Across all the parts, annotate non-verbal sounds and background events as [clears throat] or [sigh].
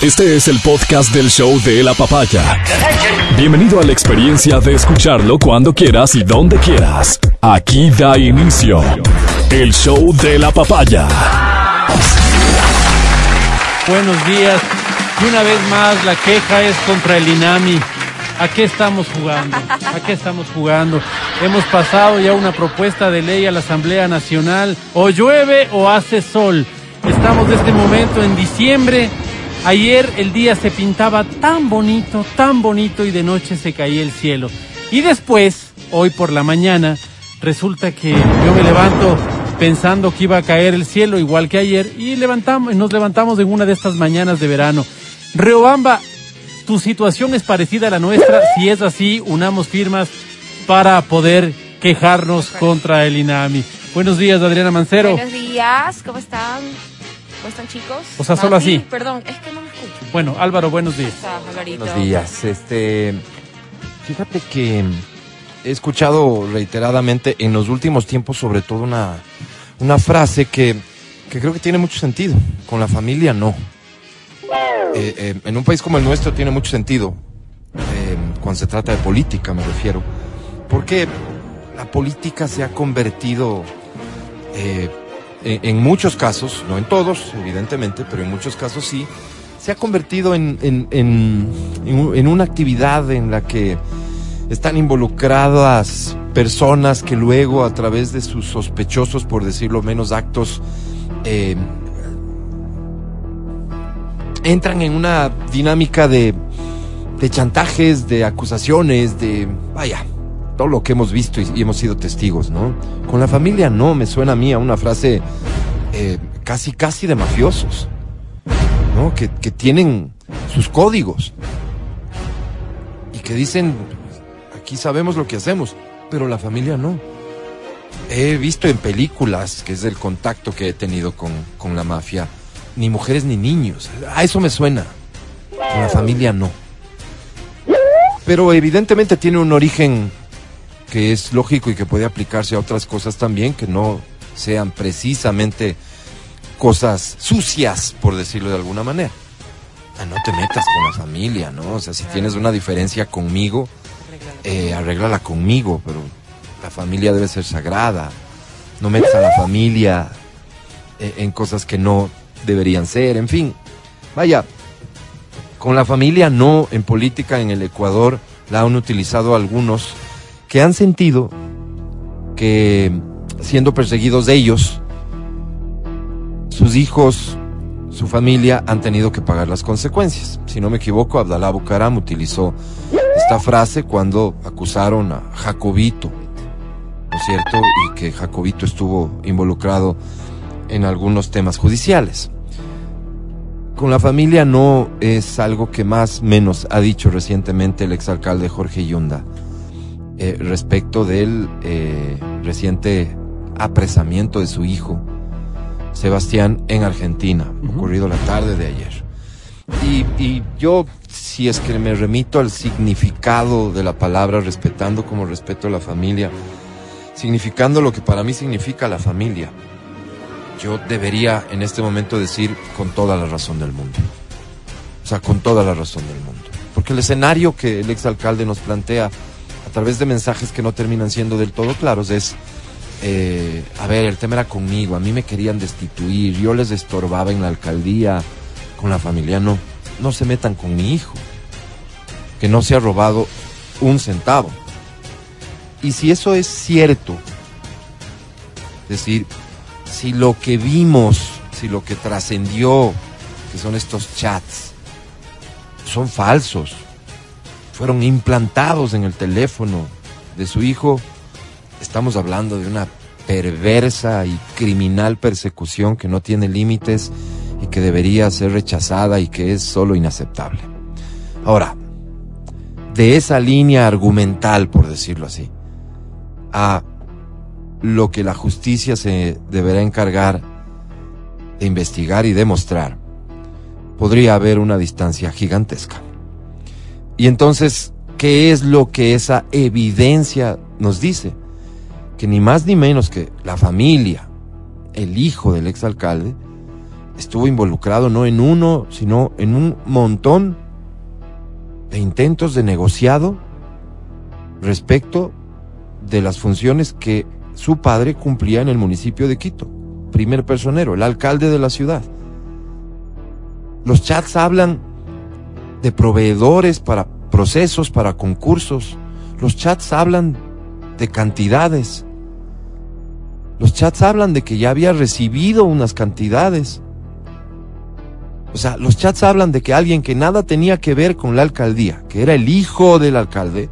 Este es el podcast del show de la papaya. Bienvenido a la experiencia de escucharlo cuando quieras y donde quieras. Aquí da inicio el show de la papaya. Buenos días. Y una vez más, la queja es contra el INAMI. ¿A qué estamos jugando? ¿A qué estamos jugando? Hemos pasado ya una propuesta de ley a la Asamblea Nacional. O llueve o hace sol. Estamos de este momento en diciembre. Ayer el día se pintaba tan bonito, tan bonito y de noche se caía el cielo. Y después, hoy por la mañana, resulta que yo me levanto pensando que iba a caer el cielo igual que ayer y levantamos, nos levantamos en una de estas mañanas de verano. Riobamba, tu situación es parecida a la nuestra. Si es así, unamos firmas para poder quejarnos contra el INAMI. Buenos días, Adriana Mancero. Buenos días, ¿cómo están? ¿Cómo están chicos? O sea, solo así. Perdón, es que. Bueno, Álvaro, buenos días. Buenos días. Este, fíjate que he escuchado reiteradamente en los últimos tiempos, sobre todo una, una frase que, que creo que tiene mucho sentido. Con la familia no. Eh, eh, en un país como el nuestro tiene mucho sentido. eh, cuando se trata de política, me refiero. Porque la política se ha convertido eh, en, en muchos casos, no en todos, evidentemente, pero en muchos casos sí, se ha convertido en, en, en, en un- en una actividad en la que están involucradas personas que luego a través de sus sospechosos, por decirlo menos, actos, eh, entran en una dinámica de, de chantajes, de acusaciones, de, vaya, todo lo que hemos visto y, y hemos sido testigos, ¿no? Con la familia no, me suena a mí a una frase eh, casi, casi de mafiosos, Que, tienen sus códigos y que dicen, aquí sabemos lo que hacemos, pero la familia no. He visto en películas, que es el contacto que he tenido con, con la mafia, ni mujeres ni niños. A eso me suena. La familia no. Pero evidentemente tiene un origen que es lógico y que puede aplicarse a otras cosas también, que no sean precisamente cosas sucias, por decirlo de alguna manera. Ah, no te metas con la familia, ¿no? O sea, si tienes una diferencia conmigo, eh, arréglala conmigo, pero la familia debe ser sagrada. No metas a la familia eh, en cosas que no deberían ser, en fin. Vaya, con la familia no en política en el Ecuador la han utilizado algunos que han sentido que siendo perseguidos de ellos, sus hijos, su familia han tenido que pagar las consecuencias. Si no me equivoco, Abdalá Bucaram utilizó esta frase cuando acusaron a Jacobito, ¿no es cierto? Y que Jacobito estuvo involucrado en algunos temas judiciales. Con la familia no es algo que más menos ha dicho recientemente el exalcalde Jorge Yunda eh, respecto del eh, reciente apresamiento de su hijo Sebastián en Argentina, Ujú. ocurrido la tarde de ayer. Y, y yo, si es que me remito al significado de la palabra, respetando como respeto a la familia, significando lo que para mí significa la familia, yo debería en este momento decir con toda la razón del mundo. O sea, con toda la razón del mundo. Porque el escenario que el exalcalde nos plantea a través de mensajes que no terminan siendo del todo claros es, eh, a ver, el tema era conmigo, a mí me querían destituir, yo les estorbaba en la alcaldía, con la familia no, no se metan con mi hijo, que no se ha robado un centavo. Y si eso es cierto, es decir, si lo que vimos, si lo que trascendió, que son estos chats, son falsos, fueron implantados en el teléfono de su hijo, estamos hablando de una perversa y criminal persecución que no tiene límites y que debería ser rechazada y que es solo inaceptable. Ahora, de esa línea argumental, por decirlo así, a lo que la justicia se deberá encargar de investigar y demostrar, podría haber una distancia gigantesca. Y entonces, ¿qué es lo que esa evidencia nos dice? Que ni más ni menos que la familia, el hijo del exalcalde, estuvo involucrado no en uno, sino en un montón de intentos de negociado respecto de las funciones que su padre cumplía en el municipio de Quito. Primer personero, el alcalde de la ciudad. Los chats hablan de proveedores para procesos, para concursos. Los chats hablan de cantidades. Los chats hablan de que ya había recibido unas cantidades. O sea, los chats hablan de que alguien que nada tenía que ver con la alcaldía, que era el hijo del alcalde,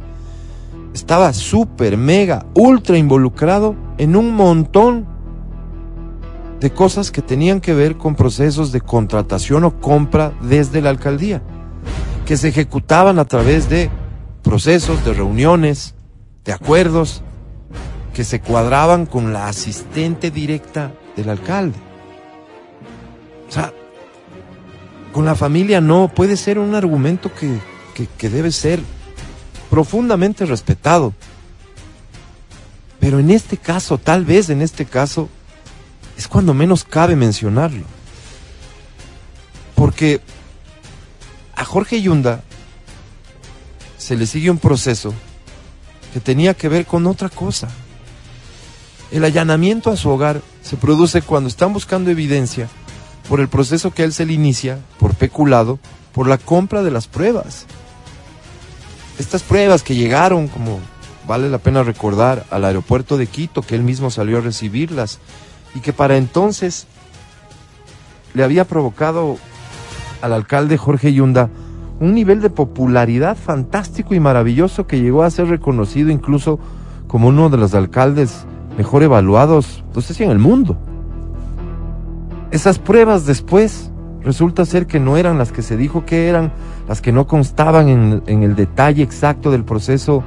estaba súper, mega, ultra involucrado en un montón de cosas que tenían que ver con procesos de contratación o compra desde la alcaldía, que se ejecutaban a través de procesos, de reuniones, de acuerdos, que se cuadraban con la asistente directa del alcalde. O sea, con la familia no, puede ser un argumento que, que, debe ser profundamente respetado. Pero en este caso, tal vez en este caso, es cuando menos cabe mencionarlo. Porque a Jorge Yunda se le sigue un proceso que tenía que ver con otra cosa. El allanamiento a su hogar se produce cuando están buscando evidencia por el proceso que él se le inicia, por peculado, por la compra de las pruebas. Estas pruebas que llegaron, como vale la pena recordar, al aeropuerto de Quito, que él mismo salió a recibirlas, y que para entonces le había provocado al alcalde Jorge Yunda un nivel de popularidad fantástico y maravilloso que llegó a ser reconocido incluso como uno de los alcaldes mejor evaluados, no sé si en el mundo. Esas pruebas después resulta ser que no eran las que se dijo que eran, las que no constaban en, en el detalle exacto del proceso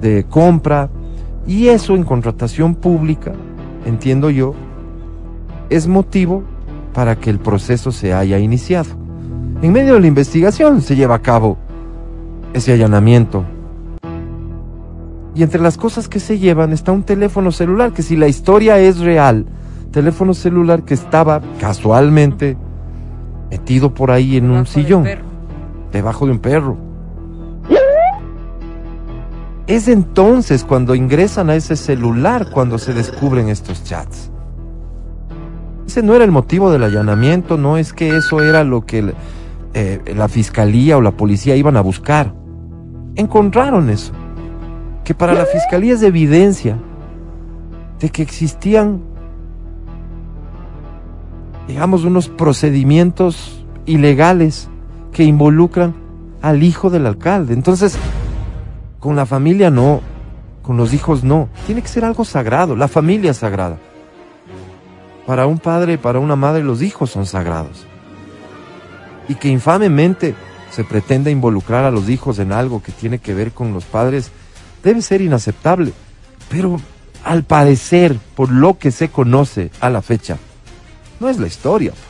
de compra, y eso en contratación pública, entiendo yo, es motivo para que el proceso se haya iniciado. En medio de la investigación se lleva a cabo ese allanamiento. Y entre las cosas que se llevan está un teléfono celular, que si la historia es real, teléfono celular que estaba casualmente metido por ahí en un Debajo sillón, debajo de un perro. Es entonces cuando ingresan a ese celular cuando se descubren estos chats. Ese no era el motivo del allanamiento, no es que eso era lo que eh, la fiscalía o la policía iban a buscar. Encontraron eso, que para la fiscalía es evidencia de que existían, digamos, unos procedimientos ilegales que involucran al hijo del alcalde. Entonces, con la familia no, con los hijos no. Tiene que ser algo sagrado, la familia es sagrada. Para un padre y para una madre los hijos son sagrados. Y que infamemente se pretenda involucrar a los hijos en algo que tiene que ver con los padres debe ser inaceptable. Pero al parecer, por lo que se conoce a la fecha, no es la historia. pues.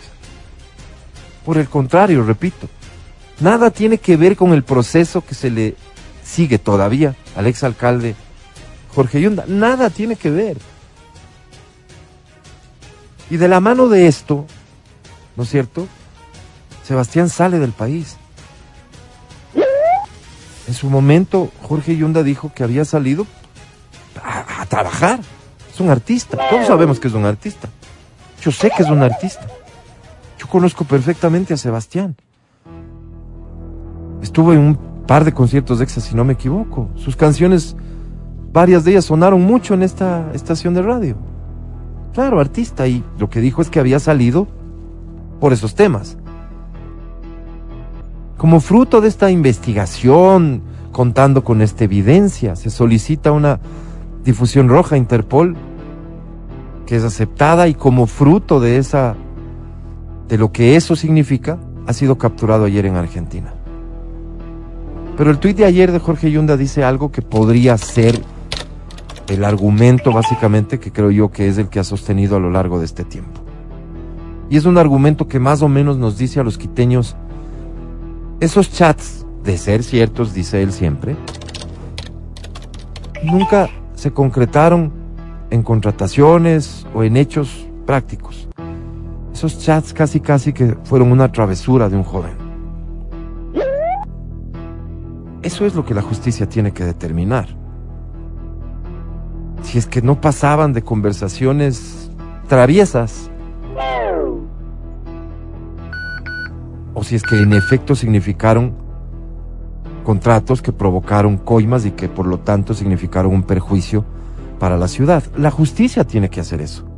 Por el contrario, repito, nada tiene que ver con el proceso que se le sigue todavía al exalcalde Jorge Yunda. Nada tiene que ver. Y de la mano de esto, ¿no es cierto? Sebastián sale del país. En su momento, Jorge Yunda dijo que había salido a, trabajar. Es un artista. Todos sabemos que es un artista. Yo sé que es un artista. Yo conozco perfectamente a Sebastián. Estuvo en un par de conciertos de EXA, si no me equivoco. Sus canciones, varias de ellas sonaron mucho en esta estación de radio. Claro, artista. Y lo que dijo es que había salido por esos temas. Como fruto de esta investigación, contando con esta evidencia, se solicita una difusión roja Interpol que es aceptada y como fruto de esa de lo que eso significa, ha sido capturado ayer en Argentina. Pero el tuit de ayer de Jorge Yunda dice algo que podría ser el argumento básicamente que creo yo que es el que ha sostenido a lo largo de este tiempo. Y es un argumento que más o menos nos dice a los quiteños, esos chats, de ser ciertos, dice él siempre, nunca se concretaron en contrataciones o en hechos prácticos. Esos chats casi casi que fueron una travesura de un joven. Eso es lo que la justicia tiene que determinar. Si es que no pasaban de conversaciones traviesas, o si es que en efecto significaron contratos que provocaron coimas y que por lo tanto significaron un perjuicio para la ciudad. La justicia tiene que hacer eso.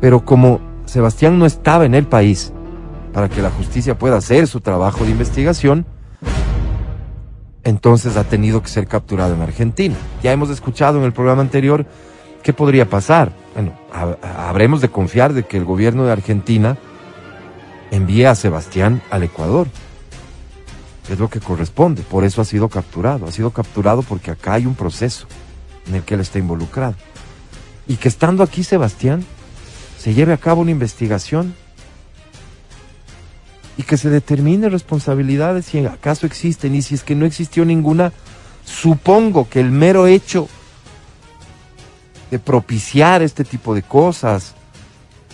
Pero como Sebastián no estaba en el país para que la justicia pueda hacer su trabajo de investigación, entonces ha tenido que ser capturado en Argentina. Ya hemos escuchado en el programa anterior qué podría pasar. Bueno, ha- habremos de confiar de que el gobierno de Argentina envíe a Sebastián al Ecuador. Es lo que corresponde. Por eso ha sido capturado. Ha sido capturado porque acá hay un proceso en el que él está involucrado. Y que estando aquí Sebastián, se lleve a cabo una investigación y que se determine responsabilidades si acaso existen y si es que no existió ninguna, supongo que el mero hecho de propiciar este tipo de cosas,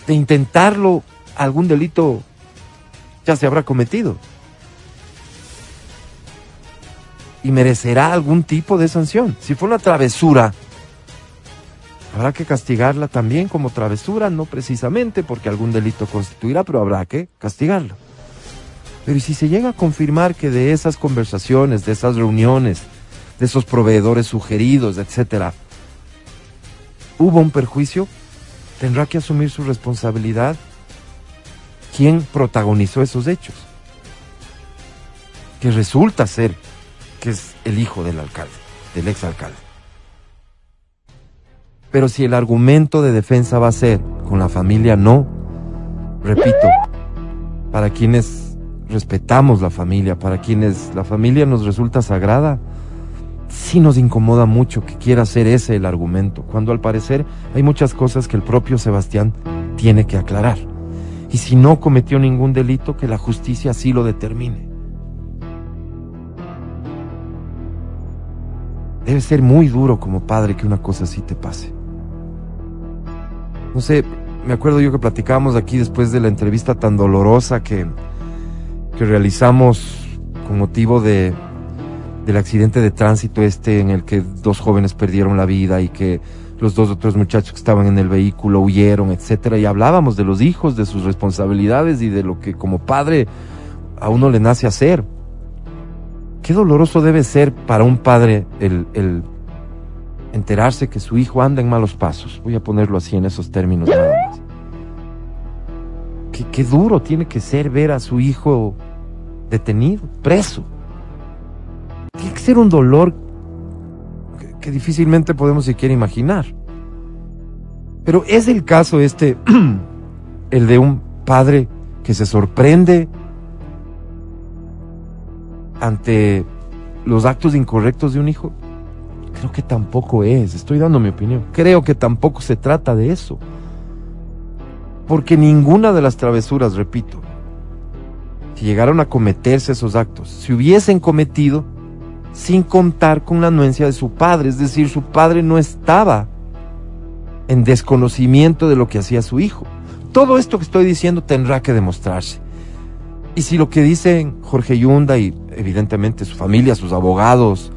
de intentarlo, algún delito ya se habrá cometido. Y merecerá algún tipo de sanción. Si fue una travesura, habrá que castigarla también como travesura, no precisamente porque algún delito constituirá, pero habrá que castigarlo. Pero ¿y si se llega a confirmar que de esas conversaciones, de esas reuniones, de esos proveedores sugeridos, etcétera, hubo un perjuicio, tendrá que asumir su responsabilidad quién protagonizó esos hechos. Que resulta ser que es el hijo del alcalde, del exalcalde. Pero si el argumento de defensa va a ser con la familia no, repito, para quienes respetamos la familia, para quienes la familia nos resulta sagrada, sí nos incomoda mucho que quiera ser ese el argumento, cuando al parecer hay muchas cosas que el propio Sebastián tiene que aclarar. Y si no cometió ningún delito, que la justicia así lo determine. Debe ser muy duro como padre que una cosa así te pase. No sé, me acuerdo yo que platicábamos aquí después de la entrevista tan dolorosa que, que realizamos con motivo de, del accidente de tránsito este en el que dos jóvenes perdieron la vida y que los dos otros muchachos que estaban en el vehículo huyeron, etcétera, y hablábamos de los hijos, de sus responsabilidades y de lo que como padre a uno le nace hacer. Qué doloroso debe ser para un padre el, enterarse que su hijo anda en malos pasos. Voy a ponerlo así en esos términos. Qué, qué duro tiene que ser ver a su hijo detenido, preso. Tiene que ser un dolor que, difícilmente podemos siquiera imaginar. Pero es el caso este, [clears throat] el de un padre que se sorprende ante los actos incorrectos de un hijo? Creo que tampoco es, estoy dando mi opinión. Creo que tampoco se trata de eso. Porque ninguna de las travesuras, repito, si llegaron a cometerse esos actos, se hubiesen cometido sin contar con la anuencia de su padre, es decir, su padre no estaba en desconocimiento de lo que hacía su hijo. Todo esto que estoy diciendo tendrá que demostrarse. Y si lo que dicen Jorge Yunda y evidentemente su familia, sus abogados,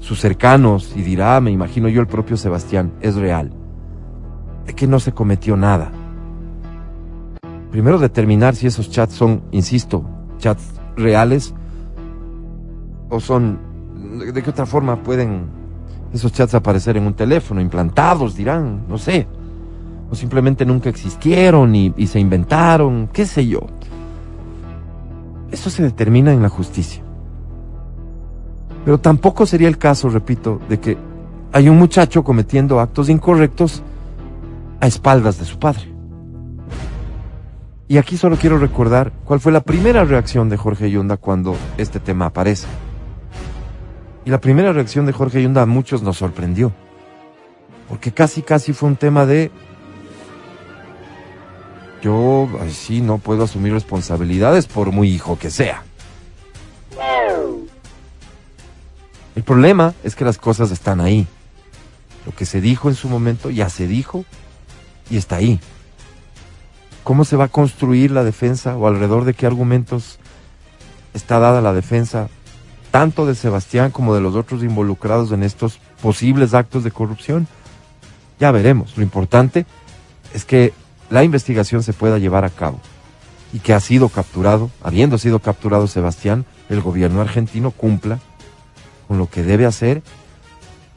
sus cercanos, y dirá, me imagino yo el propio Sebastián, es real, de que no se cometió nada. Primero determinar si esos chats son, insisto, chats reales o son, de qué otra forma pueden esos chats aparecer en un teléfono, implantados, dirán, no sé, o simplemente nunca existieron y, se inventaron, qué sé yo. Eso se determina en la justicia. Pero tampoco sería el caso, repito, de que hay un muchacho cometiendo actos incorrectos a espaldas de su padre. Y aquí solo quiero recordar cuál fue la primera reacción de Jorge Yunda cuando este tema aparece. Y la primera reacción de Jorge Yunda a muchos nos sorprendió. Porque casi, casi fue un tema de yo así no puedo asumir responsabilidades por muy hijo que sea. El problema es que las cosas están ahí. Lo que se dijo en su momento ya se dijo y está ahí. cómo se va a construir la defensa o alrededor de qué argumentos está dada la defensa, tanto de Sebastián como de los otros involucrados en estos posibles actos de corrupción. Ya veremos. Lo importante es que la investigación se pueda llevar a cabo y que ha sido capturado, habiendo sido capturado Sebastián, el gobierno argentino cumpla con lo que debe hacer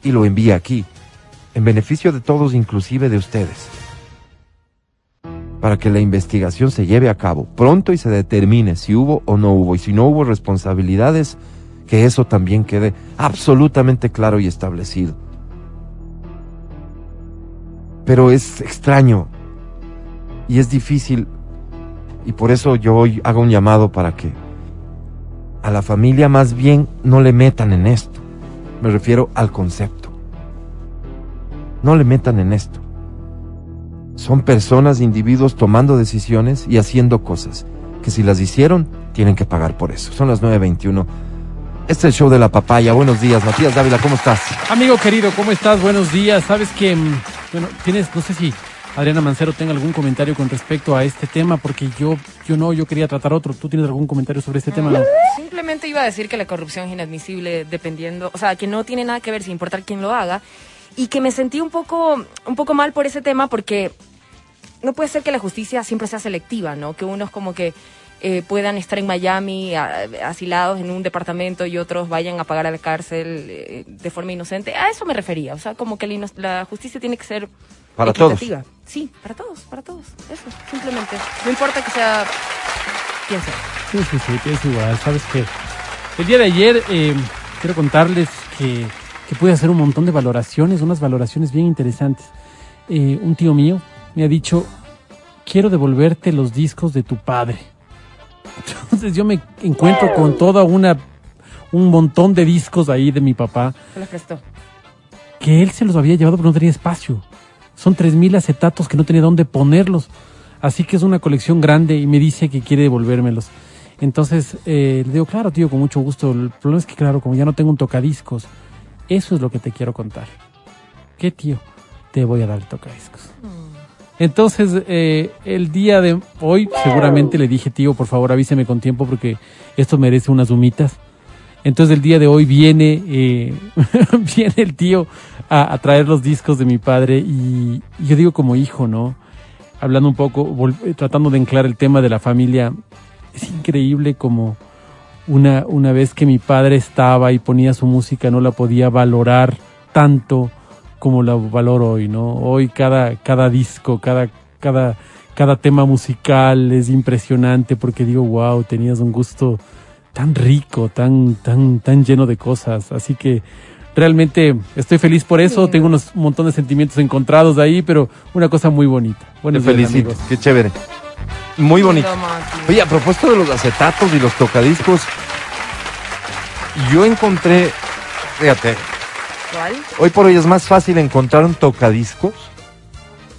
y lo envíe aquí, en beneficio de todos, inclusive de ustedes, para que la investigación se lleve a cabo pronto y se determine si hubo o no hubo, y si no hubo responsabilidades, que eso también quede absolutamente claro y establecido. Pero es extraño y es difícil y por eso yo hoy hago un llamado para que a la familia más bien no le metan en esto. Me refiero al concepto. No le metan en esto. Son personas, individuos tomando decisiones y haciendo cosas que si las hicieron, tienen que pagar por eso. Son las 9.21. Este es el show de la papaya. Buenos días, Matías Dávila, ¿cómo estás? Amigo querido, ¿cómo estás? Buenos días. Sabes que, mm, bueno, tienes, no sé si Adriana Mancero tenga algún comentario con respecto a este tema, porque yo, yo no, yo quería tratar otro. ¿Tú tienes algún comentario sobre este tema? No? Simplemente iba a decir que la corrupción es inadmisible dependiendo, o sea, que no tiene nada que ver sin importar quién lo haga y que me sentí un poco, un poco mal por ese tema porque no puede ser que la justicia siempre sea selectiva, ¿no? Que unos como que eh, puedan estar en Miami a- asilados en un departamento y otros vayan a pagar a la cárcel eh, de forma inocente. A eso me refería, o sea, como que la, la justicia tiene que ser Para todos. equitativa. Sí, para todos, para todos. Eso, simplemente. No importa que sea quien sea. Sí, sí, sí, es igual. Sabes que el día de ayer eh, quiero contarles que, que pude hacer un montón de valoraciones, unas valoraciones bien interesantes. Eh, un tío mío me ha dicho, quiero devolverte los discos de tu padre. Entonces yo me encuentro con toda una un montón de discos ahí de mi papá Se los prestó. que él se los había llevado pero no tenía espacio. Son 3.000 acetatos que no tenía dónde ponerlos. Así que es una colección grande y me dice que quiere devolvérmelos. Entonces eh, le digo, claro, tío, con mucho gusto. El problema es que, claro, como ya no tengo un tocadiscos, eso es lo que te quiero contar. ¿Qué, tío? Te voy a dar el tocadiscos. Entonces, eh, el día de hoy, seguramente le dije, tío, por favor avíseme con tiempo porque esto merece unas humitas. Entonces el día de hoy viene, eh, [laughs] viene el tío a, a traer los discos de mi padre y, yo digo como hijo, ¿no? Hablando un poco, eh, tratando de anclar el tema de la familia, es increíble como una, una vez que mi padre estaba y ponía su música no la podía valorar tanto como la valoro hoy, ¿no? Hoy cada, cada disco, cada, cada, cada tema musical es impresionante porque digo, wow, tenías un gusto tan rico, tan, tan, tan lleno de cosas. Así que realmente estoy feliz por eso. Sí. Tengo unos un montón de sentimientos encontrados ahí, pero una cosa muy bonita. Te Buenos días, felicito, amigos. qué chévere. Muy bonito. Oye, a propósito de los acetatos y los tocadiscos, yo encontré, fíjate, ¿Cuál? hoy por hoy es más fácil encontrar un tocadiscos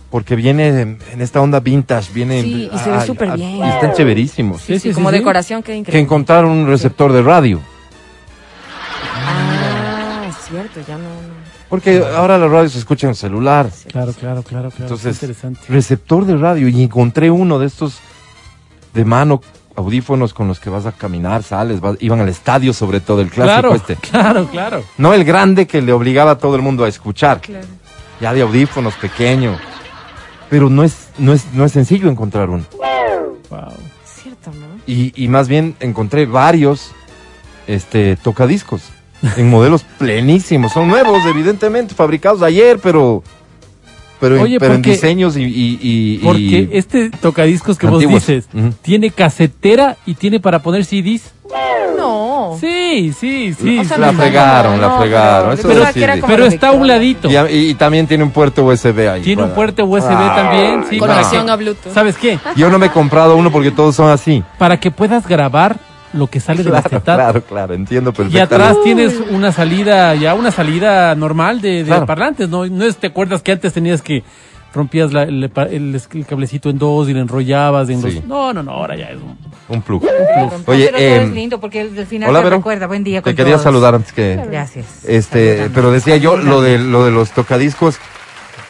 porque viene en, en esta onda vintage, viene Sí, y se ve súper bien. Y están chéverísimos. Sí, sí, sí, como sí. decoración Que increíble. encontrar un receptor de radio. Ah, es cierto, ya no. no. Porque ahora la radio se escucha en el celular. Claro, claro, claro, claro. Entonces, interesante. receptor de radio y encontré uno de estos de mano, audífonos con los que vas a caminar, sales, vas- iban al estadio sobre todo, el clásico Claro, este. [laughs] claro, claro. No el grande que le obligaba a todo el mundo a escuchar, Claro. ya de audífonos pequeño. Pero no es, no es, no es sencillo encontrar uno. Wow. Es cierto, ¿no? Y, y más bien encontré varios este, tocadiscos en modelos plenísimos. Son nuevos, evidentemente, fabricados ayer, pero, pero, en- Oye, pero en diseños y, y- y- Porque y- este tocadiscos que vos dices tiene casetera y tiene para poner CDs. No. Sí, sí, sí. O sea, sí. la no, fregaron, no, la no, fregaron. pero- sí. como Pero los está a un ladito. Y, y también tiene un puerto USB ahí. Tiene un puerto USB Ah, también, sí. Conexión a Bluetooth. ¿Sabes qué? Yo no me he comprado uno porque todos son así. Para que puedas grabar lo que sale del Claro, acetato. claro, claro, entiendo Y perfectamente. atrás tienes una salida, ya una salida normal de, de Claro. parlantes, ¿no? No es, te acuerdas que antes tenías que rompías la- el, el- el cablecito en dos y lo enrollabas en Sí. dos. No, no, no, ahora ya es un... Un plug. Oye, pero todo eh, es lindo porque al final Hola, te Vero. recuerda. Buen día Te con quería todos. saludar antes que... Gracias. Este, pero decía yo lo de lo de los tocadiscos.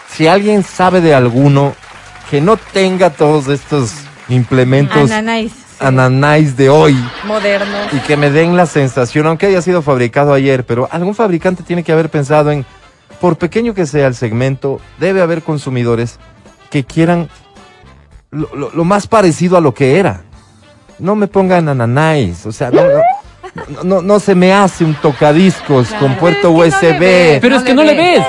Si alguien sabe de alguno que no tenga todos estos implementos Ananáis. Ananáis de hoy Modernos. y que me den la sensación, aunque haya sido fabricado ayer, pero algún fabricante tiene que haber pensado en, por pequeño que sea el segmento, debe haber consumidores que quieran lo, lo- lo más parecido a lo que era. No me pongan ananáis, o sea, no, no, no, no- no se me hace un tocadiscos Claro. con puerto USB. Pero es que no le ves.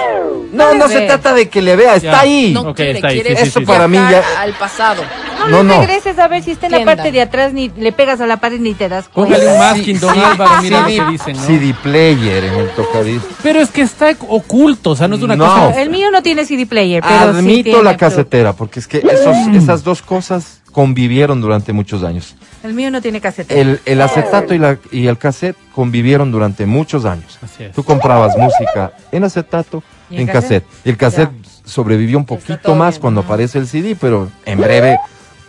No, no se trata de que le vea, está Ya. ahí. No Ok, quiere, está ahí, quiere sí, sí, Eso sí, para mí ya... al pasado. No, No, le no. regreses a ver si está en la parte de atrás ni le pegas a la pared ni te das cuenta. Póngale un masking, don Álvaro, mira lo que dicen, ¿no? CD player en el tocadiscos. Pero es que está oculto, o sea, no es una No. cosa... El mío no tiene CD player, pero sí Admito tiene la casetera, porque es que esos, esas dos cosas convivieron durante muchos años. El mío no tiene casetera. El, el acetato y, la, y el cassette convivieron durante muchos años. Así es. Tú comprabas música en acetato, ¿Y en cassette? cassette. El cassette sobrevivió un poquito más bien. cuando aparece el CD, pero en breve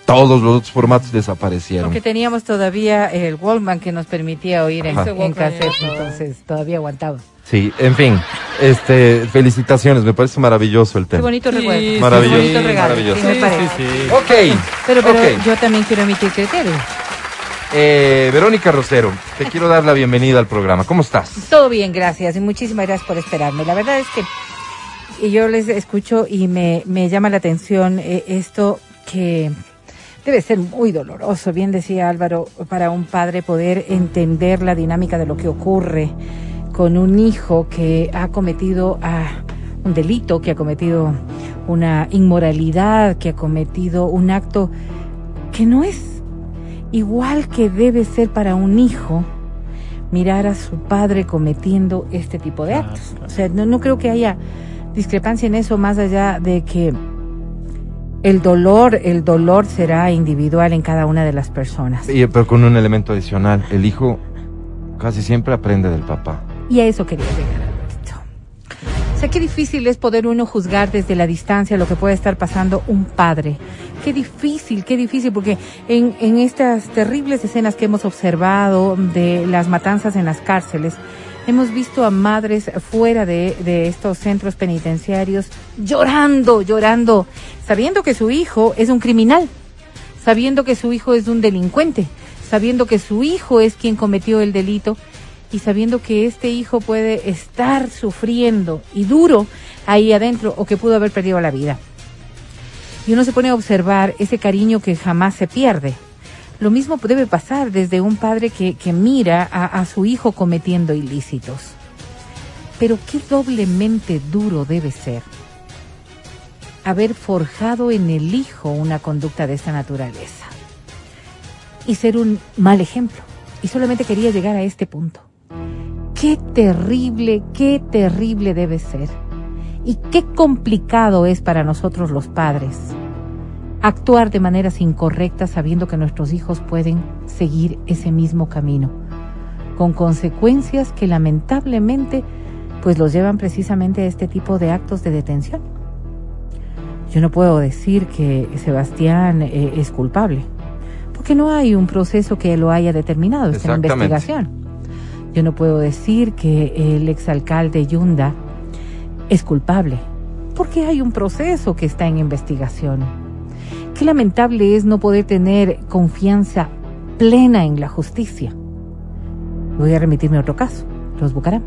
todos los otros formatos desaparecieron. Porque teníamos todavía el Wallman que nos permitía oír en, Ajá. en cassette, entonces todavía aguantaba. Sí, en fin, este, felicitaciones, me parece maravilloso el Qué tema. bonito Sí, recuerdo. sí, Maravilloso, Qué bonito regalo. maravilloso. sí me Sí, parece. sí, sí. Ok, Pero, pero yo también quiero emitir criterio. Eh, Verónica Rosero, te quiero dar la bienvenida al programa. ¿Cómo estás? Todo bien, gracias. Y muchísimas gracias por esperarme. La verdad es que y yo les escucho y me, me llama la atención eh, esto que debe ser muy doloroso, bien decía Álvaro, para un padre poder entender la dinámica de lo que ocurre con un hijo que ha cometido ah, un delito, que ha cometido una inmoralidad, que ha cometido un acto que no es igual que debe ser para un hijo mirar a su padre cometiendo este tipo de actos. O sea, no, no creo que haya discrepancia en eso más allá de que el dolor, el dolor será individual en cada una de las personas. Y, pero con un elemento adicional, el hijo casi siempre aprende del papá. Y a eso quería llegar, sea, qué difícil es poder uno juzgar desde la distancia lo que puede estar pasando un padre. Qué difícil, qué difícil, porque en, en estas terribles escenas que hemos observado de las matanzas en las cárceles, hemos visto a madres fuera de, estos centros penitenciarios llorando, llorando, sabiendo que su hijo es un criminal, sabiendo que su hijo es un delincuente, sabiendo que su hijo es quien cometió el delito y sabiendo que este hijo puede estar sufriendo y duro ahí adentro o que pudo haber perdido la vida. Y uno se pone a observar ese cariño que jamás se pierde. Lo mismo debe pasar desde un padre que, que mira a, a su hijo cometiendo ilícitos. Pero qué doblemente duro debe ser haber forjado en el hijo una conducta de esta naturaleza y ser un mal ejemplo. Y solamente quería llegar a este punto. Qué terrible, qué terrible debe ser. Y qué complicado es para nosotros los padres actuar de maneras incorrectas sabiendo que nuestros hijos pueden seguir ese mismo camino, con consecuencias que lamentablemente pues los llevan precisamente a este tipo de actos de detención. Yo no puedo decir que Sebastián eh, es culpable, porque no hay un proceso que lo haya determinado, está en investigación. Yo no puedo decir que el exalcalde Yunda es culpable, porque hay un proceso que está en investigación. Qué lamentable es no poder tener confianza plena en la justicia. Voy a remitirme a otro caso, los Bucaram.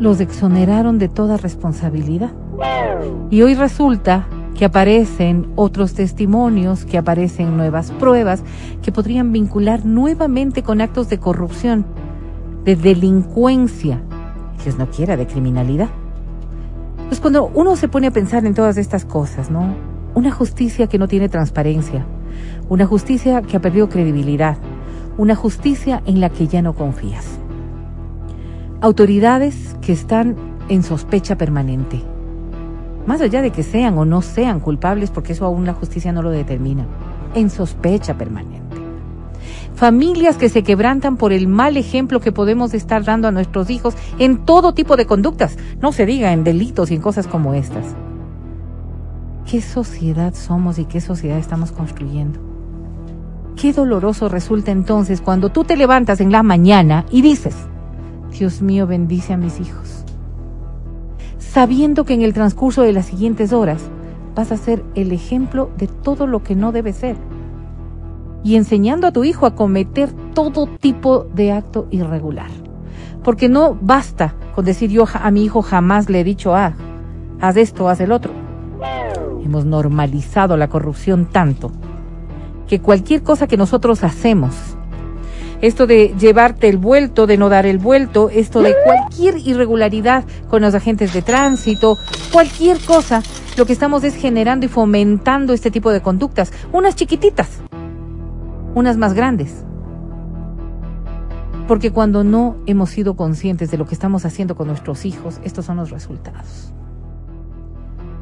Los exoneraron de toda responsabilidad. Y hoy resulta que aparecen otros testimonios, que aparecen nuevas pruebas, que podrían vincular nuevamente con actos de corrupción, de delincuencia, Dios no quiera, de criminalidad. Pues cuando uno se pone a pensar en todas estas cosas, ¿no? Una justicia que no tiene transparencia, una justicia que ha perdido credibilidad, una justicia en la que ya no confías. Autoridades que están en sospecha permanente. Más allá de que sean o no sean culpables, porque eso aún la justicia no lo determina. En sospecha permanente. Familias que se quebrantan por el mal ejemplo que podemos estar dando a nuestros hijos en todo tipo de conductas, no se diga en delitos y en cosas como estas. ¿Qué sociedad somos y qué sociedad estamos construyendo? Qué doloroso resulta entonces cuando tú te levantas en la mañana y dices, Dios mío, bendice a mis hijos. Sabiendo que en el transcurso de las siguientes horas vas a ser el ejemplo de todo lo que no debe ser. Y enseñando a tu hijo a cometer todo tipo de acto irregular. Porque no basta con decir yo a mi hijo jamás le he dicho, ah, haz esto, haz el otro. Hemos normalizado la corrupción tanto que cualquier cosa que nosotros hacemos, esto de llevarte el vuelto, de no dar el vuelto, esto de cualquier irregularidad con los agentes de tránsito, cualquier cosa, lo que estamos es generando y fomentando este tipo de conductas, unas chiquititas, unas más grandes. Porque cuando no hemos sido conscientes de lo que estamos haciendo con nuestros hijos, estos son los resultados.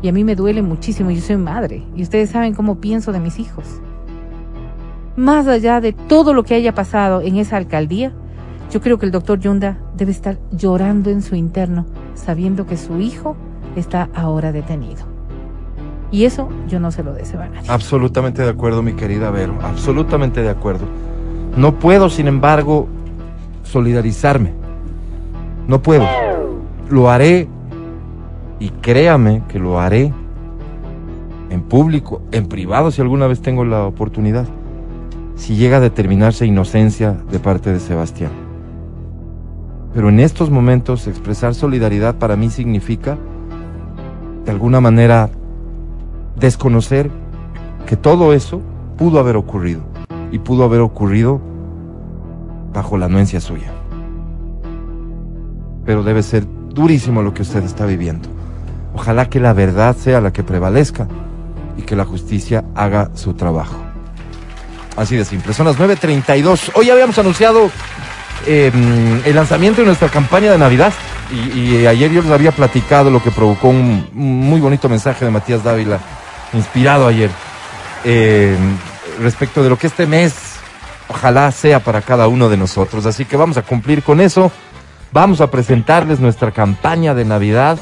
Y a mí me duele muchísimo, yo soy madre, y ustedes saben cómo pienso de mis hijos más allá de todo lo que haya pasado en esa alcaldía, yo creo que el doctor Yunda debe estar llorando en su interno, sabiendo que su hijo está ahora detenido. Y eso yo no se lo deseo a nadie. Absolutamente de acuerdo, mi querida Vero, absolutamente de acuerdo. No puedo, sin embargo, solidarizarme. No puedo. Lo haré, y créame que lo haré en público, en privado, si alguna vez tengo la oportunidad si llega a determinarse inocencia de parte de Sebastián. Pero en estos momentos expresar solidaridad para mí significa, de alguna manera, desconocer que todo eso pudo haber ocurrido y pudo haber ocurrido bajo la anuencia suya. Pero debe ser durísimo lo que usted está viviendo. Ojalá que la verdad sea la que prevalezca y que la justicia haga su trabajo. Así de simple. Son las 9.32. Hoy habíamos anunciado em, el lanzamiento de nuestra campaña de Navidad. Y, ayer yo les había platicado lo que provocó un, muy bonito mensaje de Matías Dávila, inspirado ayer, em, respecto de lo que este mes ojalá sea para cada uno de nosotros. Así que vamos a cumplir con eso. Vamos a presentarles nuestra campaña de Navidad.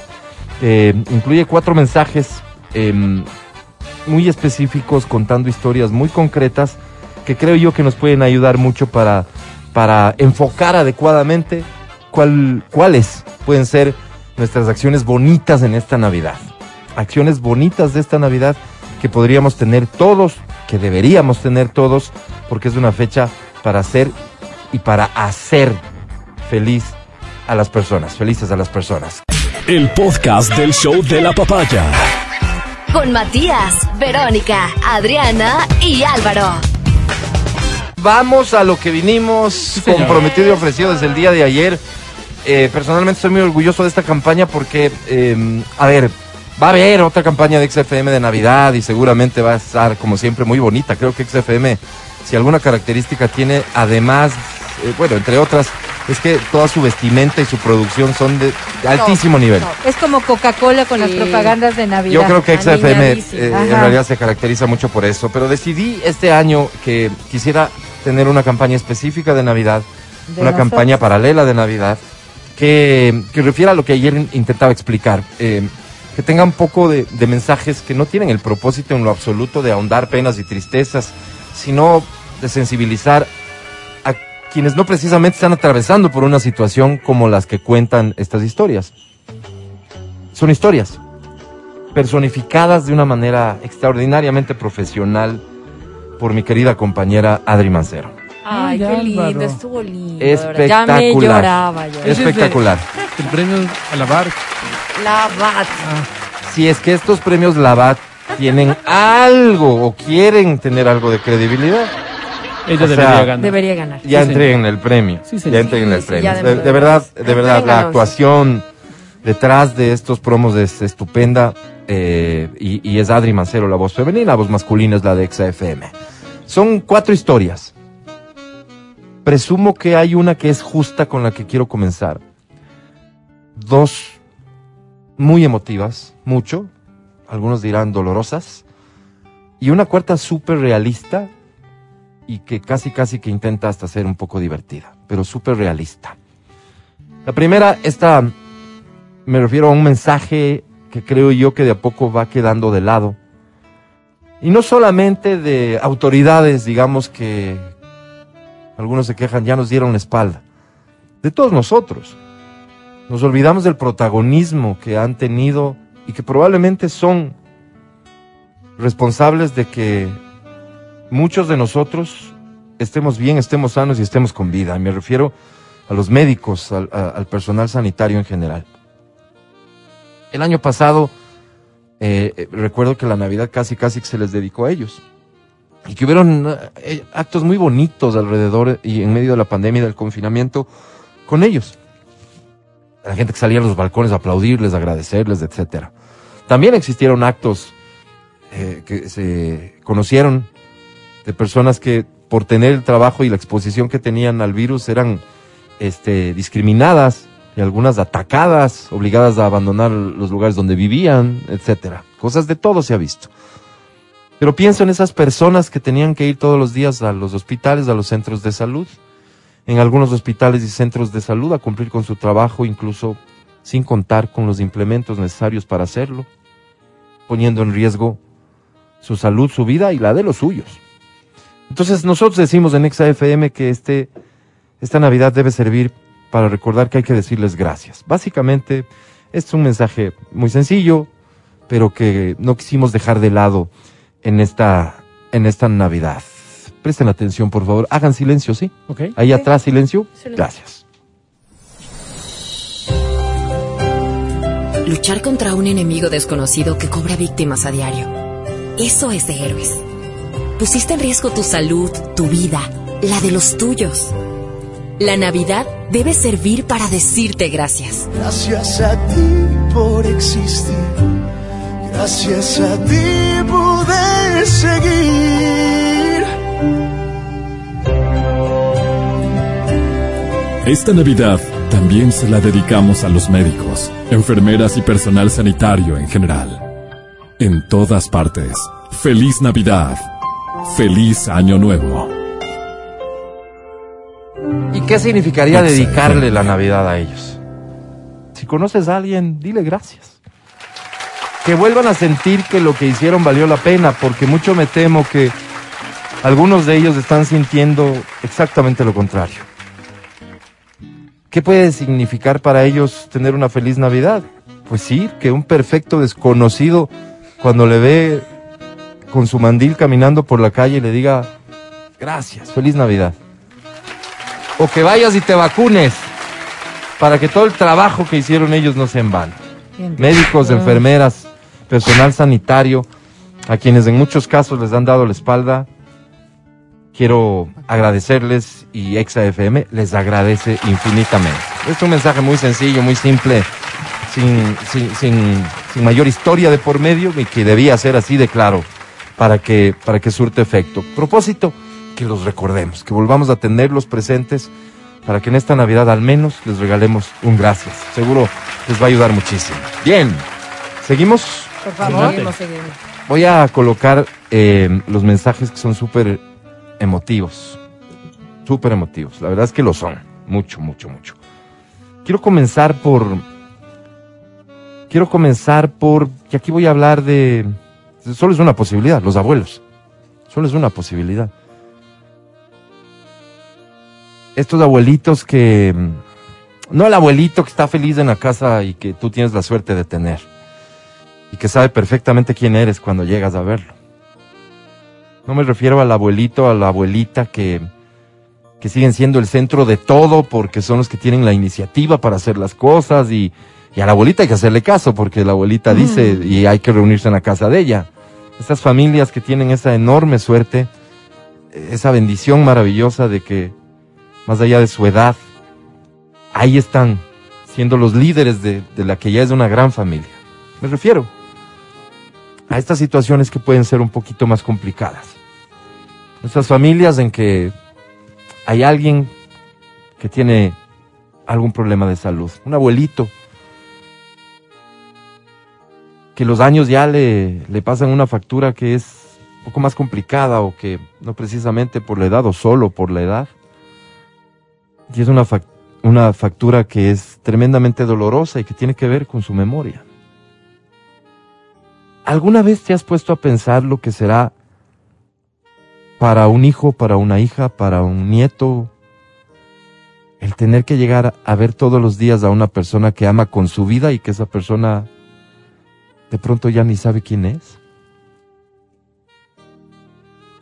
Em, incluye cuatro mensajes muy específicos contando historias muy concretas que creo yo que nos pueden ayudar mucho para, para enfocar adecuadamente cuál, cuáles pueden ser nuestras acciones bonitas en esta Navidad. Acciones bonitas de esta Navidad que podríamos tener todos, que deberíamos tener todos, porque es una fecha para hacer y para hacer feliz a las personas, felices a las personas. El podcast del show de la papaya. Con Matías, Verónica, Adriana y Álvaro vamos a lo que vinimos comprometido y ofrecido desde el día de ayer. Eh, personalmente estoy muy orgulloso de esta campaña porque, em, a ver, va a haber otra campaña de XFM de Navidad y seguramente va a estar, como siempre, muy bonita. Creo que XFM, si alguna característica tiene, además, eh, bueno, entre otras, es que toda su vestimenta y su producción son de altísimo nivel. Es como Coca-Cola con las propagandas de Navidad. Yo creo que XFM eh, en realidad se caracteriza mucho por eso, pero decidí este año que quisiera tener una campaña específica de Navidad, una campaña paralela de Navidad, que, que refiera a lo que ayer intentaba explicar. Eh, que tenga un poco de, de, mensajes que no tienen el propósito en lo absoluto de ahondar penas y tristezas, sino de sensibilizar quienes no precisamente están atravesando por una situación como las que cuentan estas historias. Son historias personificadas de una manera extraordinariamente profesional, por mi querida compañera Adri Mancero. Ay, qué lindo, estuvo lindo. Espectacular. Ya me lloraba. Espectacular. El premio a Labat. Labat. Si es que estos premios Labat tienen algo o quieren tener algo de credibilidad. Ella debería ganar. Debería ganar. Ya entreguen el premio. Sí, ya entreguen el premio. de, verdad, de verdad, la actuación detrás de estos promos es estupenda. Eh, y, y, es Adri Mancero la voz femenina, la voz masculina es la de XFM. Son cuatro historias. Presumo que hay una que es justa con la que quiero comenzar. Dos muy emotivas, mucho. Algunos dirán dolorosas. Y una cuarta súper realista y que casi casi que intenta hasta ser un poco divertida, pero súper realista. La primera, esta, me refiero a un mensaje que creo yo que de a poco va quedando de lado y no solamente de autoridades, digamos que algunos se quejan, ya nos dieron la espalda. De todos nosotros. Nos olvidamos del protagonismo que han tenido y que probablemente son responsables de que muchos de nosotros estemos bien, estemos sanos y estemos con vida. Me refiero a los médicos, al, personal sanitario en general. El año pasado, eh, eh, recuerdo que la Navidad casi, casi se les dedicó a ellos. Y que hubieron eh, actos muy bonitos alrededor y en medio de la pandemia y del confinamiento con ellos. La gente que salía a los balcones a aplaudirles, agradecerles, etcétera. También existieron actos que se conocieron de personas que por tener el trabajo y la exposición que tenían al virus eran este, discriminadas y algunas atacadas, obligadas a abandonar los lugares donde vivían, etcétera. Cosas de todo se ha visto. Pero pienso en esas personas que tenían que ir todos los días a los hospitales, a los centros de salud, en algunos hospitales y centros de salud a cumplir con su trabajo, incluso sin contar con los implementos necesarios para hacerlo, poniendo en riesgo su salud, su vida y la de los suyos. Entonces nosotros decimos en ExaFM que este, esta Navidad debe servir para recordar que hay que decirles gracias. Básicamente, este es un mensaje muy sencillo, pero que no quisimos dejar de lado en esta, en esta Navidad. Presten atención, por favor. Hagan silencio, ¿sí? Ok. Ahí atrás, silencio. Silencio. Gracias. Luchar contra un enemigo desconocido que cobra víctimas a diario. Eso es de héroes. Pusiste en riesgo tu salud, tu vida, la de los tuyos. La Navidad debe servir para decirte gracias. Gracias a ti por existir. Gracias a ti pude seguir. Esta Navidad también se la dedicamos a los médicos, enfermeras y personal sanitario en general. En todas partes. Feliz Navidad. Feliz Año Nuevo. ¿Y qué significaría dedicarle la Navidad a ellos? Si conoces a alguien, dile gracias. Que vuelvan a sentir que lo que hicieron valió la pena, porque mucho me temo que algunos de ellos están sintiendo exactamente lo contrario. ¿Qué puede significar para ellos tener una feliz Navidad? Pues sí, que un perfecto desconocido, cuando le ve con su mandil caminando por la calle, le diga, gracias, feliz Navidad o que vayas y te vacunes para que todo el trabajo que hicieron ellos no sea en vano. Médicos, enfermeras, personal sanitario, a quienes en muchos casos les han dado la espalda, quiero agradecerles y Exa FM les agradece infinitamente. Es un mensaje muy sencillo, muy simple, sin, sin, sin, sin mayor historia de por medio y que debía ser así de claro para que, para que surte efecto. Propósito, que los recordemos, que volvamos a tenerlos presentes para que en esta Navidad al menos les regalemos un gracias. Seguro les va a ayudar muchísimo. Bien, seguimos. Por favor. Seguimos, seguimos. Voy a colocar eh, los mensajes que son súper emotivos. Súper emotivos. La verdad es que lo son. Mucho, mucho, mucho. Quiero comenzar por... Quiero comenzar por... Que aquí voy a hablar de... Solo es una posibilidad, los abuelos. Solo es una posibilidad. Estos abuelitos que... mm, No el abuelito que está feliz en la casa y que tú tienes la suerte de tener y que sabe perfectamente quién eres cuando llegas a verlo. No me refiero al abuelito, a la abuelita que, que siguen siendo el centro de todo porque son los que tienen la iniciativa para hacer las cosas y, y a la abuelita hay que hacerle caso porque la abuelita dice y hay que reunirse en la casa de ella. Estas familias que tienen esa enorme suerte, esa bendición maravillosa de que más allá de su edad, ahí están siendo los líderes de, de la que ya es una gran familia. Me refiero a estas situaciones que pueden ser un poquito más complicadas. Estas familias en que hay alguien que tiene algún problema de salud, un abuelito, que los años ya le, le pasan una factura que es un poco más complicada o que no precisamente por la edad o solo por la edad. Y es una, una factura que es tremendamente dolorosa y que tiene que ver con su memoria. ¿Alguna vez te has puesto a pensar lo que será para un hijo, para una hija, para un nieto, el tener que llegar a ver todos los días a una persona que ama con su vida y que esa persona de pronto ya ni sabe quién es?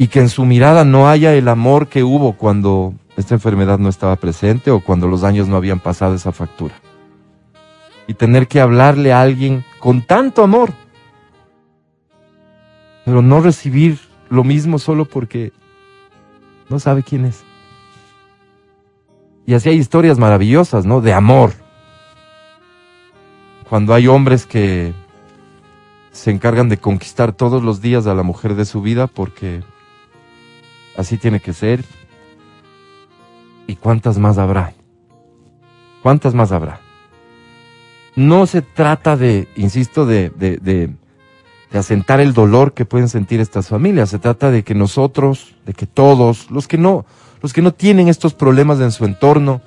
y que en su mirada no haya el amor que hubo cuando esta enfermedad no estaba presente o cuando los años no habían pasado esa factura. Y tener que hablarle a alguien con tanto amor, pero no recibir lo mismo solo porque no sabe quién es. Y así hay historias maravillosas, ¿no? De amor. Cuando hay hombres que se encargan de conquistar todos los días a la mujer de su vida porque así tiene que ser. ¿Y cuántas más habrá? ¿Cuántas más habrá? No se trata de, insisto, de, de, de, de asentar el dolor que pueden sentir estas familias. Se trata de que nosotros, de que todos, los que no, los que no tienen estos problemas en su entorno,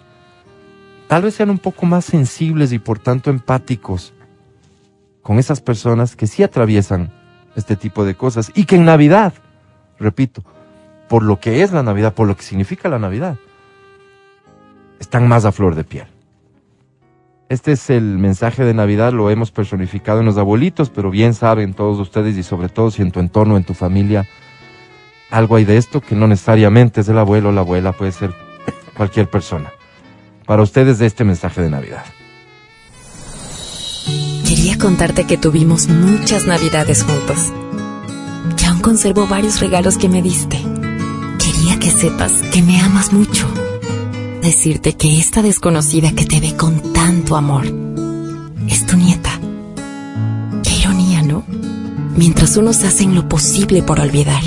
tal vez sean un poco más sensibles y por tanto empáticos con esas personas que sí atraviesan este tipo de cosas y que en Navidad, repito, por lo que es la Navidad, por lo que significa la Navidad, están más a flor de piel. Este es el mensaje de Navidad, lo hemos personificado en los abuelitos, pero bien saben todos ustedes y sobre todo si en tu entorno, en tu familia, algo hay de esto que no necesariamente es el abuelo o la abuela, puede ser cualquier persona. Para ustedes este mensaje de Navidad. Quería contarte que tuvimos muchas navidades juntos. Que aún conservo varios regalos que me diste. Quería que sepas que me amas mucho. Decirte que esta desconocida que te ve con tanto amor es tu nieta. Qué ironía, ¿no? Mientras unos hacen lo posible por olvidar,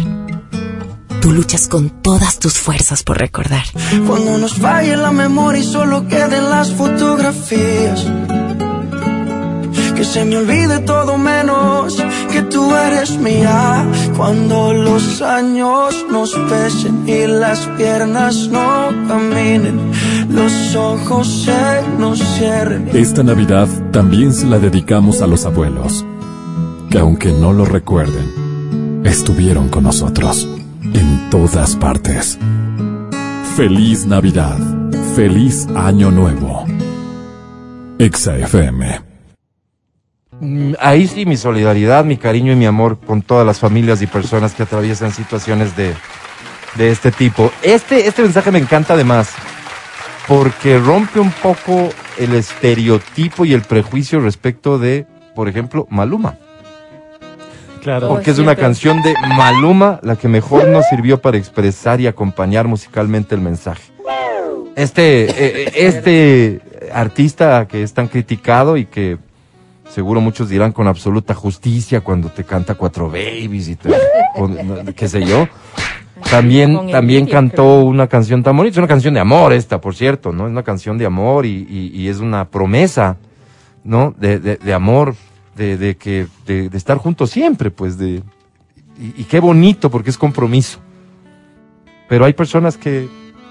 tú luchas con todas tus fuerzas por recordar. Cuando nos falle la memoria y solo queden las fotografías. Que se me olvide todo menos que tú eres mía. Cuando los años nos pesen y las piernas no caminen, los ojos se nos cierren. Esta Navidad también se la dedicamos a los abuelos, que aunque no lo recuerden, estuvieron con nosotros en todas partes. Feliz Navidad, feliz Año Nuevo. Exa FM. Mm, Ahí sí mi solidaridad, mi cariño y mi amor con todas las familias y personas que atraviesan situaciones de, de este tipo. Este, este mensaje me encanta además porque rompe un poco el estereotipo y el prejuicio respecto de, por ejemplo, Maluma. Claro. Porque es una canción de Maluma la que mejor nos sirvió para expresar y acompañar musicalmente el mensaje. Este, eh, este artista que es tan criticado y que seguro muchos dirán con absoluta justicia cuando te canta Cuatro Babies y te, [laughs] qué sé yo. También, también cantó una canción tan bonita, es una canción de amor esta, por cierto, ¿no? Es una canción de amor y, y- y es una promesa, ¿no? De, de- de amor, de, de que, de, de estar juntos siempre, pues, de, y, y qué bonito porque es compromiso. Pero hay personas que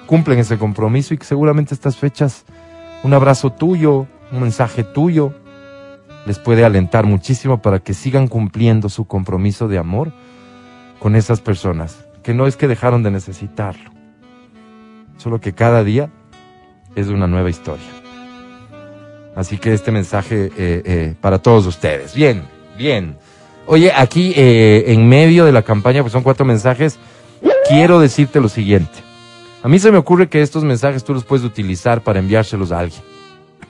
cumplen ese compromiso y que seguramente estas fechas, un abrazo tuyo, un mensaje tuyo, les puede alentar muchísimo para que sigan cumpliendo su compromiso de amor con esas personas, que no es que dejaron de necesitarlo, solo que cada día es una nueva historia. Así que este mensaje eh, eh, para todos ustedes. Bien, bien. Oye, aquí eh, en medio de la campaña, pues son cuatro mensajes, quiero decirte lo siguiente. A mí se me ocurre que estos mensajes tú los puedes utilizar para enviárselos a alguien.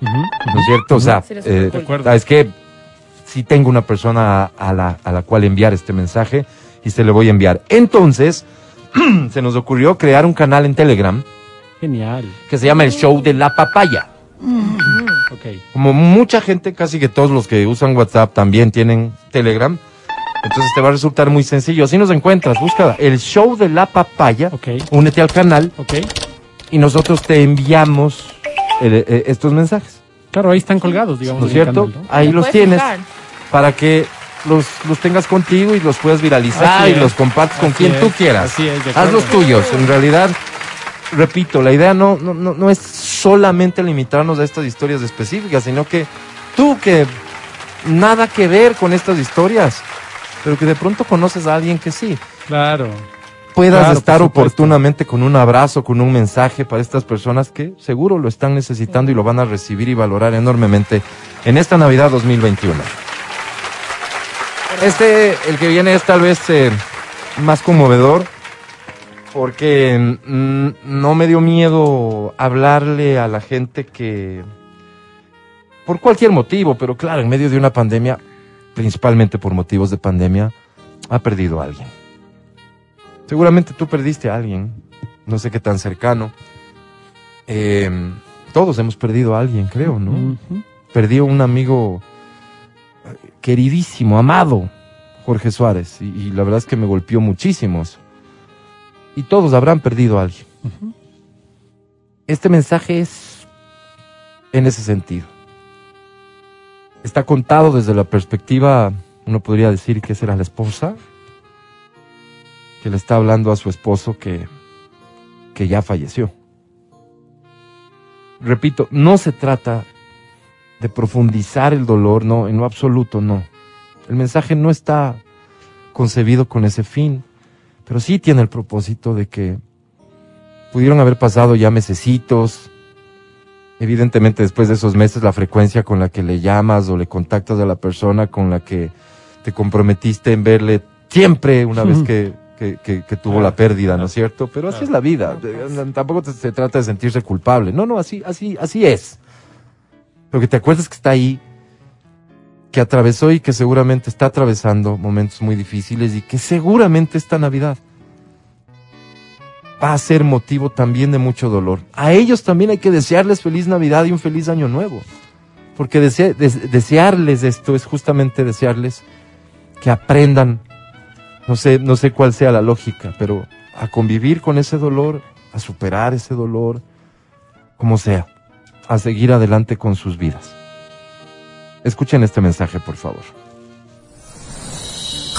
¿No es cierto? O sea, Sí, eh, acuerdo. ¿sabes qué? Sí tengo una persona a, a la, a la cual enviar este mensaje y se le voy a enviar. Entonces, [clears throat] se nos ocurrió crear un canal en Telegram Genial. que se llama el Show de la Papaya. Ok. Como mucha gente, casi que todos los que usan WhatsApp también tienen Telegram, entonces te va a resultar muy sencillo. Así nos encuentras, busca el Show de la Papaya, Ok. únete al canal Ok. y nosotros te enviamos eh, eh, estos mensajes. Claro, ahí están colgados, digamos. ¿No es cierto? canal, ¿no? Ahí Lo los tienes fijar. para que los, los tengas contigo y los puedas viralizar Así y es. los compartes con Así quien tú quieras. así es, Haz los tuyos. En realidad, repito, la idea no, no, no, no es solamente limitarnos a estas historias específicas, sino que tú que nada que ver con estas historias, pero que de pronto conoces a alguien que sí, Claro. Puedas Claro, estar oportunamente con un abrazo, con un mensaje para estas personas que seguro lo están necesitando y lo van a recibir y valorar enormemente en esta Navidad 2021. Este, el que viene es tal vez eh, más conmovedor Porque mm, no me dio miedo hablarle a la gente que, por cualquier motivo, pero claro, en medio de una pandemia, principalmente por motivos de pandemia, ha perdido a alguien. Seguramente tú perdiste a alguien, no sé qué tan cercano. Eh, todos hemos perdido a alguien, creo, ¿no? Ujú. Perdí a un amigo eh, queridísimo, amado, Jorge Suárez, y, y la verdad es que me golpeó muchísimo eso. Y todos habrán perdido a alguien. Este mensaje es en ese sentido. Está contado desde la perspectiva, uno podría decir que será la esposa, que le está hablando a su esposo que, que ya falleció. Repito, no se trata de profundizar el dolor, no, en lo absoluto, no. El mensaje no está concebido con ese fin, pero sí tiene el propósito de que pudieron haber pasado ya mesecitos. Evidentemente, después de esos meses, la frecuencia con la que le llamas o le contactas a la persona con la que te comprometiste en verle siempre una vez [laughs] que, que, que- que tuvo la pérdida, ¿no es cierto? Pero así es la vida. Eh, Tampoco te- se trata de sentirse culpable. No, no, así, así, así es. Pero que te acuerdes que está ahí, que atravesó y que seguramente está atravesando momentos muy difíciles y que seguramente esta Navidad va a ser motivo también de mucho dolor. A ellos también hay que desearles feliz Navidad y un feliz año nuevo. Porque desea- des- desearles esto es justamente desearles que aprendan, no sé, no sé cuál sea la lógica, pero a convivir con ese dolor, a superar ese dolor, como sea, a seguir adelante con sus vidas. Escuchen este mensaje, por favor.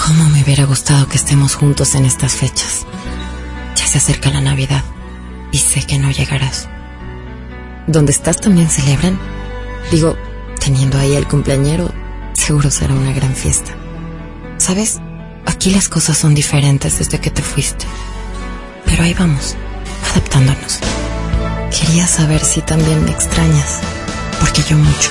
¿Cómo me hubiera gustado que estemos juntos en estas fechas? Ya se acerca la Navidad y sé que no llegarás. ¿Dónde estás también celebran? Digo, teniendo ahí el cumpleañero, seguro será una gran fiesta. ¿Sabes? Aquí las cosas son diferentes desde que te fuiste. Pero ahí vamos, adaptándonos. Quería saber si también me extrañas, porque yo mucho.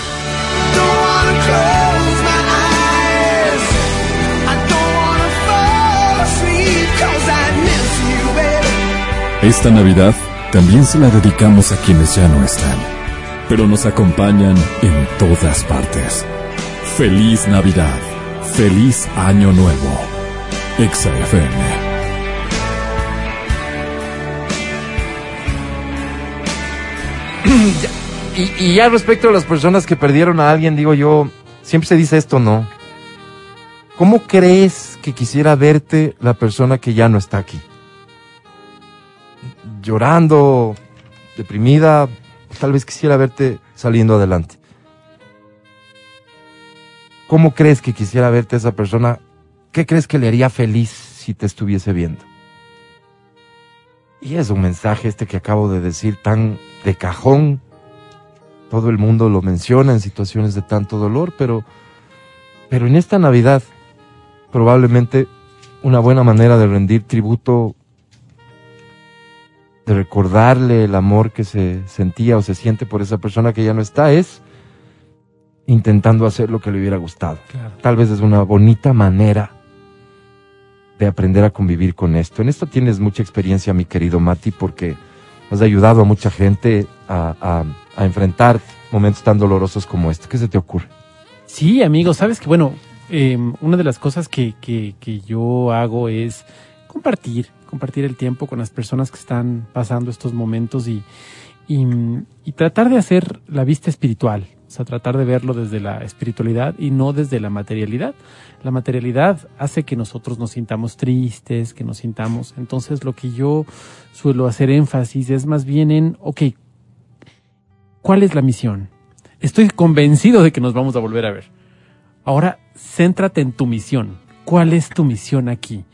Esta Navidad también se la dedicamos a quienes ya no están, pero nos acompañan en todas partes. Feliz Navidad, feliz Año Nuevo. Exa FM. Y, y ya respecto a las personas que perdieron a alguien, digo yo, siempre se dice esto, ¿no? ¿Cómo crees que quisiera verte la persona que ya no está aquí? Llorando, deprimida, tal vez quisiera verte saliendo adelante. ¿Cómo crees que quisiera verte esa persona? ¿Qué crees que le haría feliz si te estuviese viendo? Y es un mensaje este que acabo de decir tan de cajón. Todo el mundo lo menciona en situaciones de tanto dolor, pero, pero en esta Navidad probablemente una buena manera de rendir tributo, de recordarle el amor que se sentía o se siente por esa persona que ya no está, es intentando hacer lo que le hubiera gustado. Claro. Tal vez es una bonita manera de aprender a convivir con esto. En esto tienes mucha experiencia, mi querido Mati, porque has ayudado a mucha gente a, a- a enfrentar momentos tan dolorosos como este. ¿Qué se te ocurre? Sí, amigo, sabes que, bueno, eh, una de las cosas que, que, que yo hago es compartir, compartir el tiempo con las personas que están pasando estos momentos y, y, y tratar de hacer la vista espiritual, o sea, tratar de verlo desde la espiritualidad y no desde la materialidad. La materialidad hace que nosotros nos sintamos tristes, que nos sintamos. Entonces, lo que yo suelo hacer énfasis es más bien en, ok, ¿cuál es la misión? Estoy convencido de que nos vamos a volver a ver. Ahora, céntrate en tu misión. ¿Cuál es tu misión aquí?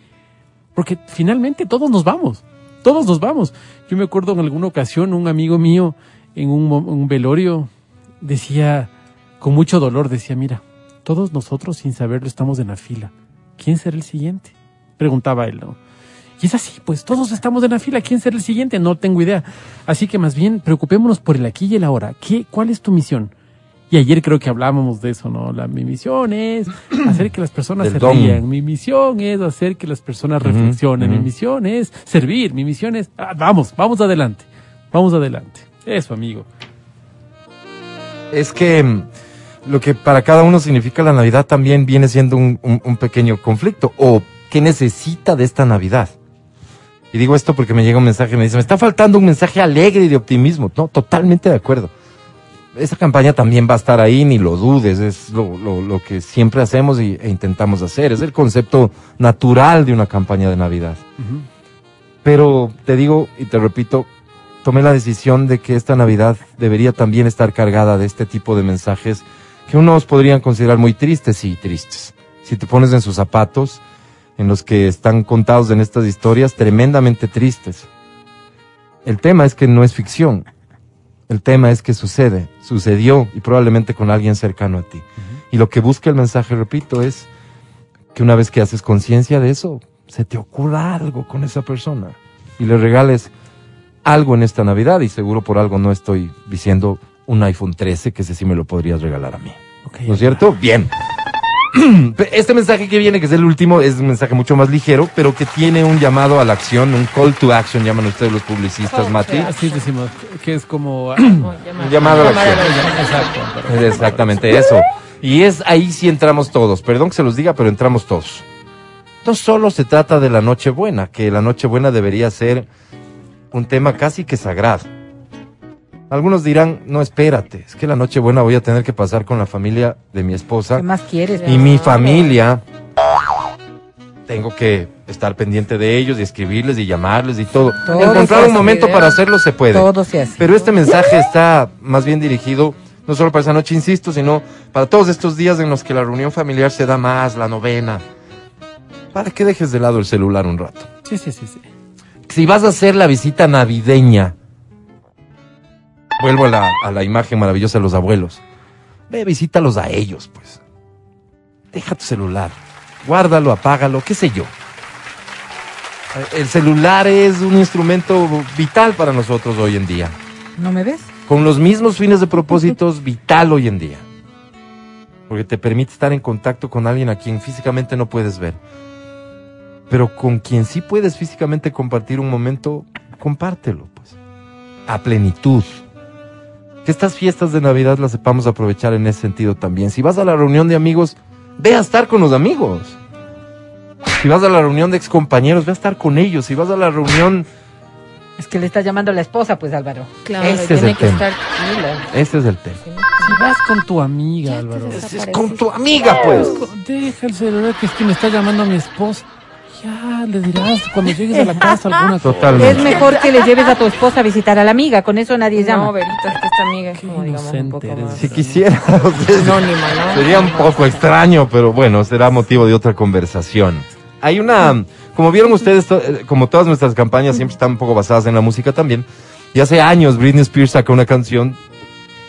Porque finalmente todos nos vamos. Todos nos vamos. Yo me acuerdo en alguna ocasión un amigo mío en un, un velorio decía, con mucho dolor, decía, mira, todos nosotros sin saberlo estamos en la fila. ¿Quién será el siguiente? Preguntaba él, ¿no? Y es así, pues todos estamos en la fila. ¿Quién será el siguiente? No tengo idea. Así que más bien preocupémonos por el aquí y el ahora. ¿Qué, ¿Cuál es tu misión? Y ayer creo que hablábamos de eso, ¿no? La, mi misión es [clears throat] hacer que las personas se don. rían. Mi misión es hacer que las personas reflexionen. Mi ujú. misión es servir. Mi misión es... ah, vamos, vamos adelante. Vamos adelante. Eso, amigo. Es que mm, lo que para cada uno significa la Navidad también viene siendo un, un- un pequeño conflicto. O qué necesita de esta Navidad. Y digo esto porque me llega un mensaje y me dice, me está faltando un mensaje alegre y de optimismo. No, totalmente de acuerdo. Esa campaña también va a estar ahí, ni lo dudes. Es lo, lo- lo que siempre hacemos y- e intentamos hacer. Es el concepto natural de una campaña de Navidad. Pero te digo y te repito, tomé la decisión de que esta Navidad debería también estar cargada de este tipo de mensajes que unos podrían considerar muy tristes y tristes. Si te pones en sus zapatos, en los que están contados en estas historias, tremendamente tristes. El tema es que no es ficción. El tema es que sucede, sucedió y probablemente con alguien cercano a ti. Y lo que busca el mensaje, repito, es que una vez que haces conciencia de eso, se te ocurra algo con esa persona y le regales algo en esta Navidad y seguro por algo no estoy diciendo un iPhone 13 que ese sí me lo podrías regalar a mí. ¿No es cierto? Bien. [clears throat] Este mensaje que viene, que es el último, es un mensaje mucho más ligero, pero que tiene un llamado a la acción, un call to action, llaman ustedes los publicistas, Mati. Así decimos, que es como... [clears throat] ah, Un llamado a la acción. Exacto. Es exactamente eso. Y es ahí sí entramos todos. Perdón que se los diga, pero entramos todos. No solo se trata de la Nochebuena, que la Nochebuena debería ser un tema casi que sagrado. Algunos dirán, no, espérate, es que la Nochebuena voy a tener que pasar con la familia de mi esposa ¿Qué más quieres? y mi familia. Tengo que estar pendiente de ellos y escribirles y llamarles y todo. Todo Encontrar un momento para hacerlo se puede. Todo se hace. Pero este mensaje está más bien dirigido no solo para esa noche, insisto, sino para todos estos días en los que la reunión familiar se da más, la novena. Para que dejes de lado el celular un rato. Sí, sí, sí, sí. Si vas a hacer la visita navideña, vuelvo a la, a la imagen maravillosa de los abuelos. Ve, visítalos a ellos, pues. Deja tu celular. Guárdalo, apágalo, qué sé yo. El celular es un instrumento vital para nosotros hoy en día ¿No me ves? con los mismos fines de propósitos [laughs] vital hoy en día. Porque te permite estar en contacto con alguien a quien físicamente no puedes ver. Pero con quien sí puedes físicamente compartir un momento, compártelo, pues. A plenitud. Que estas fiestas de Navidad las sepamos aprovechar en ese sentido también. Si vas a la reunión de amigos, ve a estar con los amigos. Si vas a la reunión de excompañeros, ve a estar con ellos. Si vas a la reunión, Es que le está llamando a la esposa, pues Álvaro. Claro, Ese es tiene el que tema. estar tranquila. ese es el tema. Si vas con tu amiga, Álvaro. Es, es con tu amiga, pues. Deja el celular que es que me está llamando a mi esposa. Ya, le dirás cuando llegues a la casa alguna cosa. Totalmente. Es mejor que le lleves a tu esposa a visitar a la amiga, con eso nadie llama. No, Verito, es que esta amiga es como, digamos, un poco eres. más... Si quisiera, [laughs] Anónima, ¿no? sería un poco extraño, pero bueno, será motivo de otra conversación. Hay una, como vieron ustedes, eh, como todas nuestras campañas siempre están un poco basadas en la música también. Y hace años Britney Spears sacó una canción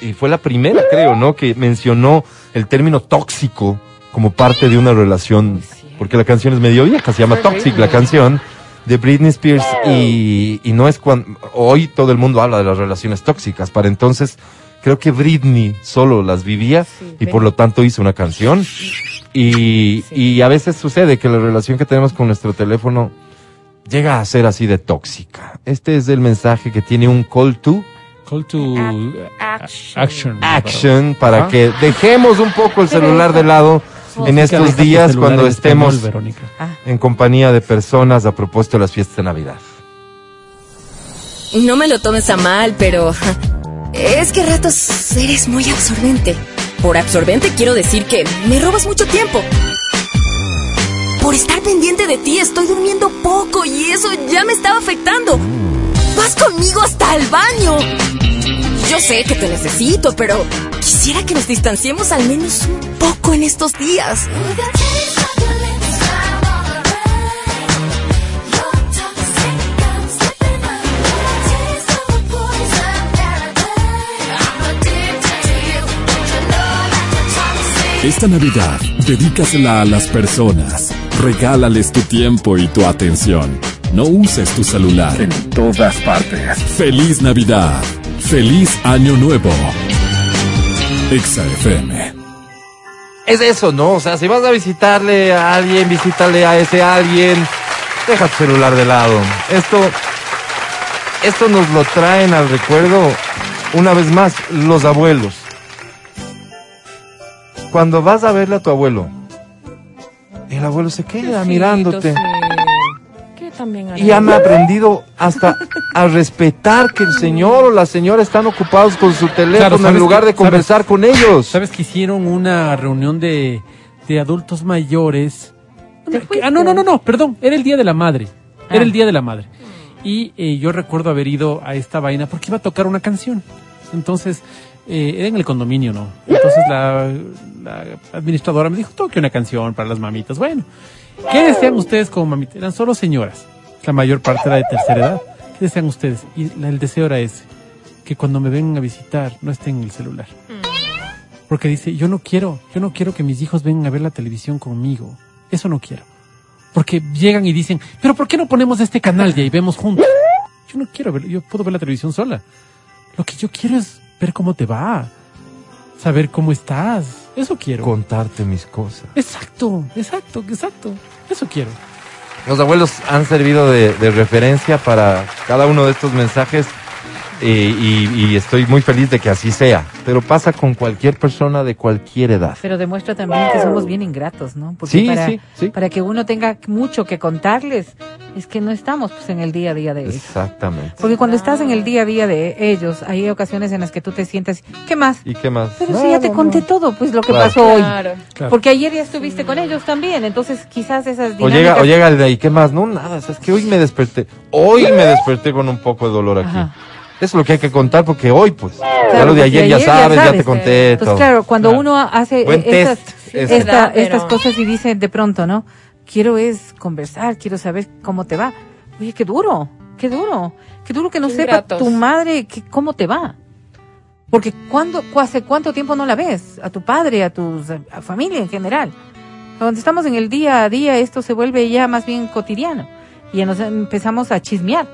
y fue la primera, creo, ¿no? Que mencionó el término tóxico como parte de una relación, porque la canción es medio vieja, se llama Toxic la canción de Britney Spears y, y no es cuando hoy todo el mundo habla de las relaciones tóxicas, para entonces creo que Britney solo las vivía Sí, y por lo tanto hizo una canción y, y a veces sucede que la relación que tenemos con nuestro teléfono llega a ser así de tóxica. Este es el mensaje que tiene un call to Call to Action. action. action para Ajá. que dejemos un poco el celular de lado en estos días cuando español, estemos Verónica. en compañía de personas a propósito de las fiestas de Navidad. No me lo tomes a mal, pero es que a ratos eres muy absorbente. Por absorbente quiero decir que me robas mucho tiempo. Por estar pendiente de ti estoy durmiendo poco y eso ya me estaba afectando. Vas conmigo hasta el baño. Yo sé que te necesito, pero quisiera que nos distanciemos al menos un poco en estos días. Esta Navidad, dedícasela a las personas. Regálales tu tiempo y tu atención. No uses tu celular en todas partes. Feliz Navidad. Feliz Año Nuevo. Exa FM. Es eso, ¿no? O sea, si vas a visitarle a alguien, visítale a ese alguien, deja tu celular de lado. Esto, esto nos lo traen al recuerdo, una vez más, los abuelos. Cuando vas a verle a tu abuelo, el abuelo se queda mirándote. ¿Qué también? Y he aprendido hasta a respetar que el señor o la señora están ocupados con su teléfono Claro, en ¿sabes lugar de conversar con ellos. ¿Sabes que hicieron una reunión de, de adultos mayores? Ah, no, no, no, no, perdón, era el Día de la Madre. Ah. Era el Día de la Madre. Y eh, yo recuerdo haber ido a esta vaina porque iba a tocar una canción. Entonces, eh, era en el condominio, ¿no? Entonces la, la administradora me dijo, toque una canción para las mamitas. Bueno, ¿qué desean ustedes como mamitas? Eran solo señoras. La mayor parte era de tercera edad. ¿Qué desean ustedes? Y la- el deseo era ese, que cuando me vengan a visitar no estén en el celular. Porque dice, yo no quiero, yo no quiero que mis hijos vengan a ver la televisión conmigo. Eso no quiero. Porque llegan y dicen, pero ¿por qué no ponemos este canal ya y vemos juntos? Yo no quiero ver, yo puedo ver la televisión sola. Lo que yo quiero es ver cómo te va, saber cómo estás. Eso quiero. Contarte mis cosas. Exacto, exacto, exacto. Eso quiero. Los abuelos han servido de, de referencia para cada uno de estos mensajes eh, y, y estoy muy feliz de que así sea. Pero pasa con cualquier persona de cualquier edad. Pero demuestra también que somos bien ingratos, ¿no? Porque Sí, para, sí, sí. para que uno tenga mucho que contarles, es que no estamos pues, en el día a día de ellos. Exactamente. Porque cuando estás en el día a día de ellos, hay ocasiones en las que tú te sientes, ¿qué más? ¿Y qué más? Pero No, si ya te conté no. todo, pues lo que Claro. pasó hoy. Claro. Claro. Porque ayer ya estuviste con ellos también, entonces quizás esas O dinámicas... llega, o llega el de ahí, ¿qué más? No, nada, es que hoy me desperté. Hoy me desperté con un poco de dolor aquí. Ajá. Eso es lo que hay que contar porque hoy, pues, ya Claro, lo de ayer ya sabes, ya te conté Entonces, todo. claro, cuando Claro. uno hace eh, estas Pero- cosas y dice de pronto, ¿no? Quiero es conversar, quiero saber cómo te va. Oye, qué duro, qué duro, qué duro que no Qué sepa tu madre que, cómo te va. Porque cuando, cu- hace cuánto tiempo no la ves, a tu padre, a tu a familia en general. Cuando estamos en el día a día, esto se vuelve ya más bien cotidiano. Y ya nos empezamos a chismear.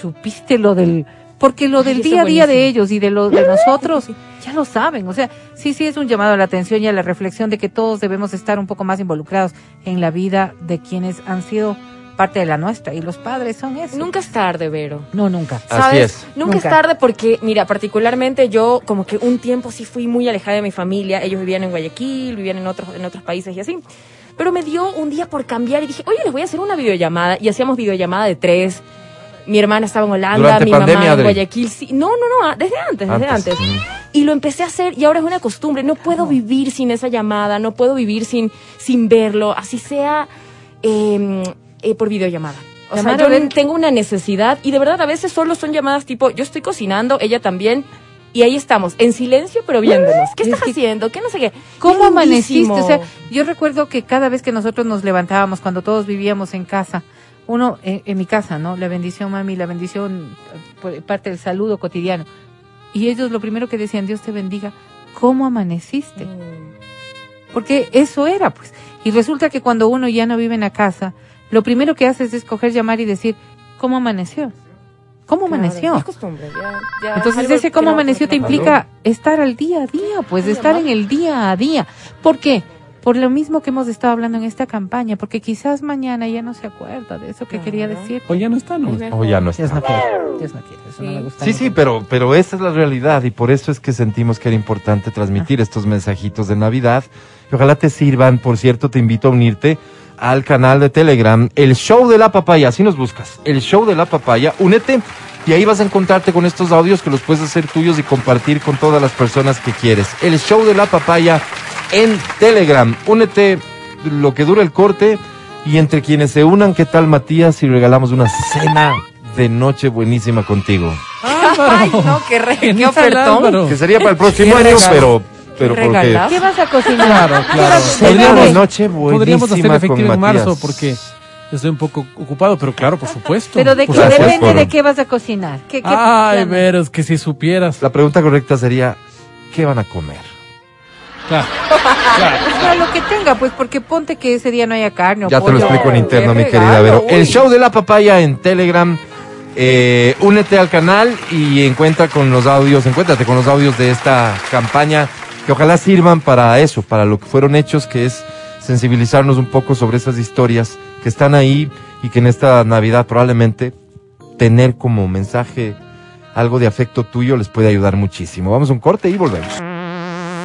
Supiste lo del, porque lo del Ay, día a día de ellos y de lo de [laughs] nosotros, ya lo saben. O sea, sí, sí es un llamado a la atención y a la reflexión de que todos debemos estar un poco más involucrados en la vida de quienes han sido parte de la nuestra. Y los padres son eso. Nunca es tarde, Vero. No, nunca. Así ¿Sabes? es. Nunca, Nunca. es tarde porque, mira, particularmente yo como que un tiempo sí fui muy alejada de mi familia. Ellos vivían en Guayaquil, vivían en otros, en otros países y así. Pero me dio un día por cambiar y dije, oye, les voy a hacer una videollamada. Y hacíamos videollamada de tres. Mi hermana estaba en Holanda, Durante mi pandemia, mamá en Adri. Guayaquil. Sí. No, no, no, desde antes, desde Antes, antes. mm. Y lo empecé a hacer y ahora es una costumbre. No puedo vivir sin esa llamada, no puedo vivir sin, sin verlo, así sea eh, eh, por videollamada. O sea, yo tengo una necesidad y de verdad a veces solo son llamadas tipo, yo estoy cocinando, ella también, y ahí estamos, en silencio pero viéndonos. ¿Qué Es estás que- haciendo? ¿Qué no sé qué? ¿Cómo amaneciste? O sea, yo recuerdo que cada vez que nosotros nos levantábamos, cuando todos vivíamos en casa, uno en, en mi casa, ¿no? La bendición, mami, la bendición, por parte del saludo cotidiano. Y ellos lo primero que decían, Dios te bendiga, ¿cómo amaneciste? Porque eso era, pues. Y resulta que cuando uno ya no vive en la casa, lo primero que haces es coger, llamar y decir, ¿cómo amaneció? ¿Cómo Claro, amaneció? es costumbre, ya- ya Entonces ese cómo amaneció te implica estar al día a día, pues Ay, estar mamá. en el día a día. ¿Por qué? Por lo mismo que hemos estado hablando en esta campaña, porque quizás mañana ya no se acuerda de eso que quería decir. O ya no está, ¿no? O ya no Dios está. no quiere, Dios no quiere, eso no Sí. me gusta. Sí, sí, pero, pero esa es la realidad y por eso es que sentimos que era importante transmitir estos mensajitos de Navidad. Y ojalá te sirvan. Por cierto, te invito a unirte al canal de Telegram, el show de la papaya. Así nos buscas, el show de la papaya. Únete y ahí vas a encontrarte con estos audios que los puedes hacer tuyos y compartir con todas las personas que quieres. El show de la papaya en Telegram. Únete lo que dura el corte y entre quienes se unan, ¿qué tal Matías? Si regalamos una cena de noche buenísima contigo. Ay, no, [laughs] qué, re, qué Genial, ofertón. Que sería para el próximo Qué año, pero, pero Qué porque. ¿Qué vas a cocinar? Claro, ¿Qué claro. hacer? Podríamos- noche buenísima Podríamos hacerlo efectivo en marzo porque estoy un poco ocupado, pero claro, por supuesto. Pero de qué supuesto. depende por- de qué vas a cocinar. ¿Qué, qué Ay, veros, que si supieras. La pregunta correcta sería, ¿qué van a comer? Claro, claro. [laughs] O sea, lo que tenga, pues porque ponte que ese día no haya carne o Ya te lo explico en interno, mi querida Vero. El show de la papaya en Telegram. Eh, únete al canal y encuentra con los audios, encuéntrate con los audios de esta campaña que ojalá sirvan para eso, para lo que fueron hechos, que es sensibilizarnos un poco sobre esas historias que están ahí y que en esta Navidad probablemente tener como mensaje algo de afecto tuyo les puede ayudar muchísimo. Vamos a un corte y volvemos.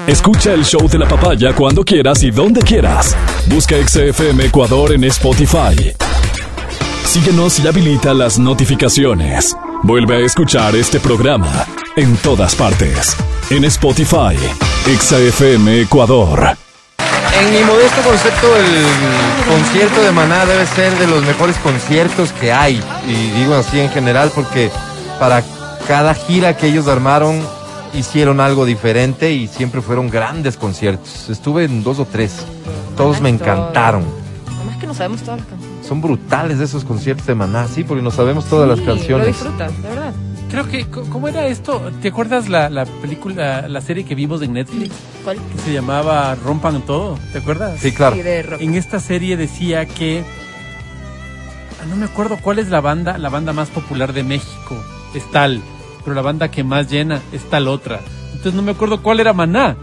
Escucha el show de la papaya cuando quieras y donde quieras. Busca XFM Ecuador en Spotify. Síguenos y habilita las notificaciones. Vuelve a escuchar este programa en todas partes. En Spotify, XFM Ecuador. En mi modesto concepto, el concierto de Maná debe ser de los mejores conciertos que hay. Y digo así en general porque para cada gira que ellos armaron hicieron algo diferente y siempre fueron grandes conciertos. Estuve en dos o tres. Todos me encantaron. Además que no sabemos todas las canciones. Son brutales esos conciertos de Maná, sí, porque no sabemos todas las Sí, Lo canciones. disfrutas, de verdad. Creo que, ¿cómo era esto? ¿Te acuerdas la, la película, la serie que vimos en Netflix? ¿Cuál? Que se llamaba Rompan Todo, ¿te acuerdas? Sí, claro. Sí, de rock. En esta serie decía que ah, no me acuerdo cuál es la banda, la banda más popular de México, es tal, pero la banda que más llena es tal otra. Entonces no me acuerdo cuál era Maná.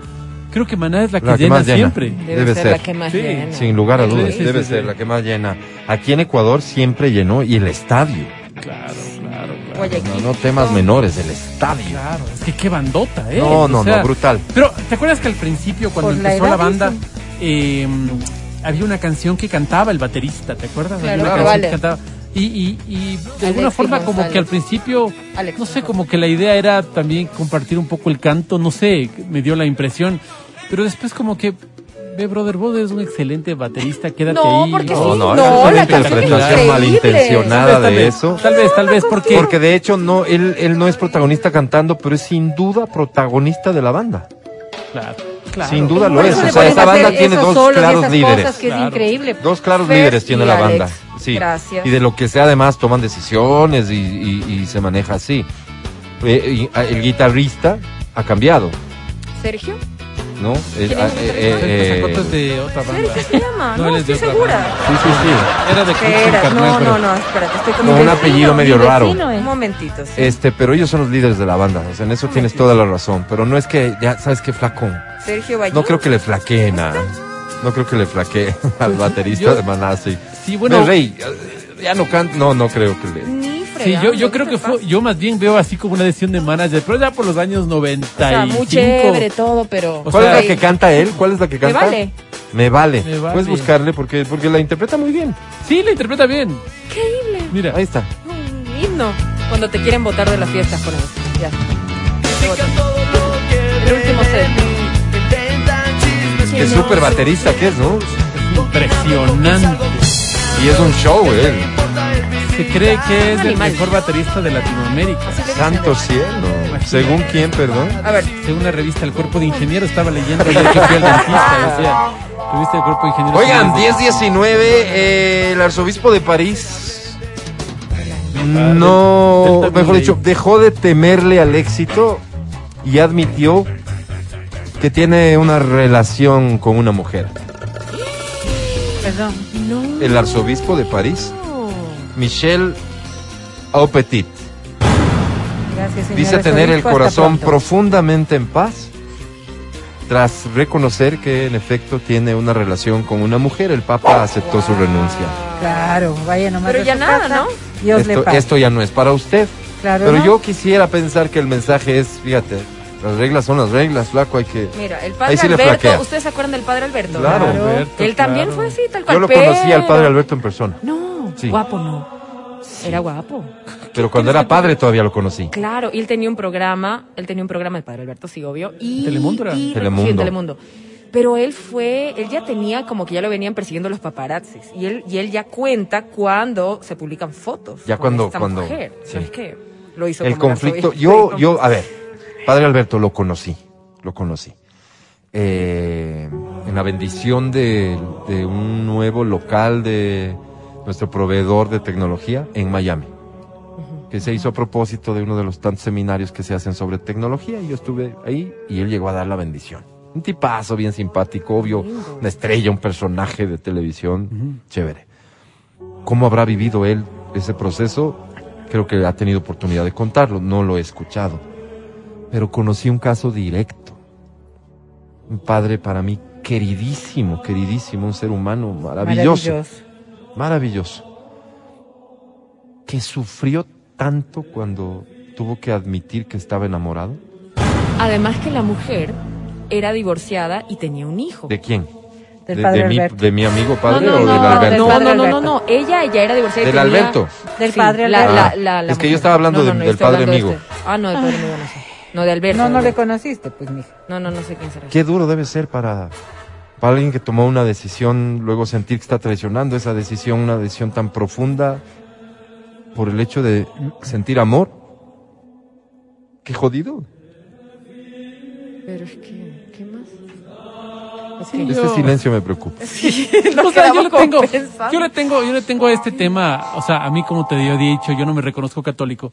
Creo que Maná es la que, La que llena más llena. siempre. Debe, Debe ser, ser. la que más Sí, llena. Sin lugar a dudas, sí, debe sí, ser sí. la que más llena. Aquí en Ecuador siempre llenó y el estadio. Claro, claro, claro. No, no temas menores, el estadio. Claro, es que qué bandota, ¿eh? No, O no, sea, no, brutal. Pero, ¿te acuerdas que al principio, cuando Por empezó la banda, eh, había una canción que cantaba el baterista, ¿te acuerdas? Claro, había una claro. canción Vale. que cantaba. Y, y, y de alguna Alexis forma como que al principio, Alex no sé, como que la idea era también compartir un poco el canto, no sé, me dio la impresión. Pero después como que, ve, brother, vos eres un excelente baterista, quédate No, ahí. porque No, sí, no, no, la es interpretación malintencionada Tal vez, tal de vez, eso. Tal vez, tal vez, porque... Porque de hecho no, él, él no es protagonista cantando, pero es sin duda protagonista de la banda. Claro, claro. Sin duda lo es. O sea, esa banda tiene dos solos claros líderes. cosas que Claro. es increíble. Dos claros Fer líderes tiene la Alex. banda. Sí. Gracias. Y de lo que sea además toman decisiones y, y- y se maneja así. Eh, y, ah, el guitarrista ha cambiado, Sergio. ¿No? Eh, ¿Quién ah, eh, eh, foto es de otra banda. ¿Sergio se llama? No, No, él es de estoy segura. sí, sí, sí. Era de Espera, Carnal, no, no, no, espérate, estoy con Con un vecino. apellido medio raro. es. Un momentito, sí. Este, pero ellos son los líderes de la banda. O sea, en eso tienes toda la razón. Pero no es que, ya sabes qué flacón. Sergio Bayón. No creo que le flaqueen a. No creo que le flaquee al baterista yo- de Manasi. Sí, bueno, Rey, eh, ya no canta. No, no creo que le. Sí, yo, yo ¿qué creo que fue, yo más bien veo así como una decisión de manager, pero ya por los años 95. O sea, muy chévere todo, pero... O ¿Cuál sea, es la que canta él? ¿Cuál es la que Me canta? vale. Me vale. Me vale. Puedes buscarle porque, porque la interpreta muy bien. Sí, la interpreta bien. Increíble. Mira, Ahí está. Un himno. Cuando te quieren votar de las fiestas con eso. Ya. El último set. Qué súper baterista que es, ¿no? impresionante. Y es un show, él. Se cree que es el mejor baterista de Latinoamérica. Santo cielo. ¿Según quién, perdón? A ver, Según la revista El Cuerpo de Ingeniero, estaba leyendo ayer que fui al dentista. Decía, El Cuerpo de Ingeniero. Oigan, 10-19, eh, el arzobispo de París. No, mejor dicho, dejó de temerle al éxito y admitió que tiene una relación con una mujer. Perdón. El arzobispo de París, Michel Aupetit, Gracias, señor dice tener el corazón profundamente en paz tras reconocer que en efecto tiene una relación con una mujer. El Papa aceptó su renuncia. Claro, vaya nomás. Pero ya nada, casa. ¿no? Dios le Esto, pague. esto ya no es para usted. Claro, Pero ¿no? yo quisiera pensar que el mensaje es, fíjate, las reglas son las reglas, flaco, hay que... mira, el padre sí le Alberto. ¿ustedes se acuerdan del padre Alberto? Claro. Alberto, Él también claro. fue así, tal cual. Yo lo conocí al padre Alberto en persona, No, Sí. guapo no. Era guapo. pero cuando era padre todavía lo conocí. Claro, y él tenía un programa, él tenía un programa, el padre Alberto, sí, obvio. Y, ¿Telemundo era? y- Telemundo. Sí, en Telemundo. Pero él fue, él ya tenía como que ya lo venían persiguiendo los paparazzis. Y él, y él ya cuenta cuando se publican fotos. Ya con cuando- esta cuando- mujer. sí. ¿Sabes qué? Lo hizo El conflicto, yo, [laughs] yo, a ver, padre Alberto lo conocí, lo conocí. Eh, en la bendición de, de un nuevo local de nuestro proveedor de tecnología en Miami, que se hizo a propósito de uno de los tantos seminarios que se hacen sobre tecnología y yo estuve ahí y él llegó a dar la bendición. Un tipazo bien simpático, obvio, una estrella, un personaje de televisión, chévere. ¿Cómo habrá vivido él ese proceso? Creo que ha tenido oportunidad de contarlo, no lo he escuchado. Pero conocí un caso directo Un padre para mí queridísimo, queridísimo, un ser humano maravilloso. Maravilloso. Maravilloso. Que sufrió tanto cuando tuvo que admitir que estaba enamorado. Además que la mujer era divorciada y tenía un hijo. ¿De quién? Del de, padre de mi, Alberto. de mi amigo padre no, o no, del no, Alberto? no, no, no, no, no, ella ya era divorciada. y ¿Del tenía- Alberto? Del Sí, padre Alberto. la- la- la Es que yo estaba hablando No, no, del- padre hablando de amigo. este. Ah, no, del padre amigo no sé. No, de Alberto. No, no le conociste, pues, mija. No, no, no sé quién será. Qué duro debe ser para, para alguien que tomó una decisión, luego sentir que está traicionando esa decisión, una decisión tan profunda, por el hecho de sentir amor. Qué jodido. Pero es que, ¿qué más? Sí, Este yo- silencio me preocupa. [laughs] O sea, yo le tengo, yo le tengo, yo le tengo a este tema, o sea, a mí como te he dicho, yo no me reconozco católico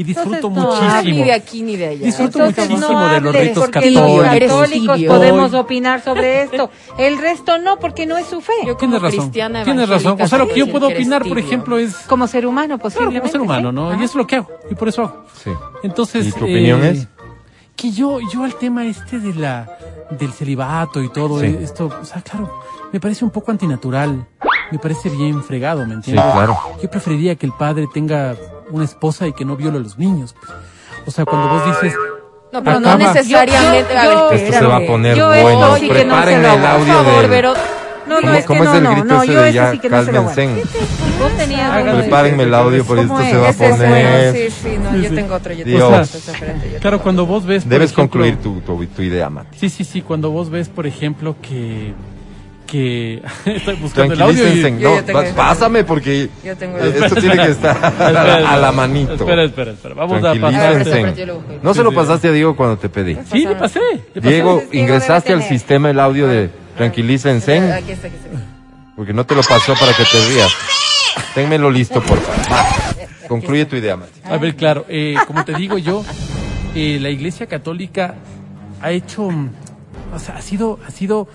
y disfruto Entonces, no, Ah, muchísimo. ni de aquí ni de allá. Disfruto Entonces muchísimo no de los ritos porque católicos. los católicos podemos opinar sobre esto. El resto no, porque no es su fe. Yo como Tienes razón. cristiana Tienes razón. O sea, lo que yo puedo opinar, por ejemplo, es Como ser humano, claro, posiblemente. como ser humano, ¿sí? ¿no? Ajá. Y eso es lo que hago y por eso hago. Sí. Entonces, ¿Y tu opinión es? que yo, yo al tema este de la, del celibato y todo Sí. eh, esto, o sea, claro, me parece un poco antinatural, me parece bien fregado, ¿me Sí, entiendes? claro. Yo preferiría que el padre tenga una esposa y que no viole a los niños. pues. O sea, cuando vos dices, No, pero no Acaba- necesariamente. Yo- a ver, yo- Esto se va a poner Yo esto bueno. sí no Preparen lo el audio Por favor, del... pero No, no, ¿Cómo, es que no, es el no, grito no, ese yo ya sí que no se lo. Vos tenías Preparen el audio por ¿Cómo esto se va a Ese poner... sí, sí, no, Sí, yo tengo otro, yo Dios. tengo otro, claro, cuando vos ves... Debes ejemplo- concluir tu, tu, tu idea, Mati. Sí, sí, sí, cuando vos ves, por ejemplo, que... que [laughs] estoy buscando el audio y... No, pásame porque Yo tengo eh, esto tiene que estar a Espera, la, [laughs] a la espera, manito. Espera, espera, espera. Vamos a pasar. No se lo pasaste a Diego cuando te pedí. Sí, le pasé. le pasé. Diego, ingresaste al sistema el audio de tranquilícense Aquí está, aquí está. porque no te lo pasó para que te rías. Ténmelo listo, por favor. Concluye tu idea, Mati. A ver, claro, eh, como te digo yo, eh, la Iglesia Católica ha hecho, mm, o sea, ha sido, ha sido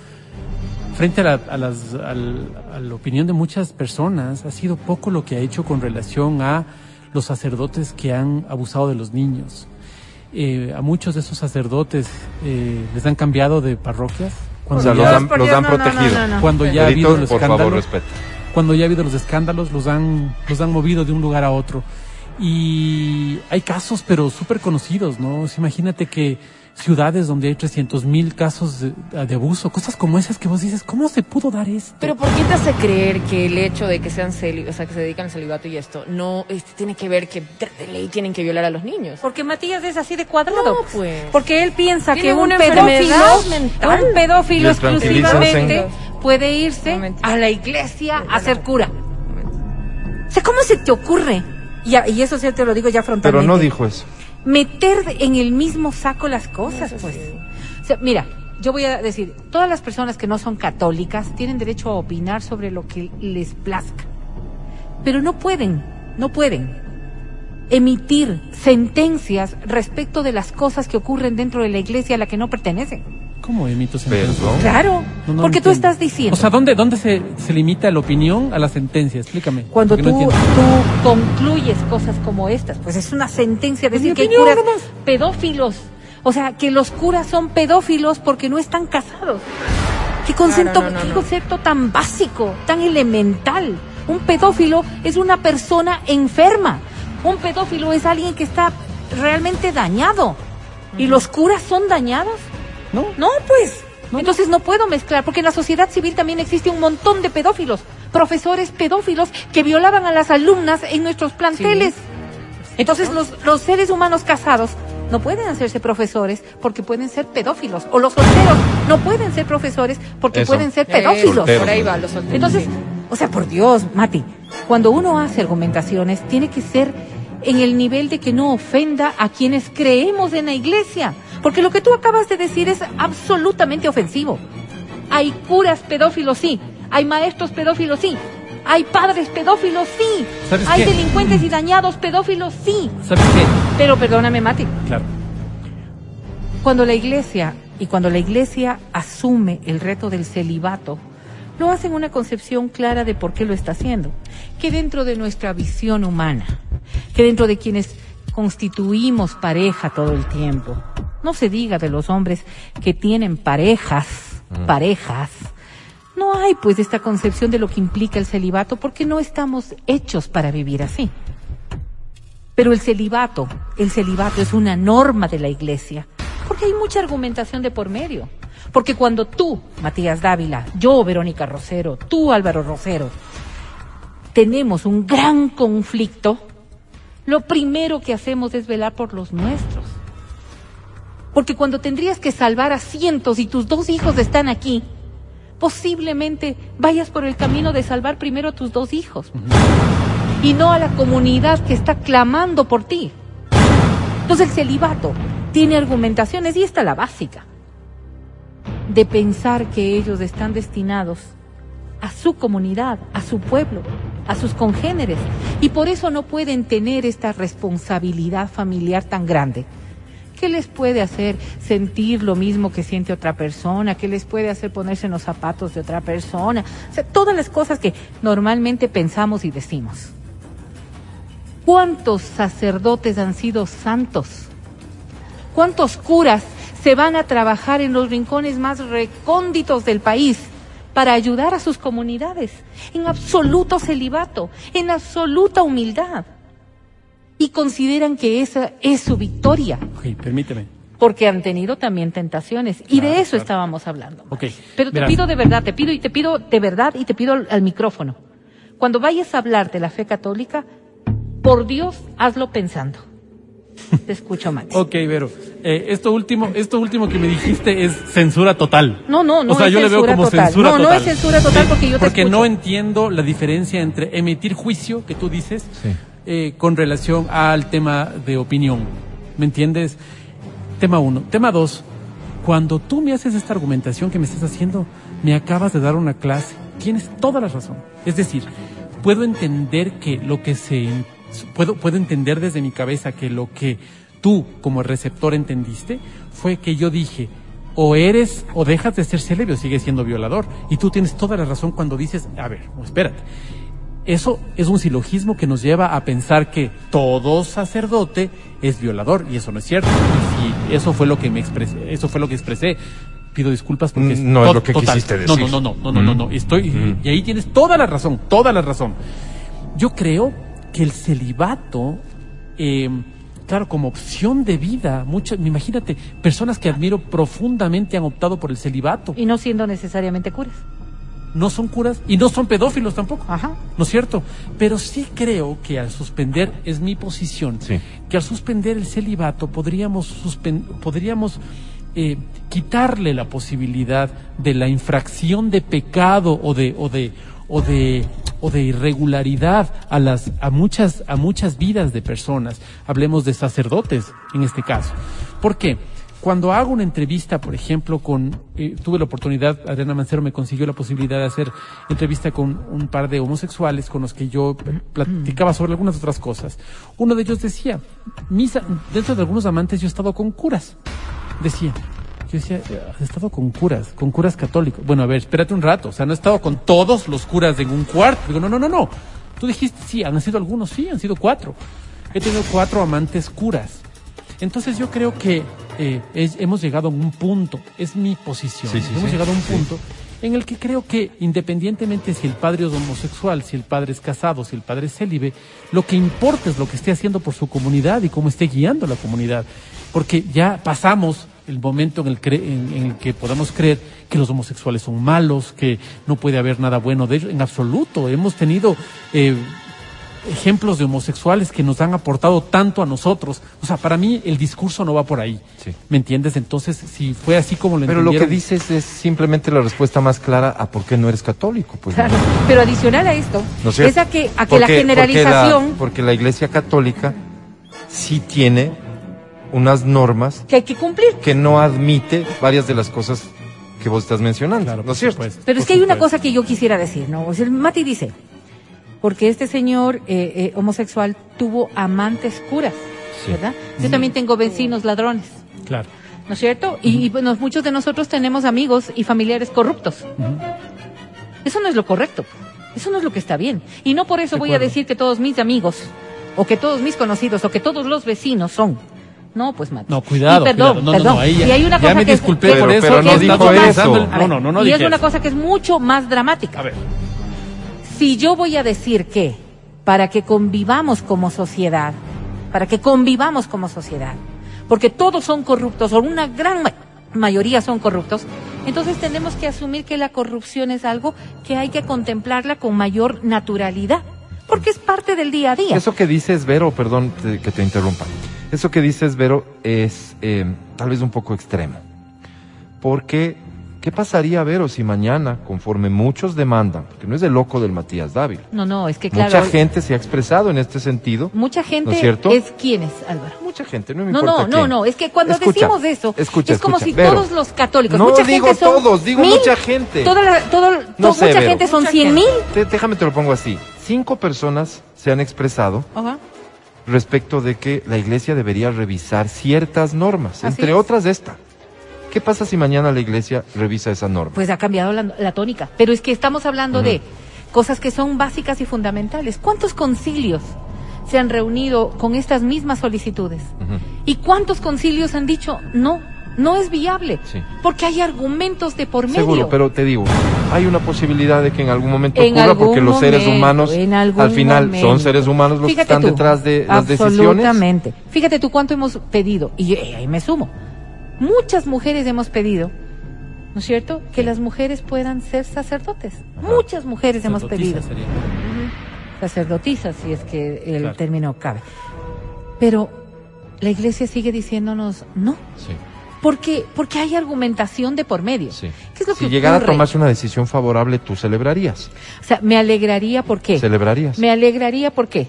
frente a la, a las, al- a la opinión de muchas personas, ha sido poco lo que ha hecho con relación a los sacerdotes que han abusado de los niños. Eh, a muchos de esos sacerdotes eh, les han cambiado de parroquias O cuando sea, ya, los han, los no, protegido. no, no, no. cuando ya ha habido los favor, escándalos cuando ya ha habido los escándalos, los han, los han movido de un lugar a otro. Y hay casos, pero súper conocidos, ¿no? O sea, imagínate que ciudades donde hay 300 mil casos de, de abuso, cosas como esas que vos dices, ¿cómo se pudo dar esto? Pero ¿por qué te hace creer que el hecho de que sean celi o sea, que se dedican al celibato y esto, no este, tiene que ver que de de ley tienen que violar a los niños? Porque Matías es así de cuadrado. No, pues. Porque él piensa que un pedófilo, mental. un pedófilo exclusivamente puede irse a la iglesia a ser cura. O sea, ¿cómo se te ocurre? Y, a- y eso sí te lo digo ya Pero frontalmente. no dijo eso. Meter en el mismo saco las cosas, pues. O sea, mira, yo voy a decir, todas las personas que no son católicas tienen derecho a opinar sobre lo que les plazca. Pero no pueden, no pueden emitir sentencias respecto de las cosas que ocurren dentro de la iglesia a la que no pertenecen. Perdón. Claro, No, no porque tú estás diciendo. O sea, ¿dónde, dónde se, se limita la opinión a la sentencia? Explícame. Cuando tú, no tú concluyes cosas como estas, pues es una sentencia decir que hay curas pedófilos. O sea, que los curas son pedófilos porque no están casados. ¿Qué concepto, no, no, qué no. concepto tan básico, tan elemental? Un pedófilo es una persona enferma. Un pedófilo es alguien que está realmente dañado. ¿Y los curas son dañados? No. No, pues. Entonces no puedo mezclar, porque en la sociedad civil también existe un montón de pedófilos, profesores pedófilos que violaban a las alumnas en nuestros planteles. Entonces los, los seres humanos casados no pueden hacerse profesores porque pueden ser pedófilos, o los solteros no pueden ser profesores porque Eso. pueden ser Eh, pedófilos. Solteros, por ahí va, los solteros. Entonces, o sea, por Dios, Mati, cuando uno hace argumentaciones, tiene que ser en el nivel de que no ofenda a quienes creemos en la iglesia. Porque lo que tú acabas de decir es absolutamente ofensivo. Hay curas pedófilos, sí. Hay maestros pedófilos, sí. Hay padres pedófilos, sí. ¿Sabes Hay qué? delincuentes y dañados pedófilos, sí. ¿Sabes qué? Pero perdóname, Mati, Claro. cuando la iglesia y cuando la iglesia asume el reto del celibato, lo hace en una concepción clara de por qué lo está haciendo. Que dentro de nuestra visión humana, que dentro de quienes constituimos pareja todo el tiempo, No se diga de los hombres que tienen parejas, parejas. No hay pues esta concepción de lo que implica el celibato porque no estamos hechos para vivir así. Pero el celibato, el celibato es una norma de la iglesia, porque hay mucha argumentación de por medio. Porque cuando tú, Matías Dávila, yo, Verónica Rosero, tú, Álvaro Rosero, tenemos un gran conflicto, lo primero que hacemos es velar por los nuestros. Porque cuando tendrías que salvar a cientos y tus dos hijos están aquí, posiblemente vayas por el camino de salvar primero a tus dos hijos y no a la comunidad que está clamando por ti. Entonces el celibato tiene argumentaciones y esta la básica de pensar que ellos están destinados a su comunidad, a su pueblo, a sus congéneres y por eso no pueden tener esta responsabilidad familiar tan grande. ¿Qué les puede hacer sentir lo mismo que siente otra persona? ¿Qué les puede hacer ponerse en los zapatos de otra persona? O sea, todas las cosas que normalmente pensamos y decimos. ¿Cuántos sacerdotes han sido santos? ¿Cuántos curas se van a trabajar en los rincones más recónditos del país para ayudar a sus comunidades? En absoluto celibato, en absoluta humildad. Y consideran que esa es su victoria. Ok, permíteme. Porque han tenido también tentaciones. Y de eso claro. estábamos hablando. Ok, Pero te verás. pido de verdad, te pido y te pido de verdad y te pido al, al micrófono. Cuando vayas a hablar de la fe católica, por Dios, hazlo pensando. Te escucho, Mati. Ok, Vero. Eh, esto último, esto último que me dijiste es censura total. No, no, no O sea, es yo le veo censura como total. censura No, no total. es censura total porque yo te Porque escucho. no entiendo la diferencia entre emitir juicio, que tú dices, eh, con relación al tema de opinión. ¿Me entiendes? Tema uno. Tema dos. Cuando tú me haces esta argumentación que me estás haciendo, me acabas de dar una clase. Tienes toda la razón. Es decir, puedo entender que lo que se puedo puedo entender desde mi cabeza que lo que tú como receptor entendiste fue que yo dije o eres o dejas de ser célebre o sigues siendo violador y tú tienes toda la razón cuando dices a ver no, espérate eso es un silogismo que nos lleva a pensar que todo sacerdote es violador y eso no es cierto. Y si eso fue lo que me expresé, eso fue lo que expresé. Pido disculpas porque Mm, no es lo que quisiste No, decir. no, no, no, no, no, no, Mm. estoy Mm. y ahí tienes toda la razón, toda la razón. Yo creo que el celibato eh, Claro, como opción de vida, mucho, imagínate, personas que admiro profundamente han optado por el celibato. Y no siendo necesariamente curas. No son curas y no son pedófilos tampoco. Ajá. ¿No es cierto? Pero sí creo que al suspender, es mi posición, Sí. que al suspender el celibato podríamos, suspen- podríamos eh, quitarle la posibilidad de la infracción de pecado o de, o de, o de, o de irregularidad a las, a muchas, a muchas vidas de personas. Hablemos de sacerdotes en este caso. ¿Por qué? Cuando hago una entrevista, por ejemplo, con, eh, tuve la oportunidad, Adriana Mancero me consiguió la posibilidad de hacer entrevista con un par de homosexuales con los que yo platicaba sobre algunas otras cosas. Uno de ellos decía, misa, dentro de algunos amantes yo he estado con curas. Decía, yo decía, "Eh, has estado con curas, con curas católicos. Bueno, a ver, espérate un rato, o sea, no he estado con todos los curas en un cuarto. Digo, no, no, no, no. Tú dijiste, sí, han sido algunos, sí, han sido cuatro. He tenido cuatro amantes curas. Entonces yo creo que eh, es- hemos llegado a un punto, es mi posición, Sí, sí, hemos sí. llegado a un punto en el que creo que independientemente si el padre es homosexual, si el padre es casado, si el padre es célibe, lo que importa es lo que esté haciendo por su comunidad y cómo esté guiando la comunidad. Porque ya pasamos el momento en el, cre- en- en el que podamos creer que los homosexuales son malos, que no puede haber nada bueno de ellos, en absoluto. Hemos tenido eh, ejemplos de homosexuales que nos han aportado tanto a nosotros. O sea, para mí el discurso no va por ahí. Sí. ¿Me entiendes? Entonces, si fue así como lo Pero lo que dices es simplemente la respuesta más clara a por qué no eres católico. Pues, Claro. ¿no? Pero adicional a esto, ¿No es a que, a que la generalización, Porque la, porque la Iglesia Católica sí tiene unas normas que hay que cumplir. que no admite varias de las cosas que vos estás mencionando. Claro, ¿No es cierto? supuesto, Pero es que hay una cosa que yo quisiera decir, ¿no? O sea, el Mati dice, porque este señor eh, eh, homosexual tuvo amantes curas, Sí. ¿verdad? Yo también tengo vecinos ladrones, Claro. ¿no es cierto? Y, y, bueno, muchos de nosotros tenemos amigos y familiares corruptos. Eso no es lo correcto. Eso no es lo que está bien. Y no por eso De voy a decir que todos mis amigos, o que todos mis conocidos, o que todos los vecinos son No, pues Mati. No, cuidado, Y perdón, cuidado. No, no, perdón. no, ya- y hay una ya cosa me que es- disculpé que es- por Pero- eso. pero que no dijo eso. No, no, no, no Y dije es una eso. cosa que es mucho más dramática. A ver. Si yo voy a decir que para que convivamos como sociedad, para que convivamos como sociedad, porque todos son corruptos, o una gran ma- mayoría son corruptos, entonces tenemos que asumir que la corrupción es algo que hay que contemplarla con mayor naturalidad, porque es parte del día a día. Eso que dices, Vero, perdón que te interrumpa. Eso que dices, Vero, es eh, tal vez un poco extremo. Porque, ¿qué pasaría, Vero, si mañana, conforme muchos demandan, porque no es el loco del Matías Dávila, No, no, es que claro, mucha gente se ha expresado en este sentido, mucha gente ¿No es cierto? es quienes, Álvaro. mucha gente, no me No, importa no, no, quién. no, es que cuando Escucha, decimos eso, escucha, es como escucha, si Vero. todos los católicos, No mucha digo gente son todos, digo mil, mucha gente. Toda la- todo- No sé, mucha Vero. gente son Mucha cien gente. mil. Te- déjame te lo pongo así. Cinco personas se han expresado respecto de que la iglesia debería revisar ciertas normas, Así entre es. otras esta. ¿Qué pasa si mañana la iglesia revisa esa norma? Pues ha cambiado la, la tónica. Pero es que estamos hablando de cosas que son básicas y fundamentales. ¿Cuántos concilios se han reunido con estas mismas solicitudes? ¿Y cuántos concilios han dicho no? No es viable. Sí. Porque hay argumentos de por medio. Seguro, pero te digo, hay una posibilidad de que en algún momento En ocurra algún porque los seres momento, humanos en algún al final momento. son seres humanos los Fíjate que están tú, detrás de las decisiones. Absolutamente. Fíjate tú cuánto hemos pedido, y ahí me sumo. Muchas mujeres hemos pedido, ¿no es cierto?, que las mujeres puedan ser sacerdotes. Muchas mujeres hemos pedido. Sería. Sacerdotisas, si es que el Claro. término cabe. Pero la iglesia sigue diciéndonos no. Sí, Porque, porque hay argumentación de por medio. sí. ¿Qué es lo si que llegara ocurre? a tomarse una decisión favorable, tú celebrarías. O sea, me alegraría, ¿por qué? Celebrarías. Me alegraría, ¿por qué?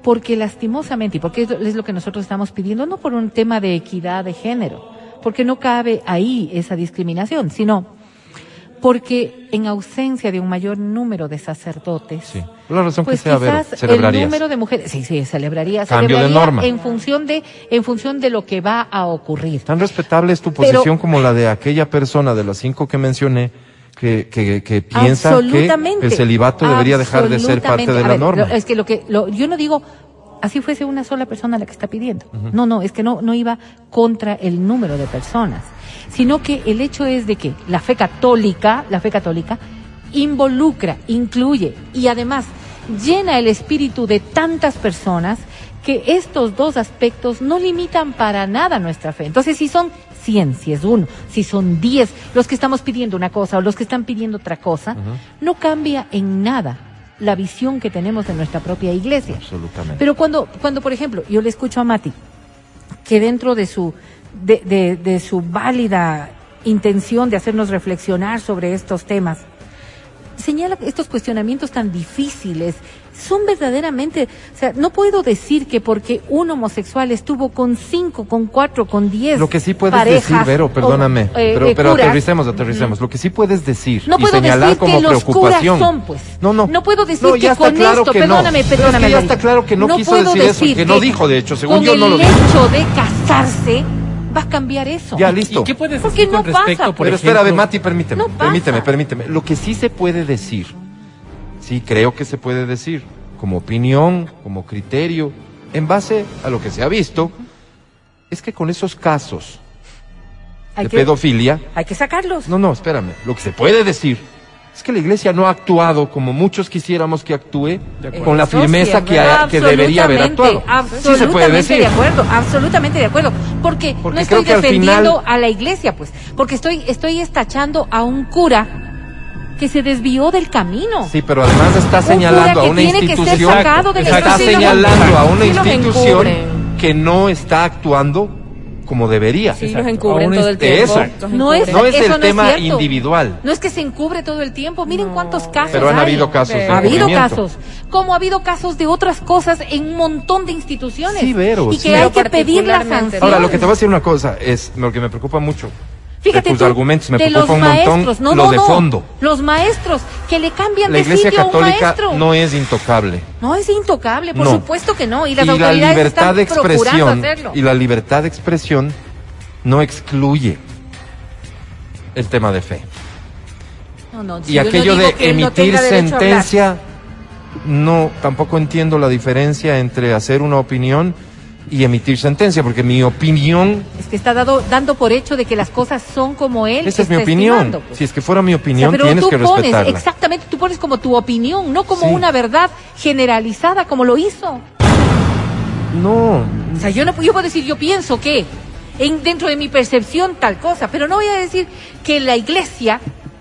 Porque lastimosamente, y porque es lo- es lo que nosotros estamos pidiendo, no por un tema de equidad de género, porque no cabe ahí esa discriminación, sino porque en ausencia de un mayor número de sacerdotes, Sí. La razón pues que sea, Vero, quizás el celebrarías. número de mujeres, sí, sí, celebraría, Cambio de norma. en función de, en función de lo que va a ocurrir. Tan respetable es tu Pero- posición como la de aquella persona de las cinco que mencioné que, que, que piensa que el celibato debería dejar de ser parte de A la ver, norma. es que lo que lo- yo no digo así fuese una sola persona la que está pidiendo. No, no, es que no no iba contra el número de personas, sino que el hecho es de que la fe católica, la fe católica involucra, incluye y además llena el espíritu de tantas personas que estos dos aspectos no limitan para nada nuestra fe. Entonces, si son 100, si es uno, si son 10 los que estamos pidiendo una cosa o los que están pidiendo otra cosa, no cambia en nada la visión que tenemos de nuestra propia iglesia. Absolutamente. Pero cuando, cuando, por ejemplo, yo le escucho a Mati, que dentro de su, de, de, de su válida intención de hacernos reflexionar sobre estos temas, señala que estos cuestionamientos tan difíciles son verdaderamente, o sea, no puedo decir que porque un homosexual estuvo con cinco, con cuatro, con diez Lo que sí puedes parejas, decir, Vero, o, perdóname, eh, pero, eh, pero aterricemos, aterricemos. Lo que sí puedes decir no y puedo señalar decir como que los curas son, pues. No, no. No puedo decir No, que está con claro esto, que no. perdóname, es perdóname. que ya está claro que no quiso puedo decir eso, que no dijo, de hecho, según con yo no el lo dijo. hecho de casarse va a cambiar eso. Ya, listo. ¿Y qué puedes Porque decir no con respecto, pasa, por Pero ejemplo? espera, Mati, permíteme, No pasa. permíteme, permíteme. Lo que sí se puede decir, sí creo que se puede decir, como opinión, como criterio, en base a lo que se ha visto, es que con esos casos hay, de que, pedofilia, hay que sacarlos. no, no, espérame, lo que se puede decir es que la iglesia no ha actuado como muchos quisiéramos que actúe, con la firmeza que, ha- que debería haber absolutamente, actuado. Sí se Absolutamente puede decir. de acuerdo, absolutamente de acuerdo. Porque, Porque no estoy que defendiendo final- a la iglesia, pues, porque estoy, estoy estachando a un cura que se desvió del camino. Sí, pero además está Un señalando a que una tiene que ser institución, sacado de la está señalando a una institución que no está actuando como debería. Sí, Exacto. los encubren Aún todo el es- tiempo. Exacto. los No es, encubren. No es eso el no tema individual. No es que se encubre todo el tiempo. Miren cuántos casos Pero han hay. habido casos de Ha habido casos. Como ha habido casos de otras cosas en un montón de instituciones. Sí, Vero, Y sí. que hay que pedir la sanción. Ahora, lo que te voy a decir una cosa es lo que me preocupa mucho. Fíjate de tus tú, argumentos me de preocupa los un montón maestros. No, lo no, de no. fondo. Los maestros que le cambian La de iglesia sitio a un católica maestro. no es intocable. No es intocable, por supuesto que no. Y las y la libertad de están expresión hacerlo. y la libertad de expresión no excluye el tema de fe. Si Y aquello de emitir sentencia, no, tampoco entiendo la diferencia entre hacer una opinión y emitir sentencia, porque mi opinión, Es que está dado, dando por hecho de que las cosas son como él. esa es mi opinión. pues. Si es que fuera mi O sea, opinión, pero tienes tú que pones, respetarla. exactamente, tú pones como tu opinión, no como Sí. una verdad generalizada como lo hizo. No, O sea, yo no yo puedo decir, yo pienso que en, dentro de mi percepción tal cosa, pero no voy a decir que la iglesia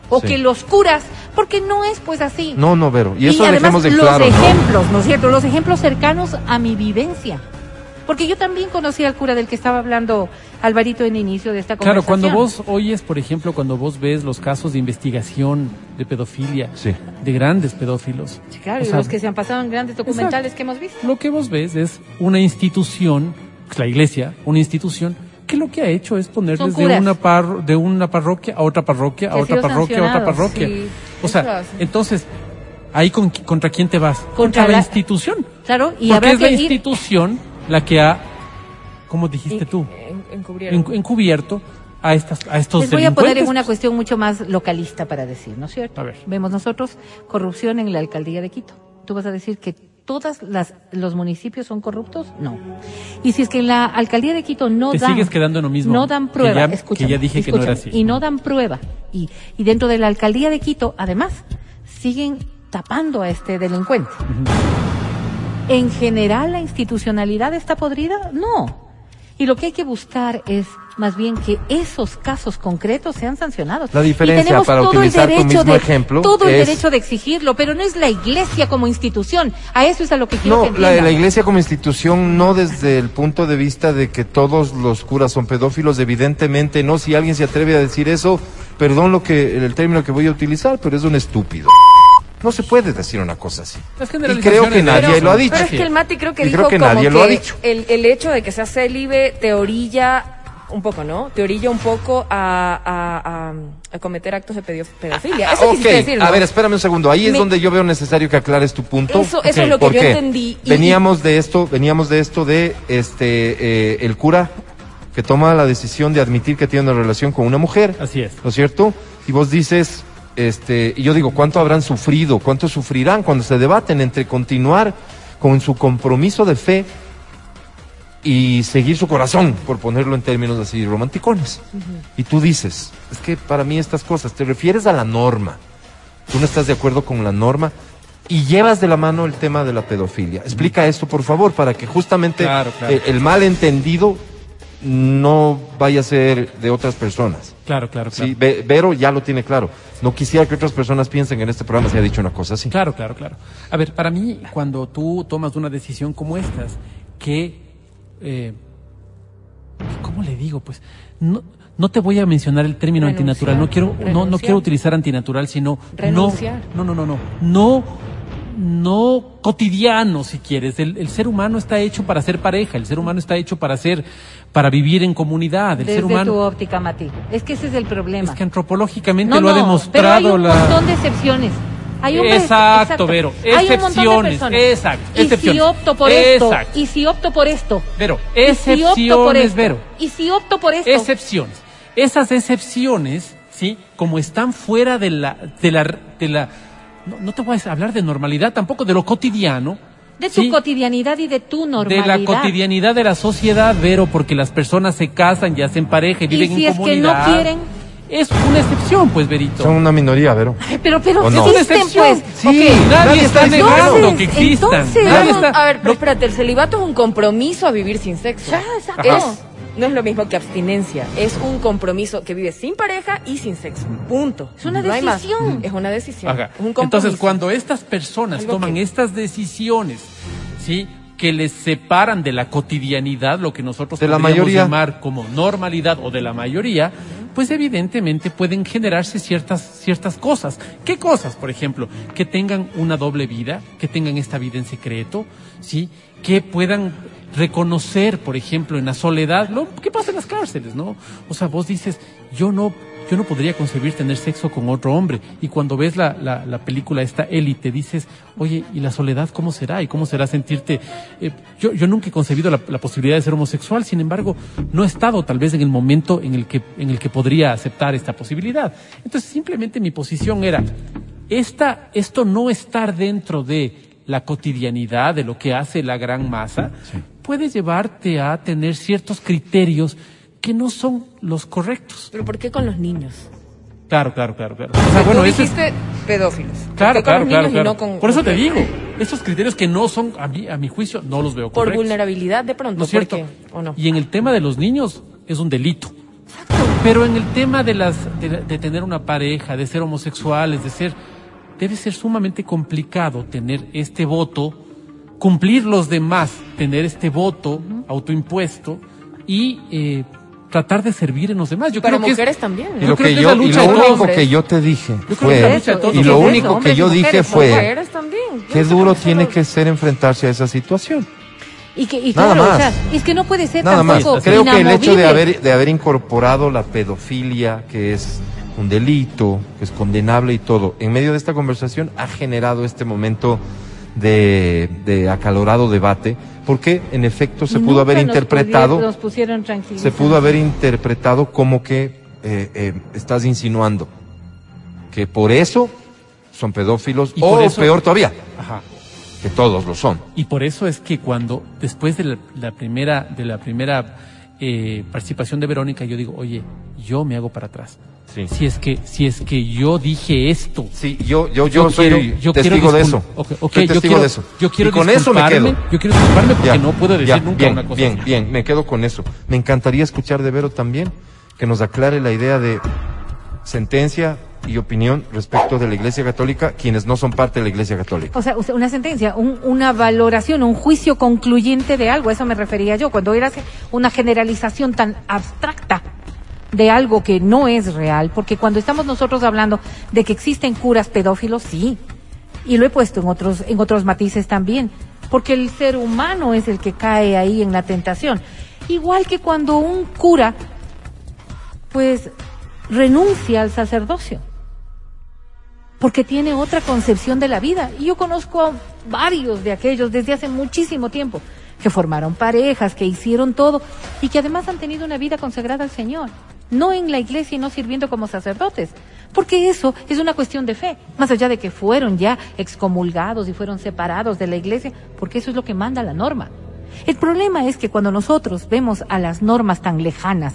o Sí. que los curas, porque no es pues así. no, no, Vero. Y eso además dejemos de los claro. ¿no? ejemplos, ¿no es cierto? Los ejemplos cercanos a mi vivencia. Porque yo también conocí al cura del que estaba hablando Alvarito en el inicio de esta Claro, conversación. cuando vos oyes, por ejemplo, cuando vos ves los casos de investigación de pedofilia, Sí. de grandes pedófilos, Sí, claro, o y sea, los que se han pasado en grandes documentales que hemos visto. lo que vos ves es una institución, pues, la iglesia, una institución que lo que ha hecho es ponerles de una, par- de una parroquia a otra parroquia, a otra parroquia, a otra parroquia. sí. O sea, entonces, ahí con, contra quién te vas? Contra la, la- institución. Claro, y Porque habrá es la ir institución la que ha, ¿cómo dijiste tú? En- encubierto a estas a estos Les voy a poner en una cuestión mucho más localista para decir, ¿no es cierto? A ver. Vemos nosotros corrupción en la alcaldía de Quito. ¿Tú vas a decir que todos los municipios son corruptos? No. Y si es que en la alcaldía de Quito no Te dan... sigues quedando en lo mismo, No dan que prueba. ya- escúchame, que ya dije que no era así. Y no dan prueba. Y, y dentro de la alcaldía de Quito, además, siguen tapando a este delincuente. ¿En general la institucionalidad está podrida? No. Y lo que hay que buscar es más bien que esos casos concretos sean sancionados. La diferencia, y tenemos para todo utilizar el tu derecho mismo de, ejemplo, todo el es- derecho de exigirlo, pero no es la iglesia como institución. A eso es a lo que quiero No, que la, la iglesia como institución, no desde el punto de vista de que todos los curas son pedófilos, evidentemente no. Si alguien se atreve a decir eso, perdón lo que el término que voy a utilizar, pero es un estúpido. No se puede decir una cosa así. Y creo que nadie pero- lo ha dicho. Pero es que el Mati creo que Y dijo creo que como nadie que lo ha dicho. El, el hecho de que sea célibe te orilla un poco, ¿no? Te orilla un poco a, a, a- a cometer actos de pedo- pedofilia. Eso Ah, quisiste ok, decir, ¿no? a ver, espérame un segundo. Ahí es donde yo veo necesario que aclares tu punto. Eso- eso es lo que ¿Por yo qué? entendí. Y- Veníamos de esto, veníamos de esto de este eh, el cura que toma la decisión de admitir que tiene una relación con una mujer. Así es. ¿No es cierto? Y vos dices, este, y yo digo, ¿cuánto habrán sufrido? ¿Cuánto sufrirán cuando se debaten entre continuar con su compromiso de fe y seguir su corazón, por ponerlo en términos así romanticones? Y tú dices, es que para mí estas cosas, te refieres a la norma. Tú no estás de acuerdo con la norma y llevas de la mano el tema de la pedofilia. Explica esto, por favor, para que justamente Claro, claro. eh, el malentendido no vaya a ser de otras personas. Claro, claro, claro. Sí, Ve- Vero ya lo tiene claro. No quisiera que otras personas piensen que en este programa se ha dicho una cosa así. Claro, claro, claro. A ver, para mí, cuando tú tomas una decisión como estas, que, eh, ¿cómo le digo? Pues, no, no te voy a mencionar el término Renunciar, antinatural. No quiero, no, no quiero utilizar antinatural, sino Renunciar. no, no, no, no, no, no, no cotidiano, si quieres. El, el ser humano está hecho para ser pareja. El ser humano está hecho para ser, para vivir en comunidad. El Desde ser humano. tu óptica, Mati. Es que ese es el problema. Es que antropológicamente no, lo ha demostrado pero hay un la. montón de excepciones. Hay hombres- Exacto, Vero, un excepciones, exacto, Y excepciones. si opto por esto, Exacto. y si opto por esto, Vero, y si opto por excepciones, esto, Vero. y si opto por esto, Excepciones. Esas excepciones, ¿sí? Como están fuera de la, de la, de la, no, no te voy a hablar de normalidad, tampoco de lo cotidiano. de tu ¿sí? cotidianidad y de tu De normalidad. la cotidianidad de la sociedad, Vero, porque las personas se casan y hacen pareja y Y viven si en es que no comunidad. quieren, Es una excepción, pues, Verito. Son una minoría, Vero. Ay, pero pero ¿O no? existen Es una pues. excepción. Sí, nadie, nadie está está negando que existan. Entonces, Nadie está- a ver, pero espérate, el celibato es un compromiso a vivir sin sexo. Ya, exacto. Es, no es lo mismo que abstinencia, es un compromiso que vives sin pareja y sin sexo. Punto. Es una No decisión. Es una decisión. Ajá. Es un compromiso. Entonces, cuando estas personas Algo toman que- estas decisiones, ¿sí? Que les separan de la cotidianidad, lo que nosotros De la podríamos mayoría. llamar como normalidad o de la mayoría, pues evidentemente pueden generarse ciertas, ciertas cosas. ¿Qué cosas, por ejemplo? Que tengan una doble vida, que tengan esta vida en secreto, ¿sí? Que puedan reconocer, por ejemplo, en la soledad, lo que pasa en las cárceles, ¿no? O sea, vos dices, yo no, yo no podría concebir tener sexo con otro hombre. Y cuando ves la, la, la película esta élite, dices, oye, ¿y la soledad cómo será? ¿Y cómo será sentirte? eh, yo, yo nunca he concebido la, la posibilidad de ser homosexual, sin embargo, no he estado tal vez en el momento en el que, en el que podría aceptar esta posibilidad. Entonces, simplemente mi posición era, esta, esto no estar dentro de la cotidianidad, de lo que hace la gran masa, puede llevarte a tener ciertos criterios que no son los correctos. Pero ¿por qué con los niños? Claro, claro, claro, claro. O sea, bueno, Tú es- dijiste pedófilos. ¿Por Claro, con claro, claro, claro. no con- Por eso te digo, estos criterios que no son, a mi, a mi juicio, no los veo Por correctos. vulnerabilidad de pronto. ¿No es cierto? ¿O no? Y en el tema de los niños es un delito. Pero en el tema de las de, de tener una pareja, de ser homosexuales, de ser debe ser sumamente complicado tener este voto, cumplir los demás, tener este voto autoimpuesto y eh, tratar de servir en los demás. Yo Para creo que es- mujeres también. Y Yo lo creo que que es yo, y lo único hombres. que yo te dije fue, y lo único que yo y dije mujeres, fue, Mujeres qué no duro tiene que ser enfrentarse a esa situación. Y que, y Nada claro, o más. sea, es que no puede ser Nada más. tampoco Creo que el hecho de inamovible. haber, de haber incorporado la pedofilia, que es un delito, que es condenable y todo, en medio de esta conversación ha generado este momento de, de acalorado debate, porque en efecto se pudo nunca haber nos interpretado, nos pusieron se pudo haber interpretado como que eh, eh, estás insinuando que por eso son pedófilos Y por o eso- peor todavía, Ajá. que todos lo son. Y por eso es que cuando, después de la, la primera, de la primera eh, participación de Verónica, yo digo, oye, yo me hago para atrás. Sí. Si es que, si es que yo dije esto. Sí, yo, yo, yo, soy quiero- yo testigo quiero de eso. Ok, ok, soy yo testigo quiero- de eso. Yo quiero y con eso me quedo. Yo quiero disculparme porque Ya, no puedo decir ya, nunca bien, una cosa Bien, así. bien, me quedo con eso. Me encantaría escuchar de Vero también que nos aclare la idea de sentencia y opinión respecto de la Iglesia Católica, quienes no son parte de la Iglesia Católica. O sea, una sentencia, un- una valoración, un juicio concluyente de algo, a eso me refería yo, cuando era una generalización tan abstracta de algo que no es real, porque cuando estamos nosotros hablando de que existen curas pedófilos, sí, y lo he puesto en otros, en otros matices también, porque el ser humano es el que cae ahí en la tentación. Igual que cuando un cura, pues, renuncia al sacerdocio porque tiene otra concepción de la vida. Y yo conozco a varios de aquellos desde hace muchísimo tiempo que formaron parejas, que hicieron todo y que además han tenido una vida consagrada al Señor. No en la iglesia y no sirviendo como sacerdotes. Porque eso es una cuestión de fe. Más allá de que fueron ya excomulgados y fueron separados de la iglesia, porque eso es lo que manda la norma. El problema es que cuando nosotros vemos a las normas tan lejanas,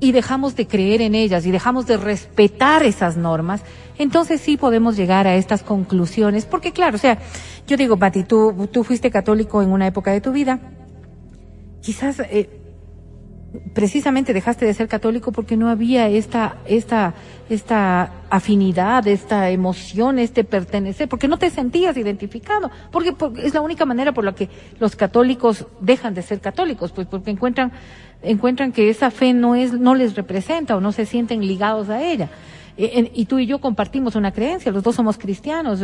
y dejamos de creer en ellas y dejamos de respetar esas normas, entonces sí podemos llegar a estas conclusiones. Porque claro, o sea, yo digo, Pati, tú, tú fuiste católico en una época de tu vida, quizás eh, precisamente dejaste de ser católico porque no había esta, esta, esta afinidad, esta emoción, este pertenecer, porque no te sentías identificado, porque, porque es la única manera por la que los católicos dejan de ser católicos, pues porque encuentran, encuentran que esa fe no es, no les representa o no se sienten ligados a ella. En- y tú y yo compartimos una creencia, los dos somos cristianos,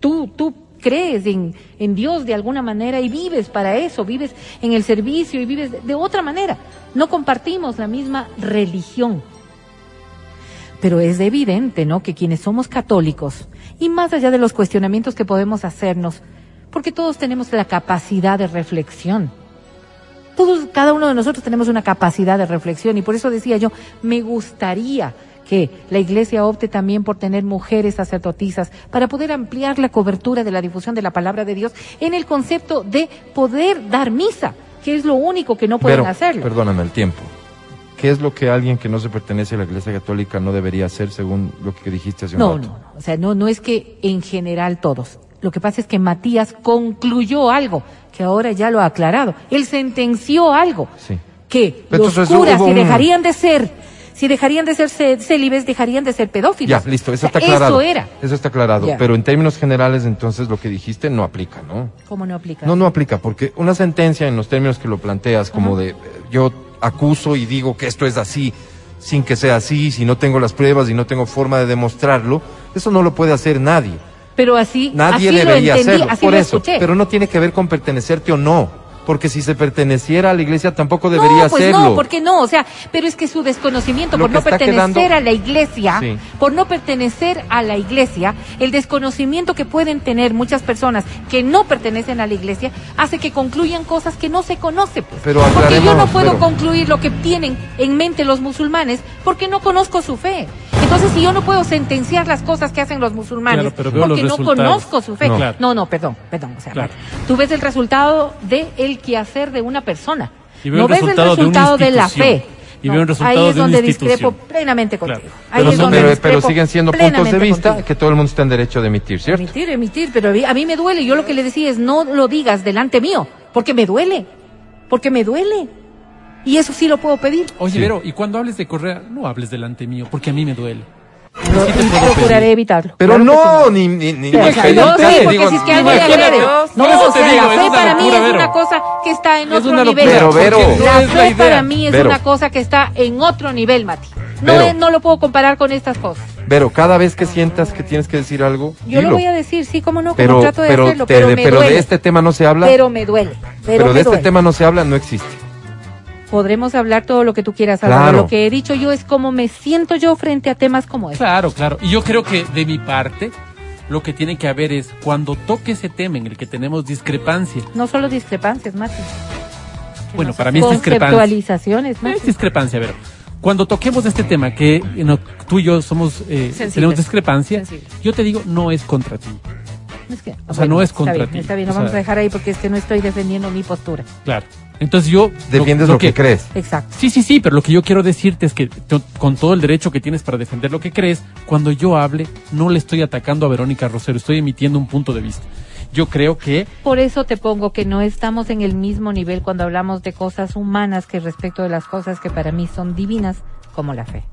tú, tú crees en, en Dios de alguna manera y vives para eso, vives en el servicio y vives de, de otra manera. No compartimos la misma religión. Pero es evidente, ¿no? Que quienes somos católicos, y más allá de los cuestionamientos que podemos hacernos, porque todos tenemos la capacidad de reflexión. Todos, cada uno de nosotros tenemos una capacidad de reflexión y por eso decía yo, me gustaría que la iglesia opte también por tener mujeres sacerdotisas para poder ampliar la cobertura de la difusión de la palabra de Dios en el concepto de poder dar misa, que es lo único que no pueden Pero, hacerlo. perdóname el tiempo. ¿Qué es lo que alguien que no se pertenece a la Iglesia Católica no debería hacer según lo que dijiste hace un No, rato? no, no. O sea, no, no es que en general todos. Lo que pasa es que Matías concluyó algo, que ahora ya lo ha aclarado. Él sentenció algo, Sí. que Pero los curas, si dejarían de ser, si dejarían de ser cé- célibes, dejarían de ser pedófilos. Ya, listo, eso O sea, está aclarado. Eso era. Eso está aclarado. Ya. Pero en términos generales, entonces lo que dijiste no aplica, ¿no? ¿Cómo no aplica? No, no aplica, porque una sentencia en los términos que lo planteas, como de eh, yo acuso y digo que esto es así, sin que sea así, si no tengo las pruebas y no tengo forma de demostrarlo, eso no lo puede hacer nadie. Pero así, Nadie así debería lo entendí, hacerlo, así por lo eso. escuché. Pero no tiene que ver con pertenecerte o no, porque si se perteneciera a la iglesia tampoco debería no, pues hacerlo. no, porque no, o sea, pero es que su desconocimiento Lo por no pertenecer quedando- a la iglesia, Sí. por no pertenecer a la iglesia, el desconocimiento que pueden tener muchas personas que no pertenecen a la iglesia hace que concluyan cosas que no se conocen. pues. Pero porque yo no puedo pero- concluir lo que tienen en mente los musulmanes porque no conozco su fe. Entonces, si yo no puedo sentenciar las cosas que hacen los musulmanes Claro, porque los no resultados. conozco su fe. No. No, Claro. no, perdón, perdón. O sea, Claro. tú ves el resultado de el quehacer de una persona. Y veo no ves el resultado de la fe. veo resultado ahí es de donde discrepo plenamente contigo. Claro. Ahí Pero, es donde pero- pero siguen siendo puntos de vista contigo. que todo el mundo está en derecho de emitir, ¿cierto? Emitir, emitir, pero a mí- a mí me duele. Yo lo que le decía es no lo digas delante mío, porque me duele, porque me duele. Y eso sí lo puedo pedir. Oye, Sí. Vero, y cuando hables de Correa, no hables delante mío, porque a mí me duele. Lo- Sí procuraré evitarlo. Pero Claro no, sí. ni, ni, ni- Pero, ni o sea, que- yo te sí, porque digo, si es que alguien le agrede. No, eso o sea, digo, la es fe una para mí locura, es Vero. una cosa que está en Es otro nivel. Pero, Vero. no La es la fe idea. para mí es Vero. una cosa que está en otro nivel, Mati. No, es- no lo puedo comparar con estas cosas. Pero cada vez que sientas que tienes que decir algo, Yo dilo. lo voy a decir, sí, cómo no, como pero, trato de pero, hacerlo, te- pero me pero duele. de este tema no se habla. Pero me duele. Pero, pero me de este duele. tema no se habla, no existe. Podremos hablar todo lo que tú quieras. Claro. Lo que he dicho yo es cómo me siento yo frente a temas como este. Claro, claro. Y yo creo que de mi parte, lo que tiene que haber es, cuando toque ese tema en el que tenemos discrepancia, No solo discrepancias, Mati. bueno, para mí es discrepancia. Conceptualizaciones, Mati. Es discrepancia, Vero. Cuando toquemos este tema, que no, tú y yo somos, eh, tenemos discrepancia, Sensibles. yo te digo, no es contra ti. Es que- O sea, no es está contra bien, ti. Está bien, O lo vamos sea- a dejar ahí porque es que no estoy defendiendo mi postura. Claro. Entonces yo... Defiendes lo, que, crees. Exacto. Sí, sí, sí, pero lo que yo quiero decirte es que con todo el derecho que tienes para defender lo que crees, cuando yo hable, no le estoy atacando a Verónica Rosero, estoy emitiendo un punto de vista. Yo creo que Por eso te pongo que no estamos en el mismo nivel cuando hablamos de cosas humanas que respecto de las cosas que para mí son divinas, como la fe.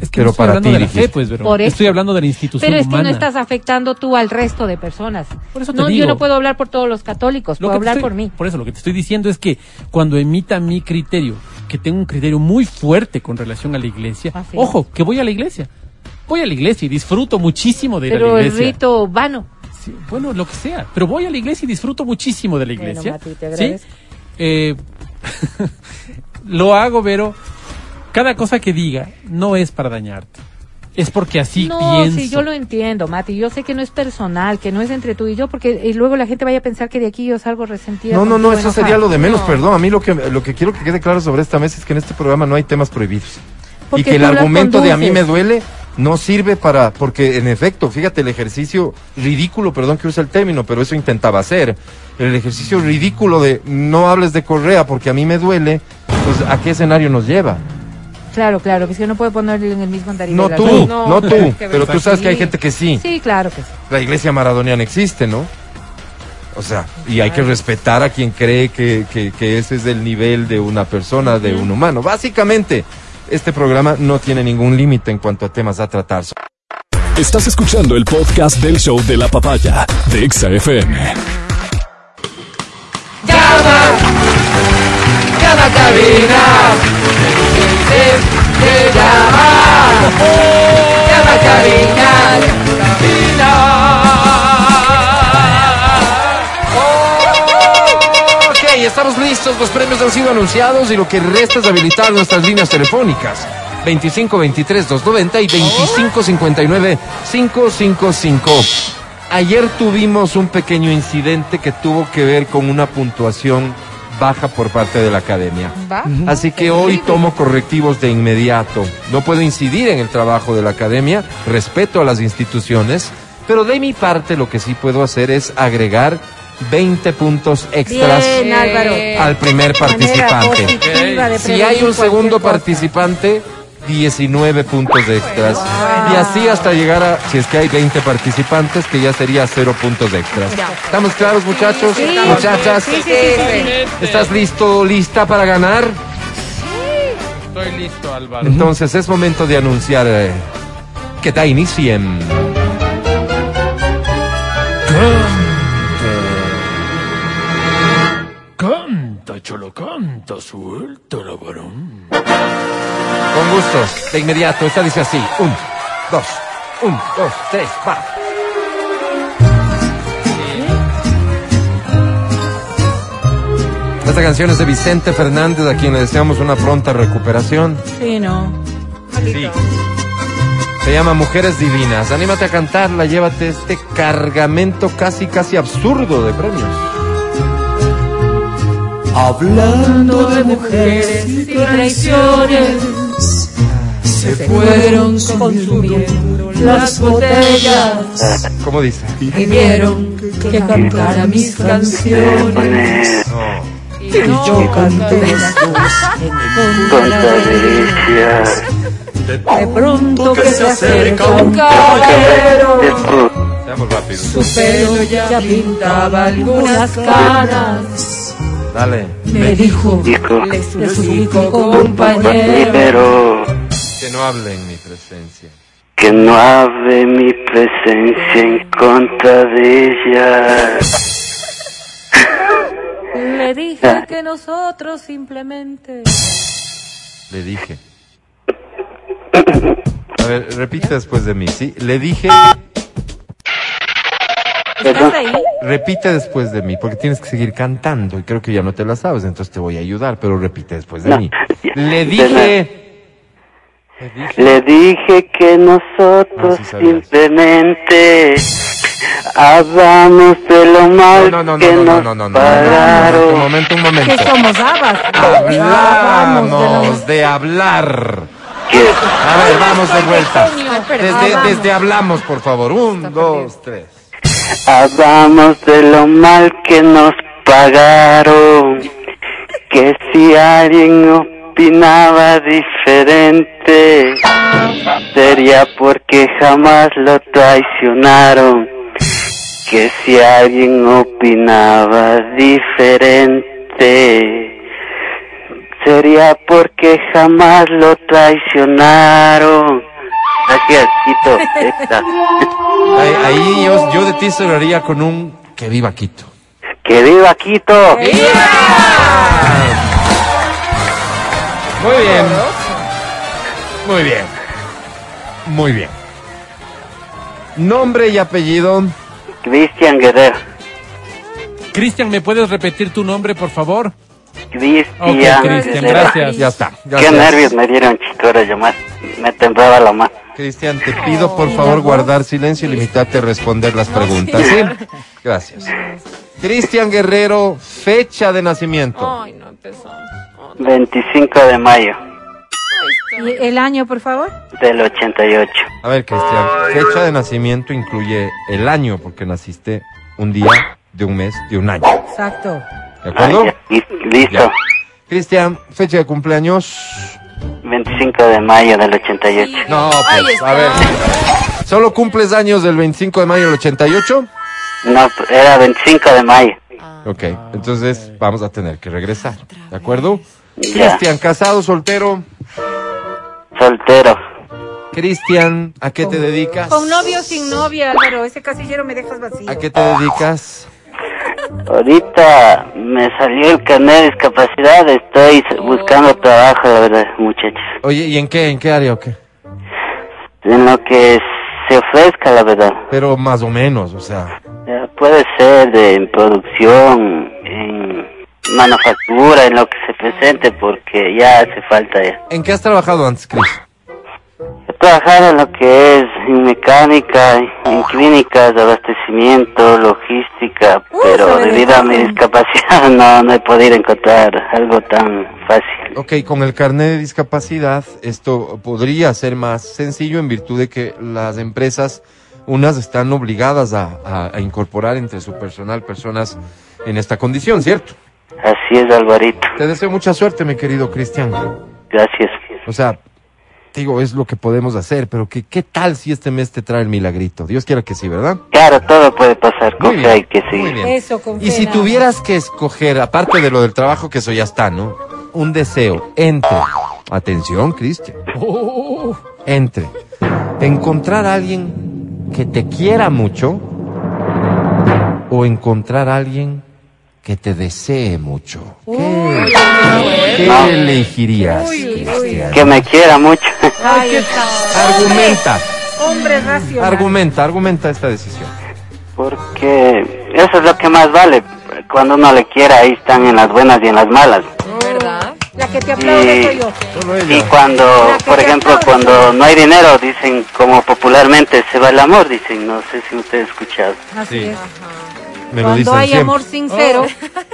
Es que Pero no estoy para hablando ti, de la fe, pues, Vero. Por eso. Estoy hablando de la institución Pero es que no estás afectando tú al resto de personas. Por eso te no, digo. yo no puedo hablar por todos los católicos, Lo puedo hablar estoy- por mí. Por eso, lo que te estoy diciendo es que cuando emita mi criterio, que tengo un criterio muy fuerte con relación a la iglesia, Ah, sí. ojo, que voy a la iglesia. Voy a la iglesia y disfruto muchísimo de ir a Pero la el iglesia. rito vano. Sí, bueno, lo que sea. Pero voy a la iglesia y disfruto muchísimo de la Bueno, iglesia. Mati, te ¿sí? Eh, [laughs] lo hago, pero cada cosa que diga no es para dañarte. Es porque así no, pienso. sí, yo lo entiendo, Mati. Yo sé que no es personal, que no es entre tú y yo, porque y luego la gente vaya a pensar que de aquí yo salgo resentida. No, no, no, eso enojada. sería lo de menos, No. perdón. A mí lo que, lo que quiero que quede claro sobre esta mesa es que en este programa no hay temas prohibidos. Porque y que el argumento de a mí me duele no sirve para, porque en efecto, fíjate, el ejercicio ridículo, perdón que use el término, pero eso intentaba hacer. El ejercicio ridículo de no hables de Correa porque a mí me duele, pues ¿a qué escenario nos lleva? Claro, claro, que yo no puedo ponerle en el mismo andarivel. No tú, no, tú, que pero tú sabes que hay gente que sí. Sí, claro que sí. La iglesia maradoniana existe, ¿no? O sea, y hay que respetar a quien cree que, que, que ese es el nivel de una persona, de un humano. Básicamente, este programa no tiene ningún límite en cuanto a temas a tratar. Estás escuchando el podcast del show de la papaya de Exa FM. Cada cabina se llama Cada cabina Ok, estamos listos, los premios han sido anunciados y lo que resta es habilitar nuestras líneas telefónicas. 25 23 290 y 25 59 555. Ayer tuvimos un pequeño incidente que tuvo que ver con una puntuación baja por parte de la academia. ¿Va? Así que hoy tomo correctivos de inmediato. No puedo incidir en el trabajo de la academia, respeto a las instituciones, pero de mi parte lo que sí puedo hacer es agregar 20 puntos extras Bien, al primer participante. Si hay un segundo cosa. Participante, 19 puntos extras. Y así hasta llegar a, si es que hay 20 participantes, que ya sería 0 puntos extras. ¿Estamos claros, muchachos? Sí, Muchachas, Sí, sí, sí, sí, sí. ¿estás listo, lista para ganar? Estoy listo, Álvaro. Entonces es momento de anunciar eh, que da inicio en... Canta, cholo, canta, suelta la varón. Con gusto, de inmediato, esta dice así. Un, dos, un, dos, tres, va. Esta canción es de Vicente Fernández, a quien le deseamos una pronta recuperación. Sí, no. Sí. Se llama Mujeres Divinas. Anímate a cantarla, llévate este cargamento casi, casi absurdo de premios. Hablando de mujeres y traiciones Se fueron consumiendo las botellas ¿Cómo dice? y vieron que cantara mis canciones. Y yo canté las dos en contra de ellas. De pronto que se acerca un caballero, su pelo ya pintaba algunas canas. Dale. Me dijo, le suplico compañero, Que no hable en mi presencia. Que no hable mi presencia en contra de ella. le dije que nosotros simplemente... Le dije. A ver, repite después de mí, ¿sí? Le dije, ¿Estás ahí? repite después de mí, porque tienes que seguir cantando y creo que ya no te la sabes, entonces te voy a ayudar, pero repite después de No, mí. [laughs] Le dije, le dije, Le dije que nosotros Ah, sí simplemente hablamos de lo mal no, no, no, que no, no, nos no, no, no, pagaron. un momento, un momento. somos habas. Hablamos de hablar. A ver, vamos de vuelta. Desde, desde hablamos, por favor. Un, dos, tres. Hablamos de lo mal que nos pagaron. Que si alguien opinaba diferente, sería porque jamás lo traicionaron. Que si alguien opinaba diferente, sería porque jamás lo traicionaron. Gracias, Quito. Esta. Ahí, ahí yo, yo de ti cerraría con un que viva Quito. ¡Que viva Quito! Muy bien. Muy bien. Muy bien. Nombre y apellido. Cristian Guerrero. Cristian, ¿me puedes repetir tu nombre, por favor? Cristian Ok, Cristian, Guerrero. gracias. Ya está. Qué gracias. nervios me dieron, chico, ahora llamar. Me temblaba la mano. Cristian, te pido por favor guardar silencio y limitarte a responder las preguntas. ¿Sí? [laughs] Gracias. Cristian Guerrero, fecha de nacimiento. Ay, no empezó. 25 de mayo ¿Y el año, por favor? del 88. A ver, Cristian, fecha de nacimiento incluye el año, porque naciste un día, de un mes, de un año. Exacto. ¿De acuerdo? ya, Listo. Cristian, fecha de cumpleaños. 25 de mayo del 88. No, pues, a ver. ¿Solo cumples años del 25 de mayo del 88? No, era 25 de mayo. Ok, entonces vamos a tener que regresar. ¿De acuerdo? Cristian, casado, soltero. Soltero. Cristian, ¿a qué te dedicas? Con novio o sin novia, Álvaro. Ese casillero me dejas vacío. ¿A qué te dedicas? Ahorita me salió el carnet de discapacidad. Estoy buscando trabajo, la verdad, muchachos. Oye, ¿y en qué? ¿En qué área o qué? En lo que se ofrezca, la verdad. Pero más o menos, o sea. Ya, Puede ser de, en producción, en manufactura, en lo que se presente, porque ya hace falta ya. ¿En qué has trabajado antes, Cris? He trabajado en lo que es en mecánica, en clínicas de abastecimiento, logística, pero debido a mi discapacidad [laughs] no, no he podido encontrar algo tan fácil. Ok, con el carnet de discapacidad esto podría ser más sencillo en virtud de que las empresas, unas están obligadas a, a- a incorporar entre su personal personas en esta condición, ¿cierto? Así es, Alvarito. Te deseo mucha suerte, mi querido Cristian. Gracias. O sea, digo, es lo que podemos hacer, pero que, ¿qué tal si este mes te trae el milagrito? Dios quiera que sí, ¿verdad? Claro, todo puede pasar, con Muy fe hay bien, que muy seguir. bien. Eso, Y si tuvieras que escoger, aparte de lo del trabajo, que eso ya está, ¿no? Un deseo entre, atención, Cristian, entre encontrar a alguien que te quiera mucho o encontrar a alguien que te desee mucho. ¿Qué, qué elegirías? Que me quiera mucho. Argumenta, Hombre racional. argumenta, argumenta esta decisión. Porque eso es lo que más vale. Cuando uno le quiera, ahí están en las buenas y en las malas. ¿Verdad? La que te aplaude Y- soy yo. Solo Y ella. cuando, por ejemplo, aplaude. cuando no hay dinero, dicen, como popularmente se va el amor, dicen, no sé si usted ha escuchado. Así Sí. es. Me lo Cuando dicen hay siempre. amor sincero,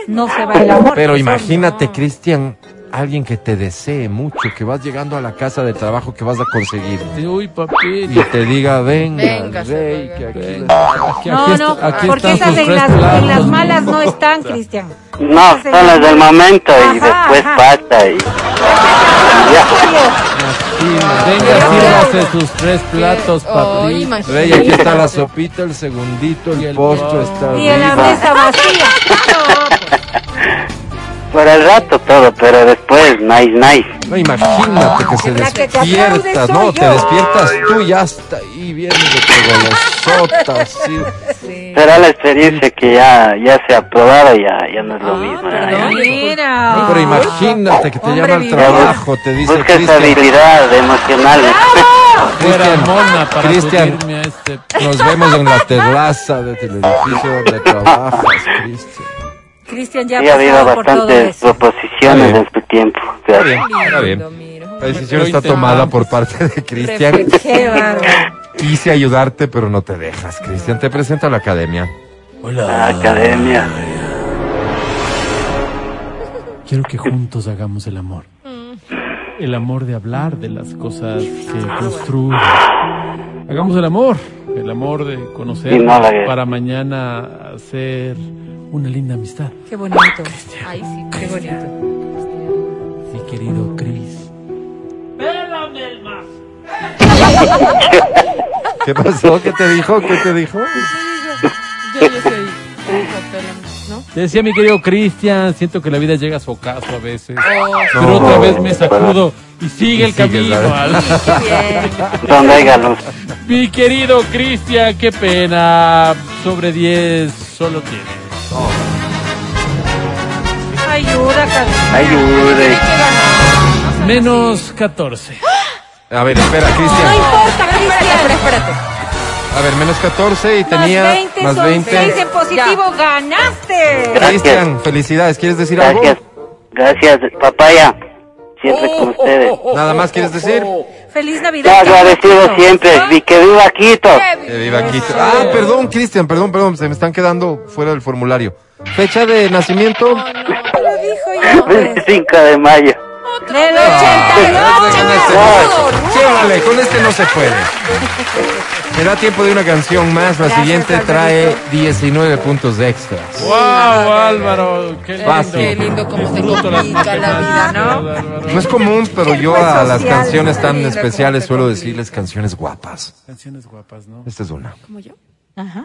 no se va el amor. Pero imagínate, no. Cristian, alguien que te desee mucho, que vas llegando a la casa de trabajo que vas a conseguir. Uy, Y papito. te diga, venga, Venga, rey, que aquí Venga. Aquí- No, aquí no, está- aquí porque esas en las, en las malas no [laughs] están, Cristian. No, son las del momento y Ajá, después ajá. pasa y... Venga, sírvase sus tres platos, Oh, papi. imagínate. Rey, aquí está la sopita, el segundito, Y el postre está Y en la mesa vacía. [laughs] Por el rato todo, pero después, nice, nice. No, imagínate que se La que te despierta, aplaude no, te despiertas tú y ya está ahí viendo que golosota, así. [laughs] Será la experiencia que ya, ya se ha probado, ya, ya no es lo mismo. ya, ya. Mira. No, pero imagínate que te Hombre llama al trabajo, te dice Busca habilidad emocional. [laughs] Cristian, este. nos vemos en la terraza del edificio donde trabajas, Cristian. Cristian ya Sí, ha ha habido pasado por todo bastantes proposiciones en su tiempo. Está bien, está bien. Mira. La decisión está tomada por parte de Cristian. Quise ayudarte, pero no te dejas, Cristian. Te presento a la academia. La academia. Quiero que juntos hagamos el amor. El amor de hablar de las cosas que construyen. Hagamos el amor. El amor de conocer no para mañana hacer una linda amistad. Qué bonito. Ay, sí, qué bonito. Sí, querido Chris. ¿Qué pasó? ¿Qué te dijo? ¿Qué te dijo? Yo, yo soy. ¿No? Decía mi querido Cristian, siento que la vida llega a su ocaso a veces. Oh, Pero No. otra vez me sacudo y sigue Y el sigue, camino. Donde luz. Mi querido Cristian, qué pena. Sobre 10 solo tienes. Ayuda, Carlos. Ayude. Menos 14. A ver, espera, No Cristian. importa, Espérate, Cristian. espérate. A ver, menos 14 y tenía más 20 más son 20. 6 en positivo. ¡Ganaste! Cristian, felicidades. ¿Quieres decir algo? Gracias. Gracias, papaya. Siempre con ustedes. ¿Nada más quieres decir? ¡Feliz Te Navidad! agradecido Carlitos. siempre. Y que viva Quito. Que viva Quito. Ah, perdón, Cristian, perdón, perdón. Se me están quedando fuera del formulario. Fecha de nacimiento. Lo dijo yo. [laughs] pues. 25 de mayo. Del Ah, 88. con este no- Sí, órale, con este no se puede. Me da tiempo de una canción más. La Gracias, siguiente trae 19 puntos de extras. ¡Wow, Álvaro! ¡Qué lindo! Fácil. Qué lindo cómo se complica la vida, ¿no? No es común, pero yo fue a las canciones tan especiales suelo decirles canciones guapas. Canciones guapas, ¿no? Esta es una. ¿Como yo? Ajá.